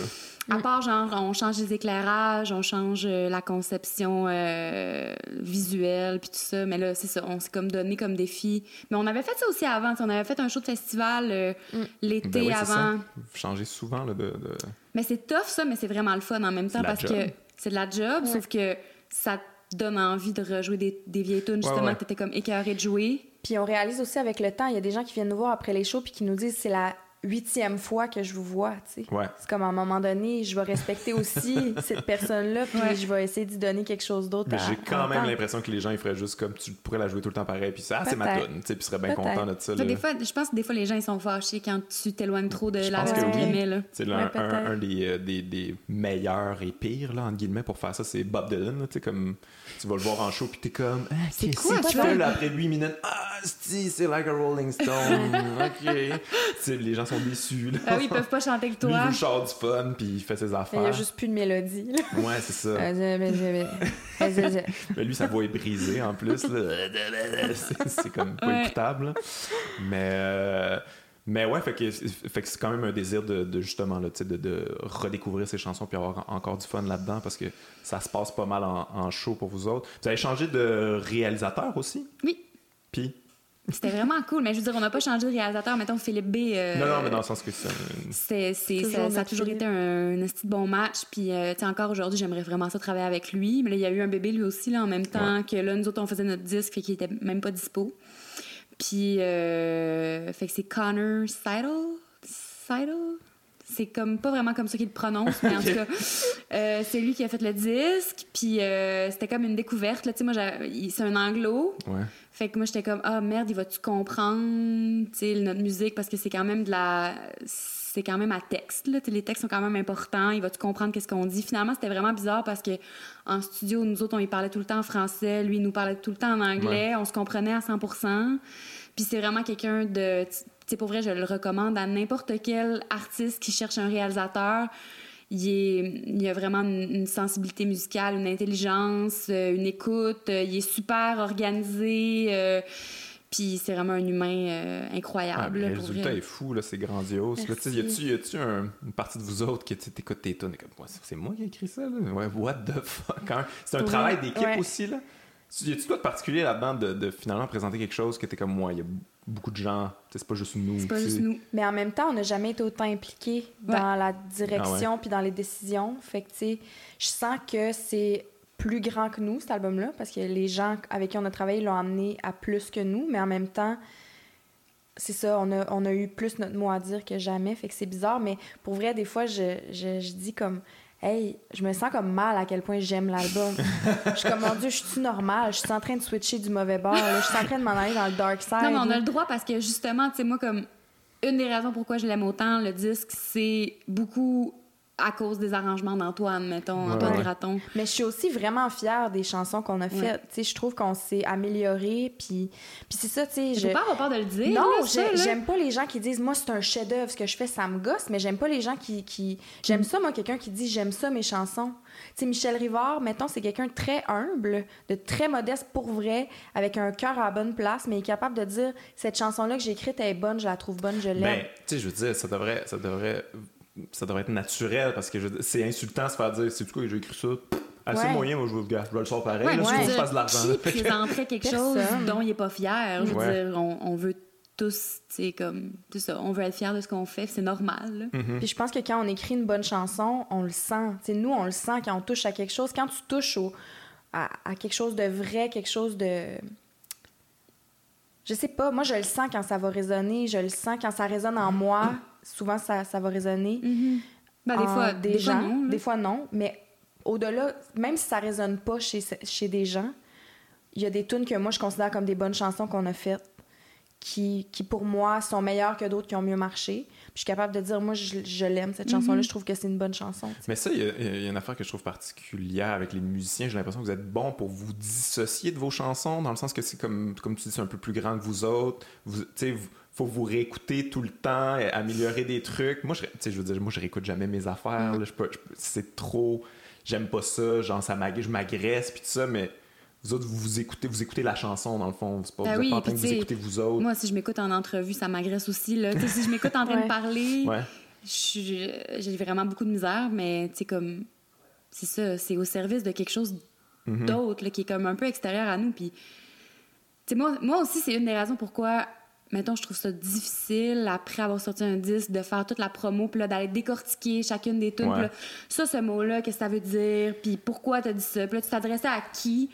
À part, genre, on change les éclairages, on change euh, la conception euh, visuelle, puis tout ça. Mais là, c'est ça, on s'est comme donné comme défi. Mais on avait fait ça aussi avant. On avait fait un show de festival euh, l'été Ben oui, avant. Vous changez souvent là, de, de- Mais c'est tough, ça, mais c'est vraiment le fun en même temps parce job. que c'est de la job, sauf que ça te donne envie de rejouer des, des vieilles tunes, justement, ouais. que t'étais comme écœuré de jouer. Puis on réalise aussi avec le temps, il y a des gens qui viennent nous voir après les shows puis qui nous disent c'est la huitième fois que je vous vois, tu sais. Ouais. C'est comme à un moment donné, je vais respecter aussi cette personne-là puis Ouais. je vais essayer d'y donner quelque chose d'autre. Mais à- j'ai quand même l'impression que les gens ils feraient juste comme tu pourrais la jouer tout le temps pareil, puis ça, ah, c'est ma tune, tu sais, puis ils seraient bien Peut-être. contents de ça. Là. des fois, je pense que des fois, les gens, ils sont fâchés quand tu t'éloignes trop de Je la pense que version oui. qu'ils aimaient, là. C'est un, peut-être. un- un des, euh, des, des meilleurs et pires, là, entre guillemets, pour faire ça, c'est Bob Dylan. Tu sais, comme tu vas le voir en show, puis t'es comme, ah, C'est quoi, tu fais là, après 8 minutes? Ah, si, c'est like a Rolling Stone. OK. Les gens sont déçus. Là. Ah oui, ils peuvent pas chanter que Lui, il toi. veut le char du fun, puis il fait ses affaires. il y a juste plus de mélodie. là. Ouais, c'est ça. Je- mais- lui, sa voix est brisée en plus. C'est comme pas Ouais. écoutable. Mais, euh, mais ouais, fait que, fait que c'est quand même un désir de, de justement là, de, de redécouvrir ces chansons puis avoir encore du fun là-dedans parce que ça se passe pas mal en, en show pour vous autres. Vous avez changé de réalisateur aussi? Oui. Puis? C'était vraiment cool, mais je veux dire, on n'a pas changé de réalisateur. Mettons, Philippe B. euh, Non, non, mais dans le sens que c'est. C'est, ça, ça a toujours été un, un bon match. Puis, euh, tu sais, encore aujourd'hui, j'aimerais vraiment ça travailler avec lui. Mais là, il y a eu un bébé lui aussi, là, en même temps que là, nous autres, on faisait notre disque, fait qu'il était même pas dispo. Puis, euh, fait que c'est Connor Seidel? Seidel? C'est comme pas vraiment comme ça qu'il le prononce, mais en tout cas, euh, c'est lui qui a fait le disque. Puis euh, c'était comme une découverte. Là, tu sais, moi, c'est un anglo. Ouais. Fait que moi, j'étais comme, ah merde, il va-tu comprendre, notre musique, parce que c'est quand même de la. C'est quand même à texte, là. Les textes sont quand même importants. Il va-tu comprendre qu'est-ce qu'on dit? Finalement, c'était vraiment bizarre parce que en studio, nous autres, on y parlait tout le temps en français. Lui, il nous parlait tout le temps en anglais. On se comprenait à 100 Puis c'est vraiment quelqu'un de. Sais, pour vrai, je le recommande à n'importe quel artiste qui cherche un réalisateur. Il, est, il a vraiment une, une sensibilité musicale, une intelligence, euh, une écoute. euh, il est super organisé. euh, puis c'est vraiment un humain euh, Ah, incroyable. là, le pour résultat vrai. est fou, là, c'est grandiose. Là, y a-tu, y a-tu un- une partie de vous autres qui t'écoutes tes et comme, Ouais, c'est moi qui ai écrit ça, là? Ouais, what the fuck? hein? C'est un travail d'équipe ouais. aussi, là. Y a-tu quoi de particulier là-dedans de, de finalement présenter quelque chose que t'es comme moi? Il y a beaucoup de gens, c'est pas juste nous. C'est pas juste nous. Mais en même temps, on n'a jamais été autant impliqués dans la direction puis dans les décisions. Fait que, tu sais, je sens que c'est plus grand que nous, cet album-là, parce que les gens avec qui on a travaillé l'ont amené à plus que nous, mais en même temps, c'est ça, on a, on a eu plus notre mot à dire que jamais, fait que c'est bizarre, mais pour vrai, des fois, je, je, je dis comme, hey, je me sens comme mal à quel point j'aime l'album. je suis comme, mon Dieu, je suis normale, je suis en train de switcher du mauvais bord, là. je suis en train de m'en aller dans le dark side. Non, mais on a le droit parce que justement, tu sais, moi, comme une des raisons pourquoi je l'aime autant, le disque, c'est beaucoup à cause des arrangements d'Antoine, mettons, Ouais, Antoine ouais. Graton. Mais je suis aussi vraiment fière des chansons qu'on a faites. Tu sais, je trouve qu'on s'est amélioré, puis, puis c'est ça, tu sais. Je pas avoir peur de le dire. Non, j'aime pas les gens qui disent moi c'est un chef-d'œuvre ce que je fais ça me gosse, mais j'aime pas les gens qui, qui... j'aime ça moi quelqu'un qui dit j'aime ça mes chansons. Tu sais Michel Rivard, mettons c'est quelqu'un de très humble, de très modeste pour vrai, avec un cœur à la bonne place, mais il est capable de dire cette chanson là que j'ai écrite elle est bonne, je la trouve bonne, je l'aime. Ben, tu sais, je veux dire, ça devrait, ça devrait, ça devrait être naturel parce que c'est insultant de se faire dire, c'est du quoi que j'ai écrit ça? Assez Ouais. moyen, moi je veux, gars, je vais le sort pareil. Ouais, là, veux que je fasse de l'argent. Qui présenterait quelque chose Personne. dont il est pas fier? Je veux Ouais. dire, on, on veut tous, tu sais, comme, c'est ça, on veut être fier de ce qu'on fait, c'est normal. Mm. Puis je pense que quand on écrit une bonne chanson, on le sent. Tu sais, nous, on le sent quand on touche à quelque chose. Quand tu touches au, à, à quelque chose de vrai, quelque chose de... Je sais pas, moi, je le sens quand ça va résonner. Je le sens quand ça résonne en moi. Souvent, ça, ça va résonner. Ben, des fois, des, des gens, fois, non, des fois non. Mais au-delà, même si ça résonne pas chez, chez des gens, il y a des tunes que moi, je considère comme des bonnes chansons qu'on a faites qui, qui, pour moi, sont meilleures que d'autres qui ont mieux marché. Puis je suis capable de dire, moi, je, je l'aime, cette chanson-là. Je trouve que c'est une bonne chanson. Mais ça, il y, a- il y a une affaire que je trouve particulière avec les musiciens. J'ai l'impression que vous êtes bon pour vous dissocier de vos chansons, dans le sens que c'est comme, comme tu dis, c'est un peu plus grand que vous autres. Vous, tu sais, vous- faut vous réécouter tout le temps, et améliorer des trucs. Moi, je, je veux dire, moi, je réécoute jamais mes affaires. là. Je peux- je c'est trop, j'aime pas ça. Genre, ça m'ag- je m'agresse puis tout ça, mais vous autres, vous vous écoutez, vous écoutez la chanson dans le fond. C'est pas, Ben vous êtes oui, pas en train de vous écouter vous autres. Moi, si je m'écoute en entrevue, ça m'agresse aussi. Là. Si je m'écoute en train Ouais. de parler, Ouais. j'ai vraiment beaucoup de misère, mais sais, comme, c'est ça, c'est au service de quelque chose Mhm. d'autre, là, qui est comme un peu extérieur à nous. Puis, moi, moi aussi, c'est une des raisons pourquoi, mettons, je trouve ça difficile, après avoir sorti un disque, de faire toute la promo, puis là, d'aller décortiquer chacune des tunes. Ouais. Là, ça, ce mot-là, qu'est-ce que ça veut dire? Puis pourquoi t'as dit ça? Puis là, tu t'adressais à qui?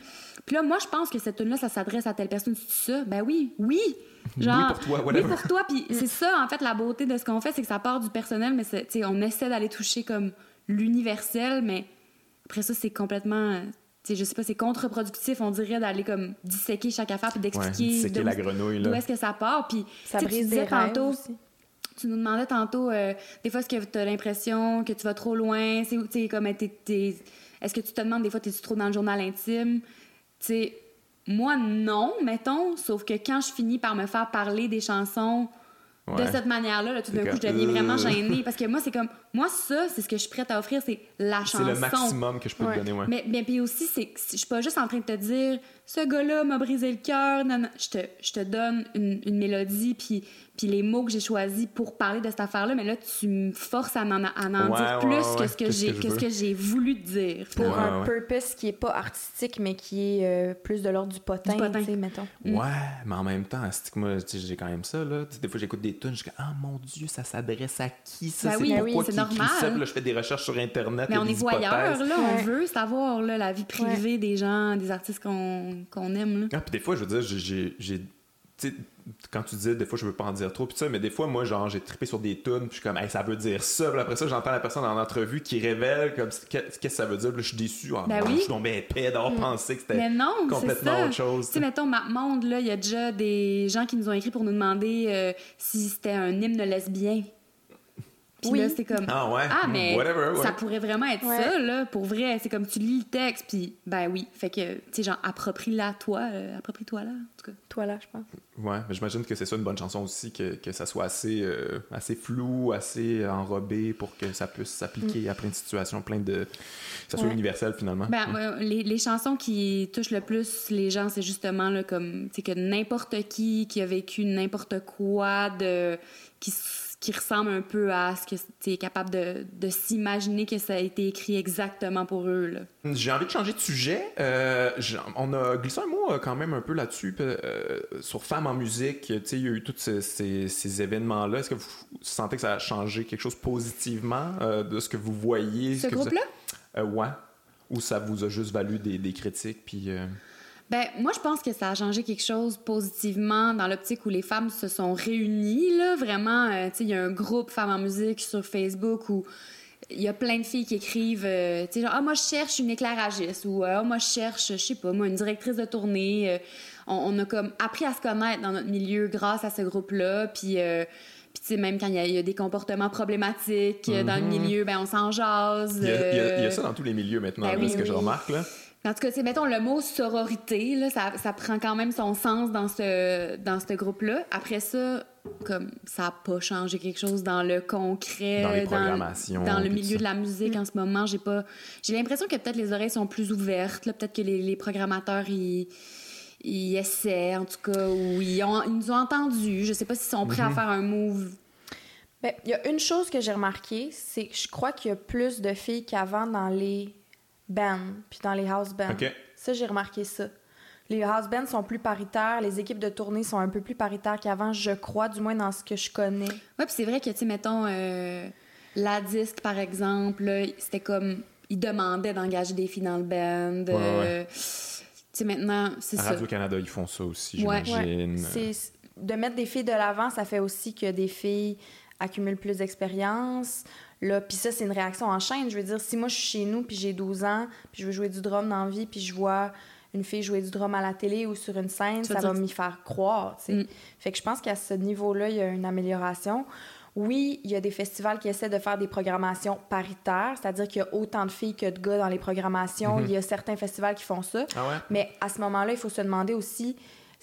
Puis là, moi, je pense que cette tune-là, ça s'adresse à telle personne. C'est ça? Ben oui, oui! Oui pour toi, whatever. Oui pour toi. Puis c'est ça, en fait, la beauté de ce qu'on fait, c'est que ça part du personnel, mais tu on essaie d'aller toucher comme l'universel, mais après ça, c'est complètement... sais, je sais pas, c'est contre-productif, on dirait, d'aller comme disséquer chaque affaire puis Ouais, d'expliquer disséquer d'où- la grenouille, là. d'où est-ce que ça part. Puis Ça tu sais, tu brise disais des rêves tantôt, aussi. tu nous demandais tantôt, euh, des fois, est-ce que tu as l'impression que tu vas trop loin? C'est où, tu sais, comme, t'es- t'es- est-ce que tu te demandes, des fois, es-tu trop dans le journal intime? Tu sais, moi, non, mettons, sauf que quand je finis par me faire parler des chansons de cette manière-là, là, tout d'un C'est coup, je deviens vraiment euh. gênée. Parce que moi, c'est comme, moi, ça, c'est ce que je suis prête à offrir, c'est la C'est chanson. le maximum que je peux Ouais. te donner, ouais. Mais, mais puis aussi, c'est je suis pas juste en train de te dire ce gars-là m'a brisé le cœur. Je te, je te donne une, une mélodie puis, puis les mots que j'ai choisis pour parler de cette affaire-là. Mais là, tu me forces à en, à en Ouais, dire ouais, plus ouais, que ce que j'ai que je que ce veux? que j'ai voulu te dire. Pour Ouais, un ouais. purpose qui est pas artistique, mais qui est euh, plus de l'ordre du potin, Du potin. tu sais, mettons. Ouais, mais en même temps, c'est que moi, j'ai quand même ça, là. Des fois, j'écoute des tunes, je suis comme, ah mon Dieu, ça s'adresse à qui, ça? Ben c'est oui, pourquoi oui, écrit normal. ça? Puis là, je fais des recherches sur Internet. Mais on est voyeurs, là. On veut savoir là, la vie privée des gens, des artistes qu'on qu'on aime. Là. Ah, puis des fois, je veux dire, j'ai- quand tu disais, des fois, je veux pas en dire trop, puis ça, mais des fois, moi, genre, j'ai trippé sur des tunes, puis je suis comme, hey, ça veut dire ça. Puis après ça, j'entends la personne en entrevue qui révèle, comme, qu'est-ce que ça veut dire, puis là, je suis déçu. Ah, Ben oui. Je suis tombé épais d'avoir pensé que c'était complètement ça. autre chose. Tu sais, mettons, ma monde, là, il y a déjà des gens qui nous ont écrit pour nous demander euh, si c'était un hymne lesbien. Puis Oui. là, c'est comme... Ah ouais, Ah, mais whatever, ouais. ça pourrait vraiment être Ouais. ça, là, pour vrai. C'est comme tu lis le texte, puis ben oui. Fait que, tu sais, genre, approprie-la toi, euh, approprie-toi là, en tout cas. Toi, là, je pense. Ouais, mais j'imagine que c'est ça une bonne chanson aussi, que, que ça soit assez, euh, assez flou, assez enrobé pour que ça puisse s'appliquer à plein de situations, plein de. que ça soit Ouais. universel finalement. Ben, ouais, les, les chansons qui touchent le plus les gens, c'est justement là, comme, tu sais, que n'importe qui qui a vécu n'importe quoi de. qui, qui ressemble un peu à ce que tu es capable de, de s'imaginer que ça a été écrit exactement pour eux, là. J'ai envie de changer de sujet. Euh, on a glissé un mot euh, quand même un peu là-dessus, euh, sur Femmes en musique. Il y a eu tous ces, ces- ces événements-là. Est-ce que vous sentez que ça a changé quelque chose positivement euh, de ce que vous voyez? Ce a- groupe-là? Euh, ouais. Ou ça vous a juste valu des, des critiques, puis... euh, Ben, moi, je pense que ça a changé quelque chose positivement dans l'optique où les femmes se sont réunies, là. Vraiment, euh, tu sais, il y a un groupe Femmes en musique sur Facebook où il y a plein de filles qui écrivent, euh, tu sais, genre, ah, moi, je cherche une éclairagiste ou, ah, moi, je cherche, je sais pas, moi, une directrice de tournée. Euh, on, on a comme appris à se connaître dans notre milieu grâce à ce groupe-là. Puis, euh, Puis, tu sais, même quand il y, a- il y a des comportements problématiques euh, dans le Mhm. milieu, ben on s'en jase. Il y, a, y y euh, ça dans tous les milieux maintenant, Ben oui, ce que je remarque. Là. En tout cas, tu sais, mettons, le mot sororité, là, ça, ça prend quand même son sens dans ce, dans ce groupe-là. Après ça, comme ça n'a pas changé quelque chose dans le concret, Dans les le- programmations, dans le milieu de la musique en ce moment. J'ai pas, j'ai l'impression que peut-être les oreilles sont plus ouvertes. là. Peut-être que les, les programmateurs, ils, ils essaient, en tout cas, ou ils, ont, ils nous ont entendus. Je sais pas s'ils sont prêts à Mhm. faire un move. Ben, il y a une chose que j'ai remarqué, c'est que je crois qu'il y a plus de filles qu'avant dans les bands, puis dans les house bands. Ça, j'ai remarqué ça. Les house bands sont plus paritaires, les équipes de tournée sont un peu plus paritaires qu'avant, je crois, du moins dans ce que je connais. Ouais, puis c'est vrai que, tu sais, mettons, euh, la disque, par exemple, c'était comme. Ils demandaient d'engager des filles dans le band. euh, Tu sais, maintenant, c'est À ça. Radio-Canada, ils font ça aussi, Ouais. j'imagine. C'est de mettre des filles de l'avant, ça fait aussi que des filles accumulent plus d'expérience. Là, puis ça, c'est une réaction en chaîne. Je veux dire, si moi je suis chez nous, puis j'ai 12 ans, puis je veux jouer du drum dans la vie, puis je vois une fille jouer du drum à la télé ou sur une scène, Tu ça va m'y faire croire. tu sais. Mm. Fait que je pense qu'à ce niveau-là, il y a une amélioration. Oui, il y a des festivals qui essaient de faire des programmations paritaires, c'est-à-dire qu'il y a autant de filles que de gars dans les programmations. Mhm. Il y a certains festivals qui font ça. Ah ouais? Mais à ce moment-là, il faut se demander aussi,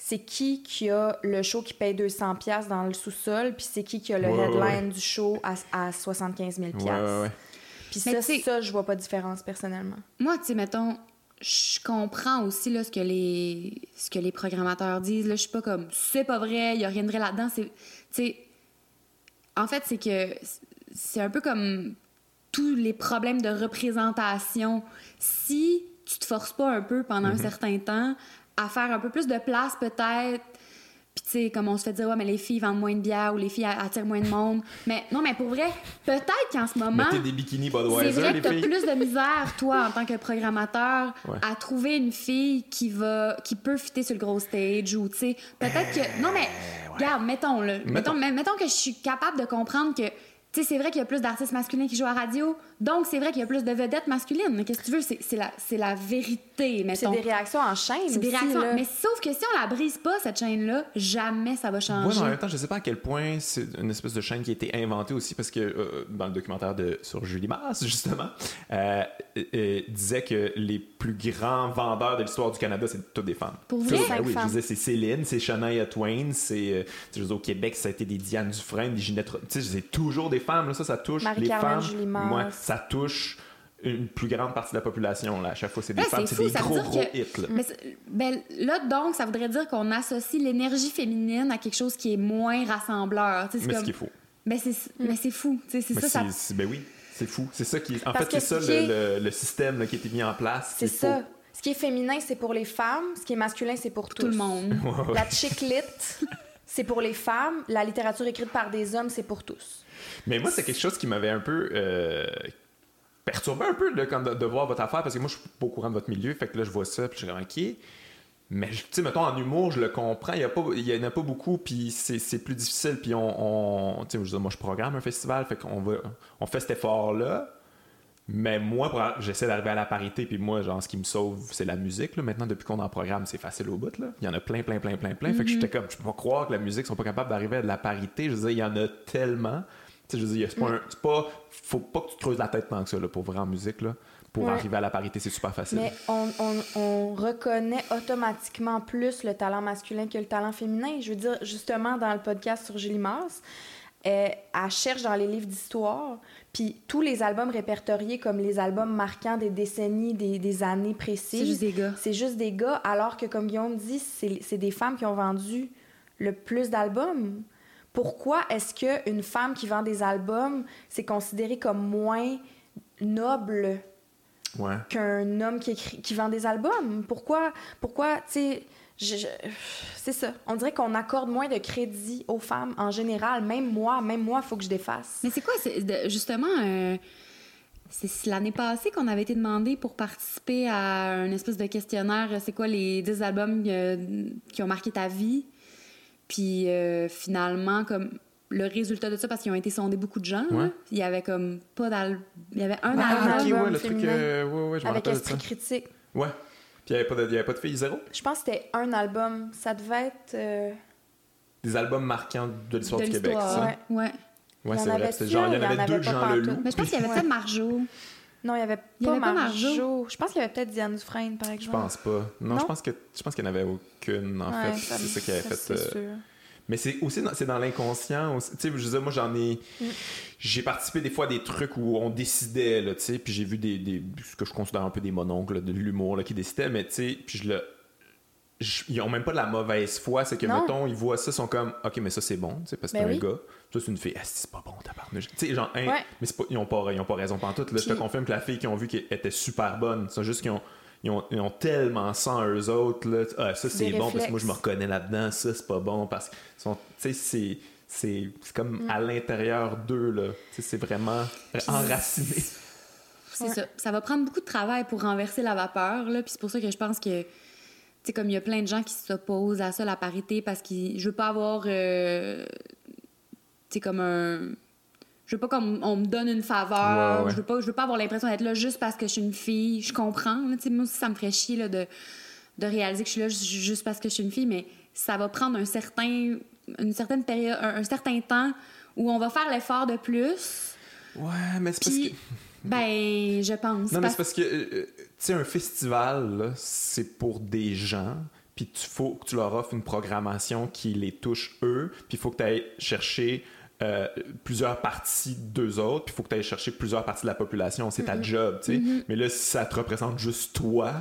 c'est qui qui a le show qui paye 200 pièces dans le sous-sol, puis c'est qui qui a le Ouais, ouais, headline du show à, à 75 000 Ouais, ouais. Puis ça, ça, je vois pas de différence personnellement. Moi, tu sais, mettons, je comprends aussi là, ce, que les, ce que les programmateurs disent. Là, je suis pas comme, c'est pas vrai, il y a rien de vrai là-dedans. C'est, tu sais, en fait, c'est que c'est un peu comme tous les problèmes de représentation. Si tu te forces pas un peu pendant un certain temps à faire un peu plus de place, peut-être. Puis, tu sais, comme on se fait dire, ouais, mais les filles vendent moins de bière ou les filles attirent moins de monde. Mais non, mais pour vrai, peut-être qu'en ce moment. Mettez des bikinis C'est Budweiser, vrai que t'as plus de misère, toi, en tant que programmateur, Ouais. à trouver une fille qui va, qui peut fitter sur le gros stage ou, tu sais, peut-être que. Non, mais, regarde, mettons, là. Mettons, Mettons. que je suis capable de comprendre que. Tu sais, c'est vrai qu'il y a plus d'artistes masculins qui jouent à radio, donc c'est vrai qu'il y a plus de vedettes masculines. Mais qu'est-ce que tu veux? C'est c'est la, c'est C'est des réactions en chaîne C'est des aussi, réactions. là. Mais sauf que si on la brise pas, cette chaîne-là, jamais ça va changer. mais en même temps, je sais pas à quel point c'est une espèce de chaîne qui a été inventée aussi parce que euh, dans le documentaire de, sur Julie Mars, justement, euh, disait que les plus grands vendeurs de l'histoire du Canada, c'est toutes des femmes. Pour vrai? ben oui, je femmes. disais, c'est Céline, c'est Shania Twain, c'est euh, je au Québec, ça a été des Diane Dufresne, des Ginette. Tu sais, c'est toujours des femmes, là, ça, ça touche les femmes. Julie Mars. Ouais, ça touche une plus grande partie de la population. Là. À chaque fois, c'est des Ouais, femmes, c'est des ça veut gros, dire gros que- hits. Là. Mais ben, là, donc, ça voudrait dire qu'on associe l'énergie féminine à quelque chose qui est moins rassembleur. C'est Mais ce comme- qui est faux. Ben, c'est mais c'est fou. C'est ça, ça. c'est- ben oui, c'est fou. C'est ça qui. En Parce fait, c'est ça qui le, est- le- le système là, qui a été mis en place. C'est faux. ça. Ce qui est féminin, c'est pour les femmes. Ce qui est masculin, c'est pour tous. Tout le monde. La chick lit, c'est pour les femmes. La littérature écrite par des hommes, c'est pour tous. Mais moi, c'est quelque chose qui m'avait un peu euh, perturbé un peu là, de, de voir votre affaire parce que moi, je suis pas au courant de votre milieu. Fait que là, je vois ça, puis je suis comme, OK. Mais, tu sais, mettons, en humour, je le comprends. Il y, a pas, il y en a pas beaucoup, puis c'est plus difficile. Puis on. on tu sais, moi, je programme un festival, fait qu'on va. On fait cet effort-là. Mais moi, j'essaie d'arriver à la parité, puis moi, genre, ce qui me sauve, c'est la musique. Là. Maintenant, depuis qu'on en programme, c'est facile au bout. Là. Il y en a plein, plein, plein, plein, plein. Fait que j'étais comme, je peux pas croire que la musique sont pas capables d'arriver à de la parité. Je veux dire, il y en a tellement. Tu sais, je veux dire, c'est pas, un- c'est pas, faut pas que tu te creuses la tête tant que ça, là, pour vrai en musique, là. Pour Ouais. arriver à la parité, c'est super facile. Mais on, on- on reconnaît automatiquement plus le talent masculin que le talent féminin. Je veux dire, justement, dans le podcast sur Julie Mars, euh, elle cherche dans les livres d'histoire, puis tous les albums répertoriés comme les albums marquants des décennies, des, des années précises. C'est juste des gars. C'est juste des gars, alors que, comme Guillaume dit, c'est c'est des femmes qui ont vendu le plus d'albums. Pourquoi est-ce qu'une femme qui vend des albums, c'est considéré comme moins noble Ouais. qu'un homme qui, écrit, qui vend des albums? Pourquoi, pourquoi tu sais, je- je- c'est ça. On dirait qu'on accorde moins de crédit aux femmes en général. Même moi, même moi, il faut que je défasse. Mais c'est quoi, c'est de- justement, euh, c'est l'année passée qu'on avait été demandé pour participer à un espèce de questionnaire. C'est quoi les 10 albums euh, qui ont marqué ta vie? Puis euh, finalement, comme le résultat de ça, parce qu'ils ont été sondés beaucoup de gens, là, il y avait comme pas d'album. Il y avait un Ah, album. ouais, le truc. euh, ouais, ouais, je me Avec ça. esprit critique. Ouais. Puis il n'y avait, pas de- il y avait pas de filles zéro? Je pense que c'était un album. Ça devait être. euh, des albums marquants de l'histoire De du Québec, ça? ouais. Ouais. Ouais, Il y c'est en vrai. genre, il y en avait deux de Jean. Leloup. Mais je pense qu'il y avait peut-être Marjo. Non, il y avait pas y avait pas Marjo. Marjo. Je pense qu'il y avait peut-être Diane Dufresne, par Je exemple. pense pas. Non, Non? je pense que je pense qu'il n'y en avait aucune, en Ouais, fait. C'est ça qui avait fait. c'est euh. Mais c'est aussi dans, c'est dans l'inconscient. aussi. Tu sais, je dire, moi, j'en ai. Mm. J'ai participé des fois à des trucs où on décidait, là, tu sais, puis j'ai vu des, des- ce que je considère un peu des mononcles, de l'humour, là, qui décidaient, mais tu sais, puis je le. Ils ont même pas de la mauvaise foi, c'est que, Non. mettons, ils voient ça, ils sont comme, OK, mais ça, c'est bon, tu sais, parce que Ben c'est un oui. gars. Ça, c'est une fille. Ah, c'est pas bon, tabarnouche. Tu sais, genre, hein, Ouais. mais c'est pas, ils, ont pas, ils ont pas raison pantoute. Là, je te confirme que la fille qu'ils ont vue qui était super bonne, c'est juste qu'ils ont. Ils ont, ils ont tellement ça en eux autres. Là. Ah, ça, c'est bon parce que moi, je me reconnais là-dedans. Ça, c'est pas bon parce que sont- tu sais, c'est. C'est c'est comme à l'intérieur d'eux, là. Tu sais, C'est vraiment enraciné. C'est Ouais. ça. Ça va prendre beaucoup de travail pour renverser la vapeur, là. Puis c'est pour ça que je pense que, tu sais, comme il y a plein de gens qui s'opposent à ça, la parité, parce que je veux pas avoir, euh, tu sais, comme un. Je veux pas qu'on on me donne une faveur. Ouais, ouais. Je, veux pas, je veux pas avoir l'impression d'être là juste parce que je suis une fille. Je comprends. là. Moi aussi, ça me ferait chier là, de, de réaliser que je suis là ju- juste parce que je suis une fille, mais ça va prendre un certain, une certaine période, un, un certain temps où on va faire l'effort de plus. Ouais, mais c'est parce que. Ben, je pense. Non, mais c'est parce que, euh, euh, tu sais, un festival, c'est pour des gens, puis il faut que tu leur offres une programmation qui les touche eux, puis il faut que tu ailles chercher euh, plusieurs parties d'eux autres, puis il faut que tu ailles chercher plusieurs parties de la population. C'est ta job, tu sais. Mais là, si ça te représente juste toi,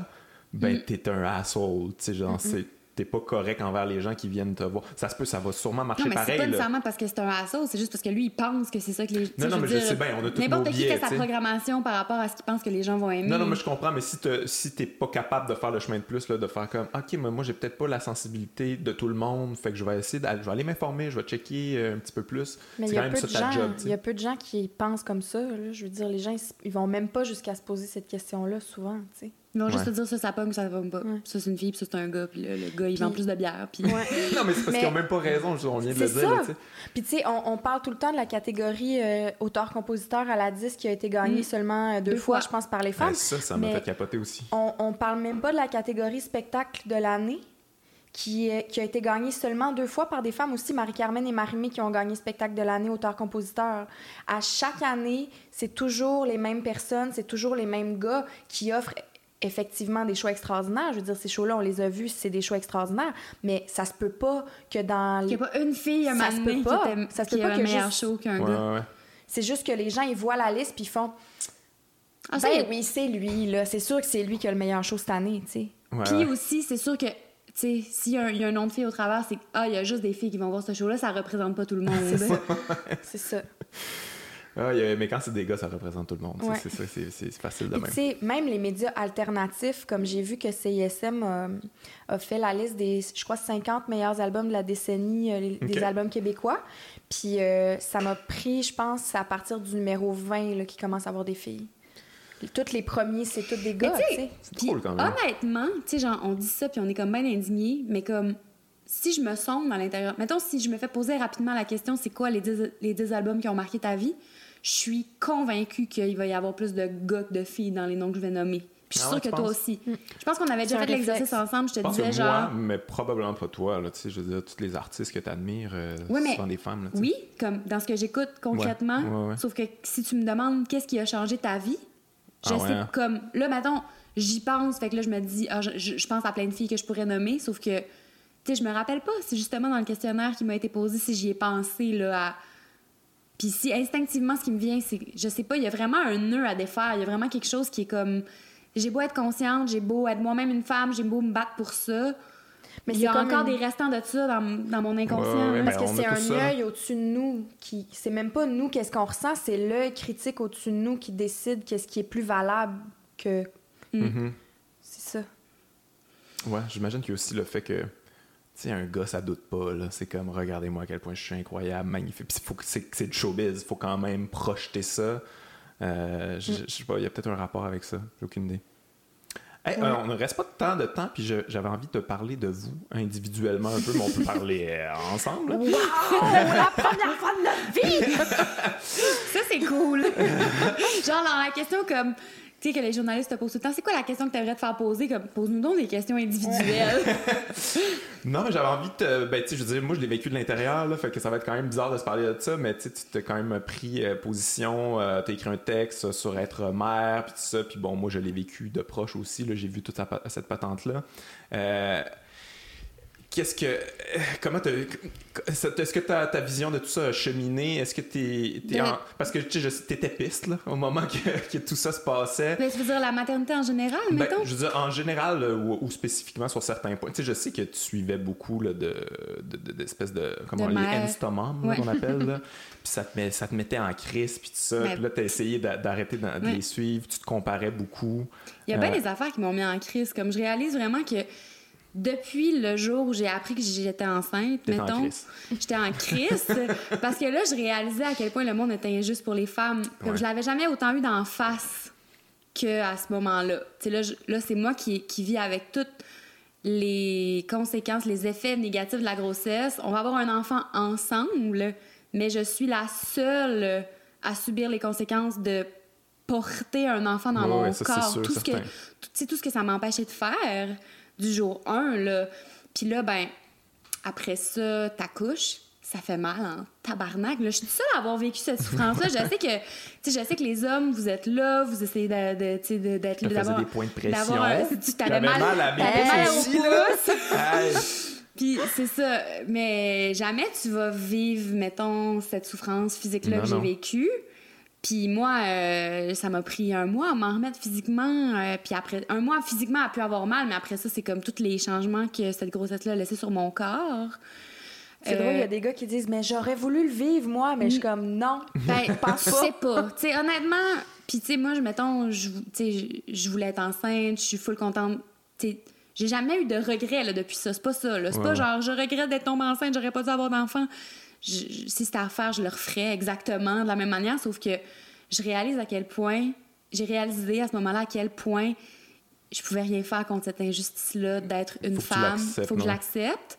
ben, t'es un asshole, tu sais, genre, c'est- T'es pas correct envers les gens qui viennent te voir. Ça se peut, ça va sûrement marcher Non, mais c'est pareil. pas là. nécessairement parce que c'est un assaut, c'est juste parce que lui, il pense que c'est ça que les. sais, non, veux mais je dire, sais bien, on a tous N'importe qui biais, fait sa programmation par rapport à ce qu'il pense que les gens vont aimer. Non, non, mais je comprends, mais si te- si t'es pas capable de faire le chemin de plus, là, de faire comme, OK, mais moi, j'ai peut-être pas la sensibilité de tout le monde, fait que je vais essayer d'aller, je vais aller m'informer, je vais checker euh, un petit peu plus. Mais c'est il y, quand a même peu ça de ta gens, il y a peu de gens qui pensent comme ça. là. Je veux dire, les gens, ils, ils vont même pas jusqu'à se poser cette question-là souvent. tu sais. Ils vont juste te dire ça, ça pomme, ça pomme pas. Ouais. Ça, c'est une fille, puis ça, c'est un gars, puis là, le gars, il vend plus de bière, puis. Non, mais c'est parce Mais- qu'ils ont même pas raison, je- on vient de le C'est dire, là. Puis tu sais, on, on parle tout le temps de la catégorie euh, auteur-compositeur à la disque qui a été gagnée Mm. seulement euh, deux, Deux fois, fois. je pense, par les femmes. Ouais, ça, ça m'a fait capoter aussi. On, on parle même pas de la catégorie spectacle de l'année, qui, qui a été gagnée seulement deux fois par des femmes aussi, Marie-Carmen et Marie-Mé, qui ont gagné spectacle de l'année auteur-compositeur. À chaque année, c'est toujours les mêmes personnes, c'est toujours les mêmes gars qui offrent effectivement des choix extraordinaires. Je veux dire, ces shows-là, on les a vus, c'est des choix extraordinaires, mais ça se peut pas que dans... Il n'y a pas une fille, un Ça se peut qui, pas. était, Ça se peut pas que meilleur juste- show qu'un Ouais, gars. ouais, ouais. C'est juste que les gens, ils voient la liste puis ils font... Ah, ben oui, c'est lui, là. C'est sûr que c'est lui qui a le meilleur show cette année, tu sais. Puis ouais. aussi, c'est sûr que, tu sais, s'il y, a un- il y a un nom de fille au travers, c'est ah, il y a juste des filles qui vont voir ce show-là, ça représente pas tout le monde. C'est ça. c'est ça. Ah, mais quand c'est des gars, ça représente tout le monde. Ouais. C'est ça, c'est- c'est c'est facile de même. tu sais, même les médias alternatifs, comme j'ai vu que CISM euh, a fait la liste des, je crois, 50 meilleurs albums de la décennie, euh, des albums québécois. Puis euh, ça m'a pris, je pense, à partir du numéro 20 là, qui commence à avoir des filles. Tous les premiers, c'est tous des gars, tu sais. C'est drôle quand même. honnêtement, tu sais, genre, on dit ça, puis on est comme bien indignés, mais comme, si je me sonde à l'intérieur, mettons, si je me fais poser rapidement la question, c'est quoi les 10, les 10 albums qui ont marqué ta vie, je suis convaincue qu'il va y avoir plus de gars que de filles dans les noms que je vais nommer. Puis je suis Ah sûre que toi aussi. Je pense qu'on avait déjà fait l'exercice ensemble, je te Je pense que disais moi, genre. mais probablement pas toi. Là, tu sais, je veux dire, tous les artistes que tu admires, Ouais, mais- souvent des femmes. Là, tu sais. Oui, comme dans ce que j'écoute concrètement. Ouais, ouais, ouais. Sauf que si tu me demandes qu'est-ce qui a changé ta vie, je Ah sais ouais, hein? comme là mettons, j'y pense, fait que là je me dis ah, je, je- je pense à plein de filles que je pourrais nommer, sauf que tu sais je me rappelle pas, c'est justement dans le questionnaire qui m'a été posé si j'y ai pensé là à puis si instinctivement ce qui me vient c'est je sais pas, il y a vraiment un nœud à défaire, il y a vraiment quelque chose qui est comme j'ai beau être consciente, j'ai beau être moi-même une femme, j'ai beau me battre pour ça. Mais il y a encore une- des restants de ça dans, dans mon inconscient. Ouais, ouais, là. ben, Parce que c'est un œil au-dessus de nous qui. C'est même pas nous qu'est-ce qu'on ressent, c'est l'œil critique au-dessus de nous qui décide qu'est-ce qui est plus valable que. Mhm. C'est ça. Ouais, j'imagine qu'il y a aussi le fait que, sais, un gars, ça doute pas, là. C'est comme, regardez-moi à quel point je suis incroyable, magnifique. Puis faut que c'est c'est du showbiz, faut quand même projeter ça. Euh, je, je sais pas, il y a peut-être un rapport avec ça, j'ai aucune idée. Hey, Ouais. euh, on ne reste pas tant de temps, puis je- j'avais envie de te parler de vous individuellement un peu, mais on peut parler euh, ensemble. Wow! la première fois de notre vie! Ça, c'est cool. Genre, dans la question comme tu sais, que les journalistes te posent tout le temps. C'est quoi la question que tu aimerais te faire poser? Pose-nous donc des questions individuelles. non, j'avais envie de. Ben, tu sais, je veux dire, moi, je l'ai vécu de l'intérieur, là, fait que ça va être quand même bizarre de se parler de ça, mais tu sais, tu t'as quand même pris euh, position, euh, t'as écrit un texte sur être mère, puis tout ça, puis bon, moi, je l'ai vécu de proche aussi, là, j'ai vu toute cette patente-là. Euh, Qu'est-ce que. Comment Est-ce que ta, ta vision de tout ça a cheminé? Est-ce que t'es. es en... Parce que tu sais, t'étais piste, là, au moment que, tout ça se passait. Mais tu veux dire la maternité en général, ben, mettons? Je veux dire, en général, ou, spécifiquement sur certains points. Tu sais, je sais que tu suivais beaucoup là, de, d'espèces de, Comment de les instomums, qu'on appelle, là. Puis ça te, ça te mettait en crise, puis tout ça. Puis là, t'as essayé d'arrêter de, les suivre, tu te comparais beaucoup. Il y a bien euh, des affaires qui m'ont mis en crise. Comme je réalise vraiment que depuis le jour où j'ai appris que j'étais enceinte, mettons, j'étais en crise parce que là, je réalisais à quel point le monde était injuste pour les femmes. Comme je l'avais jamais autant eu d'en face qu'à ce moment-là. là, là c'est moi qui, qui vis avec toutes les conséquences, les effets négatifs de la grossesse. On va avoir un enfant ensemble, mais je suis la seule à subir les conséquences de porter un enfant dans mon corps. tout, ce que, tout, tout ce que ça m'empêchait de faire du jour 1, là. Puis là, ben, après ça, t'accouches, ça fait mal en tabarnak. Là, je suis seule à avoir vécu cette souffrance-là. je sais que, tu je sais que les hommes, vous êtes là, vous essayez de, de, d'être là, d'avoir des points de pression. tu t'avais mal, mal, à mal au Puis c'est ça. Mais jamais tu vas vivre, mettons, cette souffrance physique-là que j'ai vécue. Puis moi, euh, ça m'a pris un mois à m'en remettre physiquement. Euh, puis après, un mois physiquement a pu avoir mal, mais après ça, c'est comme tous les changements que cette grossesse-là a laissé sur mon corps. C'est drôle, il y a euh, des gars qui disent Mais j'aurais voulu le vivre, moi, mais je suis comme Non, ben, je pense pas. sais pas. Tu sais, honnêtement, puis tu sais, moi, je, mettons, je, je voulais être enceinte, je suis full contente. J'ai jamais eu de regrets là, depuis ça. C'est pas ça. C'est pas genre, je regrette d'être tombée enceinte, j'aurais pas dû avoir d'enfant si c'était à refaire, je le referais exactement de la même manière, sauf que je réalise à quel point, j'ai réalisé à ce moment-là à quel point je pouvais rien faire contre cette injustice-là d'être une femme. Il faut que je l'accepte.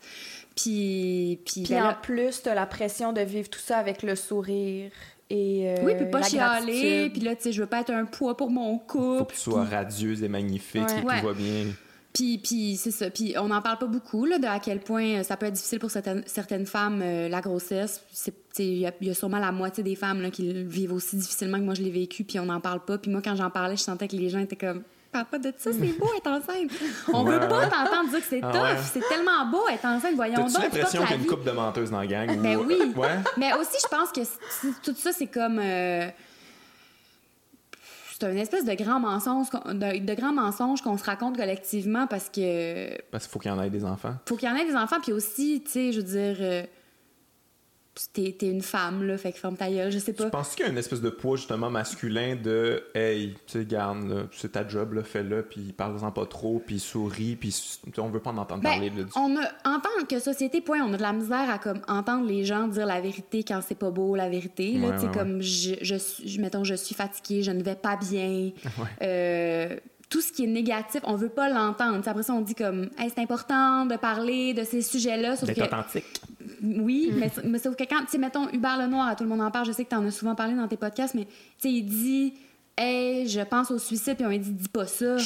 Puis, puis, puis ben en plus, tu as la pression de vivre tout ça avec le sourire. Et, euh, oui, puis pas chialer. Puis là, tu sais, je veux pas être un poids pour mon couple. Faut que tu sois radieuse et magnifique et tout va bien. Puis, puis c'est ça. Puis on n'en parle pas beaucoup là, de à quel point euh, ça peut être difficile pour certaines, certaines femmes, euh, la grossesse. Il y, a sûrement la moitié des femmes là, qui vivent aussi difficilement que moi je l'ai vécu, puis on n'en parle pas. Puis moi, quand j'en parlais, je sentais que les gens étaient comme parle pas de ça, c'est beau être enceinte. On veut pas t'entendre dire que c'est ah tough, c'est tellement beau être enceinte, voyons donc. J'ai l'impression qu'il y a une coupe de menteuses dans la gang. Ben oui. Mais aussi, je pense que tout ça, c'est comme. Euh, c'est une espèce de grand mensonge, de, de grand mensonge qu'on se raconte collectivement parce que. Parce qu'il faut qu'il y en ait des enfants. Faut qu'il y en ait des enfants, puis aussi, tu sais, je veux dire. T'es une femme, là, fait que ferme ta gueule, je sais pas. Je pense qu'il y a une espèce de poids, justement, masculin de Hey, tu sais, garde, c'est ta job, là, fais-le, puis parle-en pas trop, puis souris, puis on veut pas en entendre ben, parler. Là, on a, en tant que société, point, on a de la misère à comme, entendre les gens dire la vérité quand c'est pas beau, la vérité. Là, tu sais, comme, je, je, mettons, je suis fatiguée, je ne vais pas bien. Euh, tout ce qui est négatif, on veut pas l'entendre. Après ça, on dit comme, hey, c'est important de parler de ces sujets-là. D'être authentique. Oui, mm. mais, mais sauf que quand, tu sais, mettons, Hubert Lenoir, tout le monde en parle, je sais que tu en as souvent parlé dans tes podcasts, mais tu sais, il dit, hey, je pense au suicide, puis on lui dit, dis pas ça.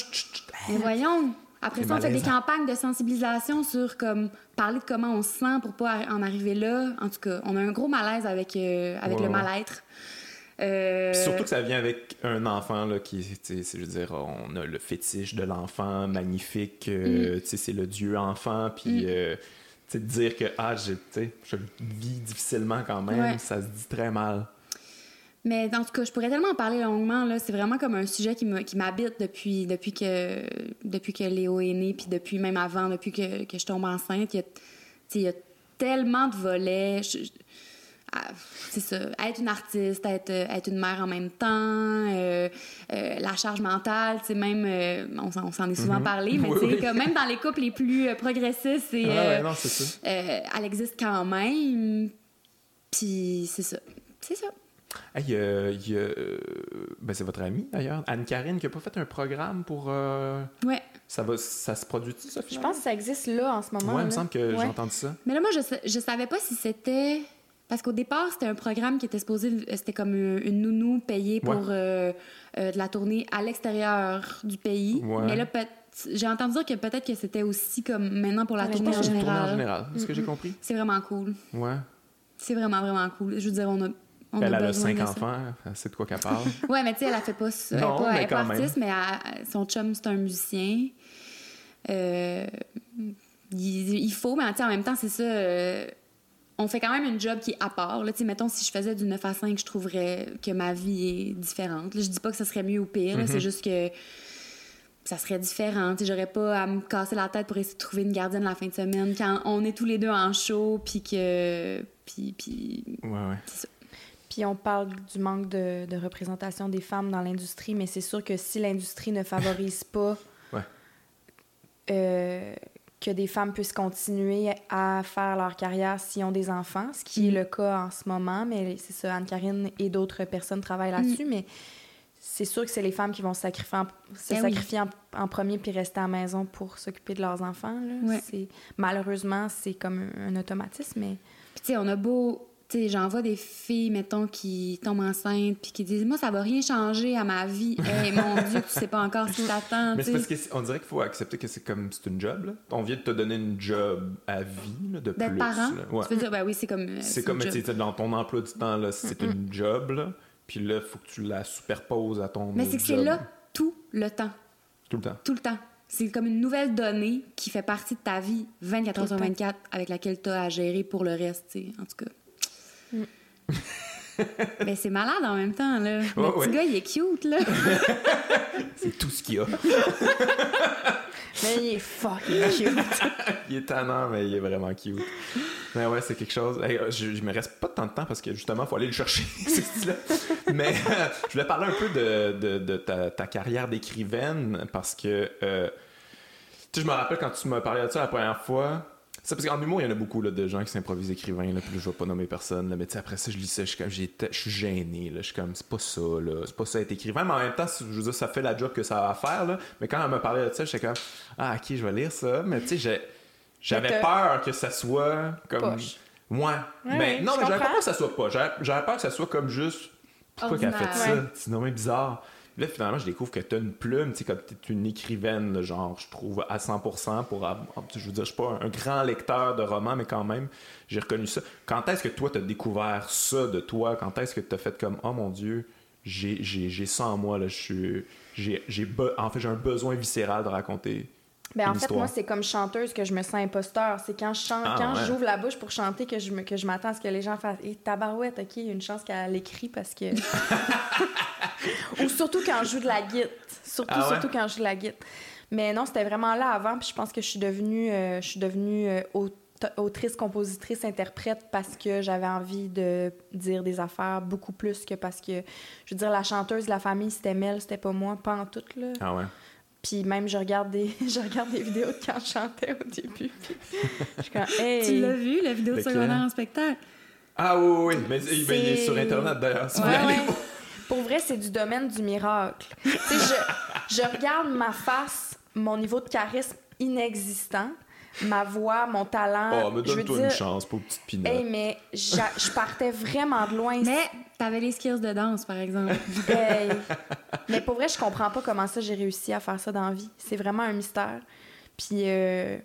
mais voyons. Après ça, on fait des campagnes de sensibilisation sur comme parler de comment on se sent pour pas en arriver là. En tout cas, on a un gros malaise avec, euh, avec le mal-être. Euh... Surtout que ça vient avec un enfant là, qui, je veux dire, on a le fétiche de l'enfant magnifique, euh, mm. c'est le dieu enfant, puis mm. Euh, dire que ah, je vis difficilement quand même, ça se dit très mal. Mais en tout cas, je pourrais tellement en parler longuement. Là. C'est vraiment comme un sujet qui m'habite depuis, depuis, que, depuis que Léo est né, puis depuis même avant, depuis que, que je tombe enceinte. Il y a, il y a tellement de volets. C'est ça, être une artiste, être, être une mère en même temps, euh, euh, la charge mentale, tu sais, même, euh, on, s'en est souvent mhm. parlé, mais tu sais, même dans les couples les plus progressistes, c'est, elle existe quand même, puis c'est ça, c'est ça. Hey, ben c'est votre amie d'ailleurs, Anne-Karine, qui a pas fait un programme pour. Ouais. Ça, va, ça se produit-tu, ça, Je pense que ça existe là en ce moment. Ouais, il me semble que j'ai entendu ça. Mais là, moi, je, je savais pas si c'était Parce qu'au départ, c'était un programme qui était supposé, c'était comme une, une nounou payée pour Ouais. euh, euh, de la tournée à l'extérieur du pays. Ouais. Mais là, peut- j'ai entendu dire que peut-être que c'était aussi comme maintenant pour la tournée en l'intérieur. Tournée en général. général, est-ce que j'ai compris? C'est vraiment cool. Ouais. C'est vraiment, vraiment cool. Je veux dire, on a. On Elle a cinq enfants, elle sait de quoi qu'elle parle. Ouais, mais tu sais, elle a fait pas ça. Elle est Non, pas, elle mais est pas même. artiste, mais elle- son chum, c'est un musicien. Euh, il, il faut, mais tu sais, en même temps, c'est ça. euh, on fait quand même une job qui est à part. Là, Tu sais, mettons, si je faisais du 9 à 5, je trouverais que ma vie est différente. Là, je dis pas que ça serait mieux ou pire, là, Mm-hmm. c'est juste que ça serait différent. Tu sais, J'aurais pas à me casser la tête pour essayer de trouver une gardienne la fin de semaine quand on est tous les deux en show, puis que. Puis, puis Ouais, ouais. Puis on parle du manque de, de représentation des femmes dans l'industrie, mais c'est sûr que si l'industrie ne favorise pas Ouais. euh, que des femmes puissent continuer à faire leur carrière s'ils ont des enfants, ce qui est Mm. le cas en ce moment, mais c'est ça, Anne-Karine et d'autres personnes travaillent là-dessus, mais c'est sûr que c'est les femmes qui vont se sacrifier en, se Ben oui. sacrifier en, en premier puis rester à la maison pour s'occuper de leurs enfants. là. Ouais. Malheureusement, c'est comme un, un automatisme, mais Puis, tu sais, on a beau. Sais, j'en vois des filles, mettons, qui tombent enceintes puis qui disent Moi, ça va rien changer à ma vie. Hey, mon Dieu, tu sais pas encore ce qui t'attend. Mais c'est parce qu'on dirait qu'il faut accepter que c'est comme c'est une job. Là. On vient de te donner une job à vie là, de D'être plus. parent? là. Ouais. Tu veux dire, ben oui, c'est comme. euh, C'est comme tu dans ton emploi du temps, là, c'est une job. Là. Puis là, il faut que tu la superposes à ton Mais c'est que c'est là tout le temps. Tout le temps. Tout le temps. C'est comme une nouvelle donnée qui fait partie de ta vie 24 heures sur Tout le 24 avec laquelle tu as à gérer pour le reste. En tout cas. Mais c'est malade en même temps, là. Le petit ouais. gars, il est cute, là. C'est tout ce qu'il y a. mais il est fucking cute. il est tannant, mais il est vraiment cute. Mais ouais, c'est quelque chose. Hey, je, je me reste pas tant de temps parce que justement, il faut aller le chercher, ce style-là. Mais euh, je voulais parler un peu de, de- de ta, ta carrière d'écrivaine parce que, euh, tu sais, je me rappelle quand tu m'as parlé de ça la première fois. C'est parce qu'en humour, il y en a beaucoup là, de gens qui s'improvisent écrivains, là, puis je vais pas nommer personne. Là, mais tu sais, après ça, je lis ça, je suis comme, j'étais- je suis gêné. Là, je suis comme, c'est pas ça, là, c'est pas ça être écrivain. Mais en même temps, je veux dire, ça fait la job que ça a à faire. Là. Mais quand elle me parlait de ça, j'étais comme, ah, ok, je vais lire ça. Mais tu sais, j'avais peur que ça soit comme. Poche. Ouais. Ouais, mais ouais, non, mais j'avais peur que ça soit pas. J'avais peur que ça soit comme juste. Pourquoi qu'elle a fait Ordinaire. ça? Ouais. C'est mais bizarre. Là, finalement, je découvre que t'as une plume, tu sais, comme t'es une écrivaine, genre, je trouve, à 100% pour Je veux dire, je suis pas un, grand lecteur de romans, mais quand même, j'ai reconnu ça. Quand est-ce que toi, t'as découvert ça de toi? Quand est-ce que t'as fait comme, oh mon Dieu, j'ai ça en moi, là, je suis. J'ai, en fait, j'ai un besoin viscéral de raconter. Ben, en fait, histoire. moi, c'est comme chanteuse que je me sens imposteur. C'est quand je chante, Ah, quand ouais. j'ouvre la bouche pour chanter que je me- que je m'attends à ce que les gens fassent Et tabarouette, OK, il y a une chance qu'elle l'écrit parce que. Ou surtout quand je joue de la guitare. Surtout, Ah ouais? surtout quand je joue de la guitare. Mais non, c'était vraiment là avant. Puis je pense que je suis devenue, euh, je suis devenue euh, autrice, compositrice, interprète parce que j'avais envie de dire des affaires beaucoup plus que parce que, je veux dire, la chanteuse de la famille, c'était Mel, c'était pas moi, pas en tout, là. Ah ouais. Puis même, je regarde des, je regarde des vidéos de quand je chantais au début. Puis je suis comme, hey! Tu l'as vu, la vidéo de secondaire en spectacle? Ah oui, oui, oui. Mais il, ben, il est sur Internet d'ailleurs. si vous Ouais, ouais. Pour vrai, c'est du domaine du miracle. tu sais, je, je regarde ma face, mon niveau de charisme inexistant, ma voix, mon talent. Oh, mais donne-toi dire, une chance, pauvre petite pinotte. hey, mais je partais vraiment de loin. Mais t'avais les skills de danse, par exemple. Hey. Mais pour vrai, je comprends pas comment ça j'ai réussi à faire ça dans la vie. C'est vraiment un mystère. Puis, euh,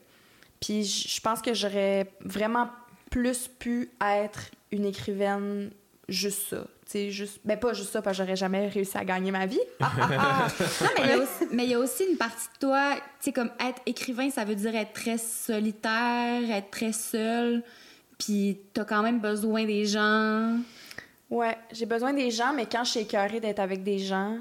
puis je pense que j'aurais vraiment plus pu être une écrivaine juste ça. Tu sais, juste... Ben pas juste ça, parce que j'aurais jamais réussi à gagner ma vie. Ah, ah, ah. Non, mais il y y a aussi une partie de toi, tu sais, comme être écrivain, ça veut dire être très solitaire, être très seul, puis t'as quand même besoin des gens. Ouais, j'ai besoin des gens, mais quand je suis écœurée d'être avec des gens,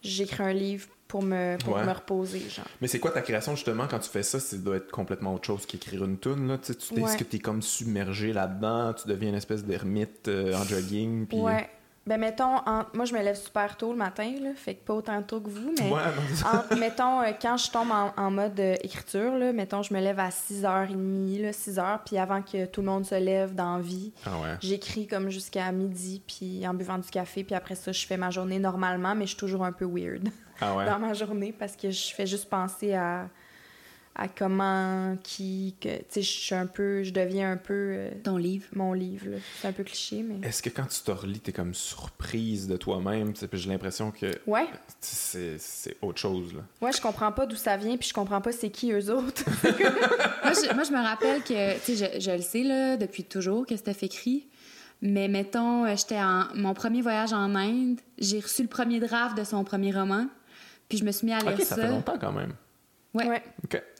j'écris un livre pour me, pour Ouais. me reposer, genre. Mais c'est quoi ta création justement quand tu fais ça? Ça doit être complètement autre chose qu'écrire une tune. Là. Tu sais, tu- Ouais. Que tu es comme submergé là-dedans? Tu deviens une espèce d'ermite euh, en jogging? Ouais. Ben, mettons, en- moi, je me lève super tôt le matin, là, fait que pas autant tôt que vous, mais... Ouais. En- mettons, euh, quand je tombe en, en mode euh, écriture, là, mettons, je me lève à 6h30, là, 6h, puis avant que tout le monde se lève dans vie, Ah ouais. j'écris comme jusqu'à midi, puis en buvant du café, puis après ça, je fais ma journée normalement, mais je suis toujours un peu weird Ah ouais. dans ma journée parce que je fais juste penser à, à comment qui que tu sais je suis un peu je deviens un peu euh, Ton livre. mon livre là. c'est un peu cliché mais Est-ce que quand tu te relis, t'es comme surprise de toi-même? tu sais, puis J'ai l'impression que ouais c'est c'est autre chose. Là? ouais je comprends pas d'où ça vient puis je comprends pas c'est qui eux autres moi, je, moi, je me rappelle que, tu sais, je, je le sais, là, depuis toujours que c'était écrit. Mais mettons, euh, j'étais en mon premier voyage en Inde, j'ai reçu le premier draft de son premier roman, puis je me suis mis à lire Ok, ça fait longtemps quand même. Ouais.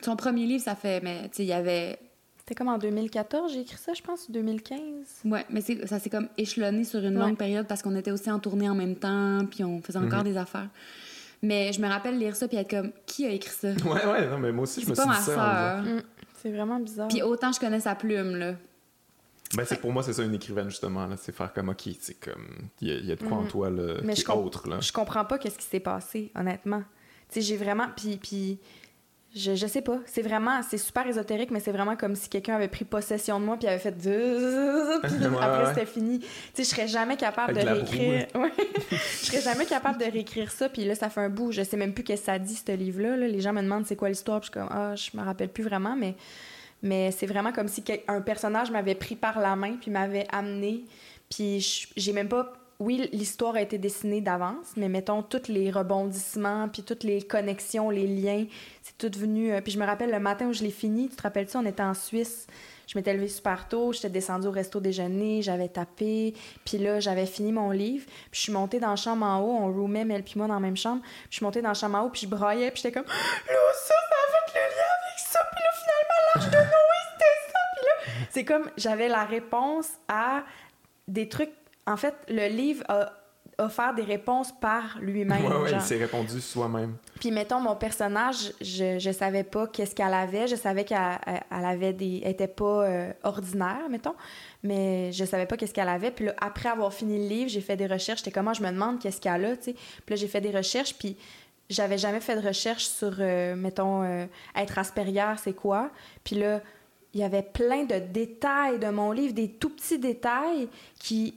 Son premier livre, ça fait, mais tu sais, il y avait, c'était comme en 2014 j'ai écrit ça je pense ou 2015 ouais, mais c'est- ça s'est comme échelonné sur une Ouais. longue période parce qu'on était aussi en tournée en même temps, puis on faisait encore des affaires. Mais je me rappelle lire ça puis être comme, qui a écrit ça? Ouais, ouais, non, mais moi aussi, je me C'est suis pas dit ma ça. en disant- sœur. Mm. c'est vraiment bizarre Puis autant je connais sa plume là. Ben, c'est pour moi, c'est ça une écrivaine, justement. là. C'est faire comme, ok, c'est comme. Il y, a- il y a de quoi en toi là, Mais qui je est autre. Là. Je comprends pas qu'est-ce qui s'est passé, honnêtement. Tu sais, j'ai vraiment. Puis, puis je, je sais pas. C'est vraiment. C'est super ésotérique, mais c'est vraiment comme si quelqu'un avait pris possession de moi puis avait fait. Puis Ouais, après, ouais. c'était fini. Tu sais, je serais jamais capable Avec de réécrire. Ouais. je serais jamais capable de réécrire ça. Puis là, ça fait un bout. Je sais même plus qu'est-ce que ça dit, ce livre-là. là. Les gens me demandent c'est quoi l'histoire. Puis je suis comme, ah, je me rappelle plus vraiment, mais. Mais c'est vraiment comme si un personnage m'avait pris par la main puis m'avait amené. Puis j'ai même pas. Oui, l'histoire a été dessinée d'avance, mais mettons tous les rebondissements, puis toutes les connexions, les liens, c'est tout venu. euh, puis je me rappelle le matin où je l'ai fini, tu te rappelles-tu, on était en Suisse. Je m'étais levée super tôt, j'étais descendue au resto déjeuner, j'avais tapé, puis là, j'avais fini mon livre, puis je suis montée dans la chambre en haut, on roomait Mel puis moi dans la même chambre, puis je suis montée dans la chambre en haut, puis je braillais, puis j'étais comme là, ça, ça fait le lien avec ça, puis là, finalement, l'âge de Noé, c'était ça, puis là, c'est comme, j'avais la réponse à des trucs. En fait, le livre a offert des réponses par lui-même. Ouais, ouais, il s'est répondu soi-même. Puis mettons mon personnage, je, je savais pas qu'est-ce qu'elle avait, je savais qu'elle elle- elle avait des elle était pas euh, ordinaire mettons, mais je savais pas qu'est-ce qu'elle avait. Puis là, après avoir fini le livre, j'ai fait des recherches, j'étais comment je me demande qu'est-ce qu'elle a, tu sais. Puis là j'ai fait des recherches puis j'avais jamais fait de recherche sur euh, mettons euh, être Asperger, c'est quoi. Puis là il y avait plein de détails de mon livre, des tout petits détails qui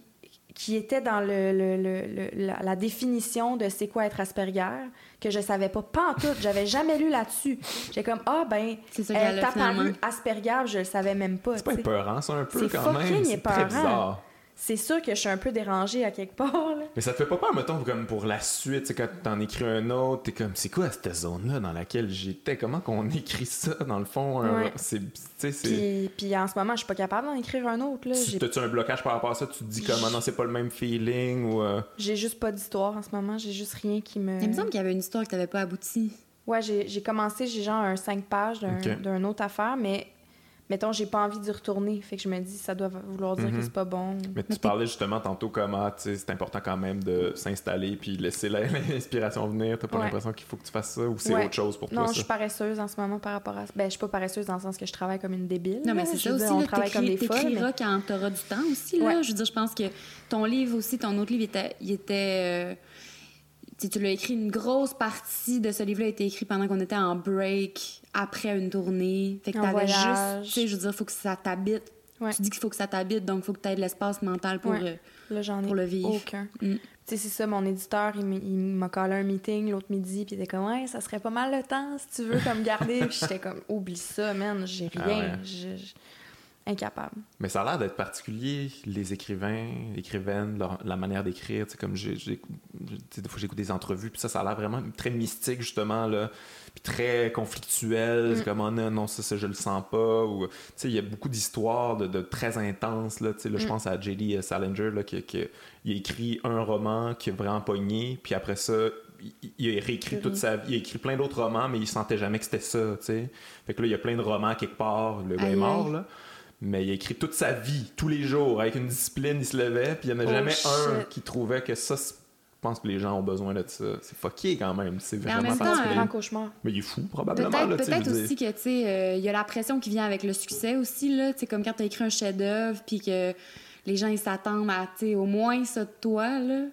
qui étaient dans le, le- le- le- la, la définition de c'est quoi être Asperger, que je savais pas, pas en tout, j'avais jamais lu là-dessus. J'étais comme, ah ben, elle t'a paru Asperger, je le savais même pas. C'est pas épeurant, ça, un peu, quand même. fucking C'est très épeurant. C'est sûr que je suis un peu dérangée à quelque part. là. Mais ça te fait pas peur, mettons, comme pour la suite, quand t'en écris un autre, t'es comme, c'est quoi cette zone-là dans laquelle j'étais? Comment qu'on écrit ça, dans le fond? un- Ouais. C'est, tu sais, c'est... Puis, puis en ce moment, je suis pas capable d'en écrire un autre. là. Tu- J'ai- T'as-tu un blocage par rapport à ça? Tu te dis comme, ah non, c'est pas le même feeling ou... euh, J'ai juste pas d'histoire en ce moment, j'ai juste rien qui me... Il me semble qu'il y avait une histoire que t'avais pas abouti. Ouais, j'ai commencé, j'ai genre un 5 pages d'un autre affaire, mais mettons, j'ai pas envie d'y retourner. Fait que je me dis, ça doit vouloir dire Mhm. que c'est pas bon. Mais tu parlais justement tantôt comment, tu sais, c'est important quand même de s'installer puis laisser la- l'inspiration venir. T'as pas Ouais. l'impression qu'il faut que tu fasses ça ou c'est Ouais. autre chose pour Non, toi, je ça? suis paresseuse en ce moment par rapport à ça. Ben, je suis pas paresseuse dans le sens que je travaille comme une débile. Non, mais c'est Je ça aussi. dire, on là, travaille comme des folles. mais- T'écriras quand t'auras du temps aussi. Là. Ouais. Je veux dire, je pense que ton livre aussi, ton autre livre, il était. il était, euh, tu sais, tu l'as écrit, une grosse partie de ce livre-là a été écrit pendant qu'on était en break, après une tournée. Fait que t'avais juste. Tu sais, je veux dire, il faut que ça t'habite. Ouais. Tu dis qu'il faut que ça t'habite, donc il faut que tu aies de l'espace mental pour. Ouais. euh, Là, j'en ai Pour le vivre. aucun. Mm. Tu sais, c'est ça, mon éditeur, il m'a collé un meeting l'autre midi, puis il était comme, ouais, ça serait pas mal le temps si tu veux, comme garder. Puis j'étais comme, oublie ça, man, j'ai Ah rien. ouais. Je- je- Incapable. Mais ça a l'air d'être particulier, les écrivains, écrivaines, leur- la manière d'écrire. Tu sais, comme j'ai, des fois j'écoute des entrevues, puis ça, ça a l'air vraiment très mystique, justement, là, puis très conflictuel. Mm. C'est comme, oh non, non, ça, ça, je le sens pas. Ou, tu sais, il y a beaucoup d'histoires de, de très intenses, là. Tu sais, là, je Mm. pense à J.D. Salinger, là, qui, qui- il a écrit un roman qui est vraiment pogné, puis après ça, il, a réécrit toute sa vie. Il a écrit plein d'autres romans, mais il sentait jamais que c'était ça, tu sais. Fait que là, il y a plein de romans quelque part. Le gars est mort, là. Mais il a écrit toute sa vie, tous les jours, avec une discipline, il se levait, puis il n'y en a Oh, jamais un qui trouvait que ça, pense que les gens ont besoin de ça. C'est fucké quand même, c'est Mais en vraiment même temps, C'est un grand cauchemar. Mais il est fou, probablement. Peut-être tu je aussi dire. que, tu sais, euh, il y a la pression qui vient avec le succès aussi, là. Tu sais, comme quand t'as écrit un chef-d'œuvre, puis que les gens, ils s'attendent à, tu sais, au moins ça de toi, là.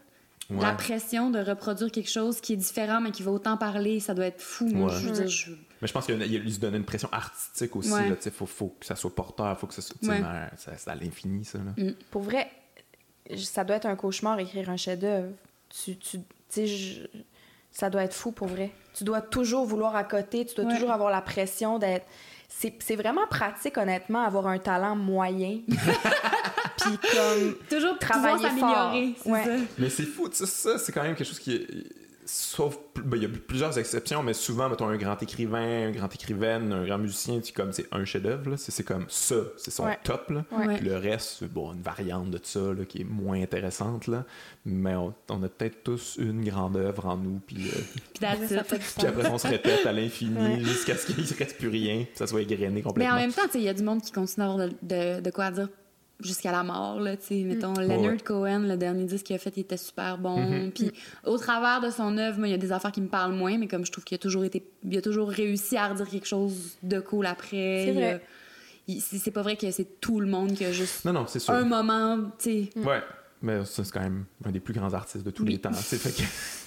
La pression de reproduire quelque chose qui est différent, mais qui va autant parler, ça doit être fou. Moi, Ouais. je veux dire, je- Mais je pense qu'il il lui se donner une pression artistique aussi. Ouais. tu sais, faut, faut que ça soit porteur, faut que ça soit. tu C'est à l'infini, ça. Là. Pour vrai, ça doit être un cauchemar écrire un chef-d'œuvre. Tu, tu, je- Ça doit être fou pour vrai. Tu dois toujours vouloir à côté, tu dois Ouais. toujours avoir la pression d'être. C'est c'est vraiment pratique, honnêtement, avoir un talent moyen. Puis comme. Toujours Travailler fort. Ouais. ça. Mais c'est fou, tu sais, ça, c'est quand même quelque chose qui est. Sauf, ben, il y a plusieurs exceptions, mais souvent, mettons, un grand écrivain, un grand écrivaine, un grand musicien, tu comme c'est un chef-d'œuvre, c'est c'est comme ça, c'est son Ouais. top. Là. Ouais. Ouais. Puis le reste, c'est bon, une variante de ça là, qui est moins intéressante, là. mais on, on a peut-être tous une grande œuvre en nous, puis, euh, Puis puis après, on se répète à l'infini Ouais. jusqu'à ce qu'il ne reste plus rien, que ça soit égrené Mais complètement. en même temps, il y a du monde qui continue à avoir de, de- de quoi dire jusqu'à la mort, là, tu sais. Mettons, Leonard ouais. Cohen, le dernier disque qu'il a fait, il était super bon. Mhm. Puis au travers de son œuvre, moi, il y a des affaires qui me parlent moins, mais comme je trouve qu'il a toujours été... Il a toujours réussi à redire quelque chose de cool après. C'est vrai. C'est c'est pas vrai que c'est tout le monde qui a juste Non, non, c'est sûr. un moment, tu sais. Ouais, mais ça, c'est quand même un des plus grands artistes de tous Oui. les temps. fait que-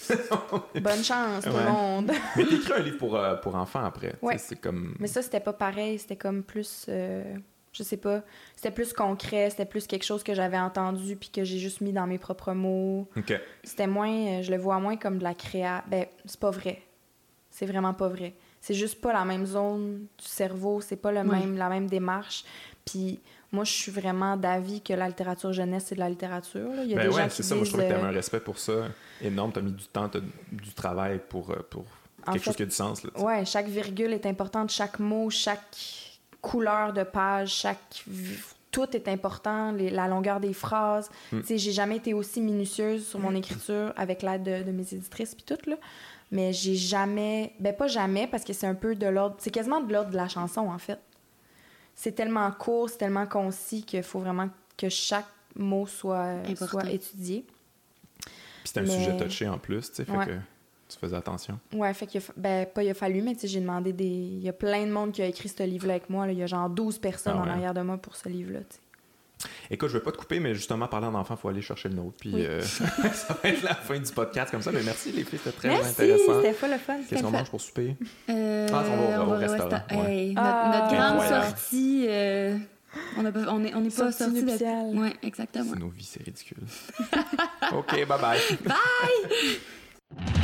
Bonne chance, tout Ouais. le monde. Mais t'écris un livre pour, euh, pour enfants après. Ouais. C'est comme. Mais ça, c'était pas pareil. C'était comme plus. euh, je sais pas. C'était plus concret. C'était plus quelque chose que j'avais entendu puis que j'ai juste mis dans mes propres mots. Ok. C'était moins. euh, Je le vois moins comme de la créa. Ben, c'est pas vrai. C'est vraiment pas vrai. C'est juste pas la même zone du cerveau. C'est pas le même, la même démarche. Puis moi, je suis vraiment d'avis que la littérature jeunesse, c'est de la littérature. là. Il y a Ben des ouais, c'est ça. Moi, je trouve que t'as euh, un respect pour ça énorme. T'as mis du temps, t'as du travail pour, euh, pour En quelque chose qui a du sens. Là, tu. Ouais, chaque virgule est importante, chaque mot, chaque couleur de page, chaque tout est important, les- la longueur des phrases. Mm. Tu sais, j'ai jamais été aussi minutieuse sur mon écriture avec l'aide de, de mes éditrices puis tout là. Mais j'ai jamais, ben pas jamais parce que c'est un peu de l'ordre, c'est quasiment de l'ordre de la chanson en fait. C'est tellement court, c'est tellement concis qu'il faut vraiment que chaque mot soit, Important. soit étudié. Puis c'était un Mais- sujet touché en plus, tu sais. Fait Ouais. que tu faisais attention? Ouais, fait qu'il a, fa- ben, pas il a fallu, mais tu sais, j'ai demandé des. Il y a plein de monde qui a écrit ce livre-là avec moi. là. Il y a genre 12 personnes Ah en arrière de moi pour ce livre-là, tu sais. Écoute, je vais pas te couper, mais justement, parlant d'enfants, il faut aller chercher le nôtre. Puis Oui. euh, ça va être la fin du podcast comme ça. Mais merci, les filles, c'était très Merci, intéressant. c'était pas le fun. Qu'est-ce qu'on mange pour souper? Euh, Ah, on va au- va restaurant, resta- ouais. Hey, notre, notre grande Incroyable. sortie, euh, on a pas- on est, on est pas Sortie sorti de... nuptiale. Ouais, exactement. C'est nos vies, c'est ridicule. OK, bye bye. Bye!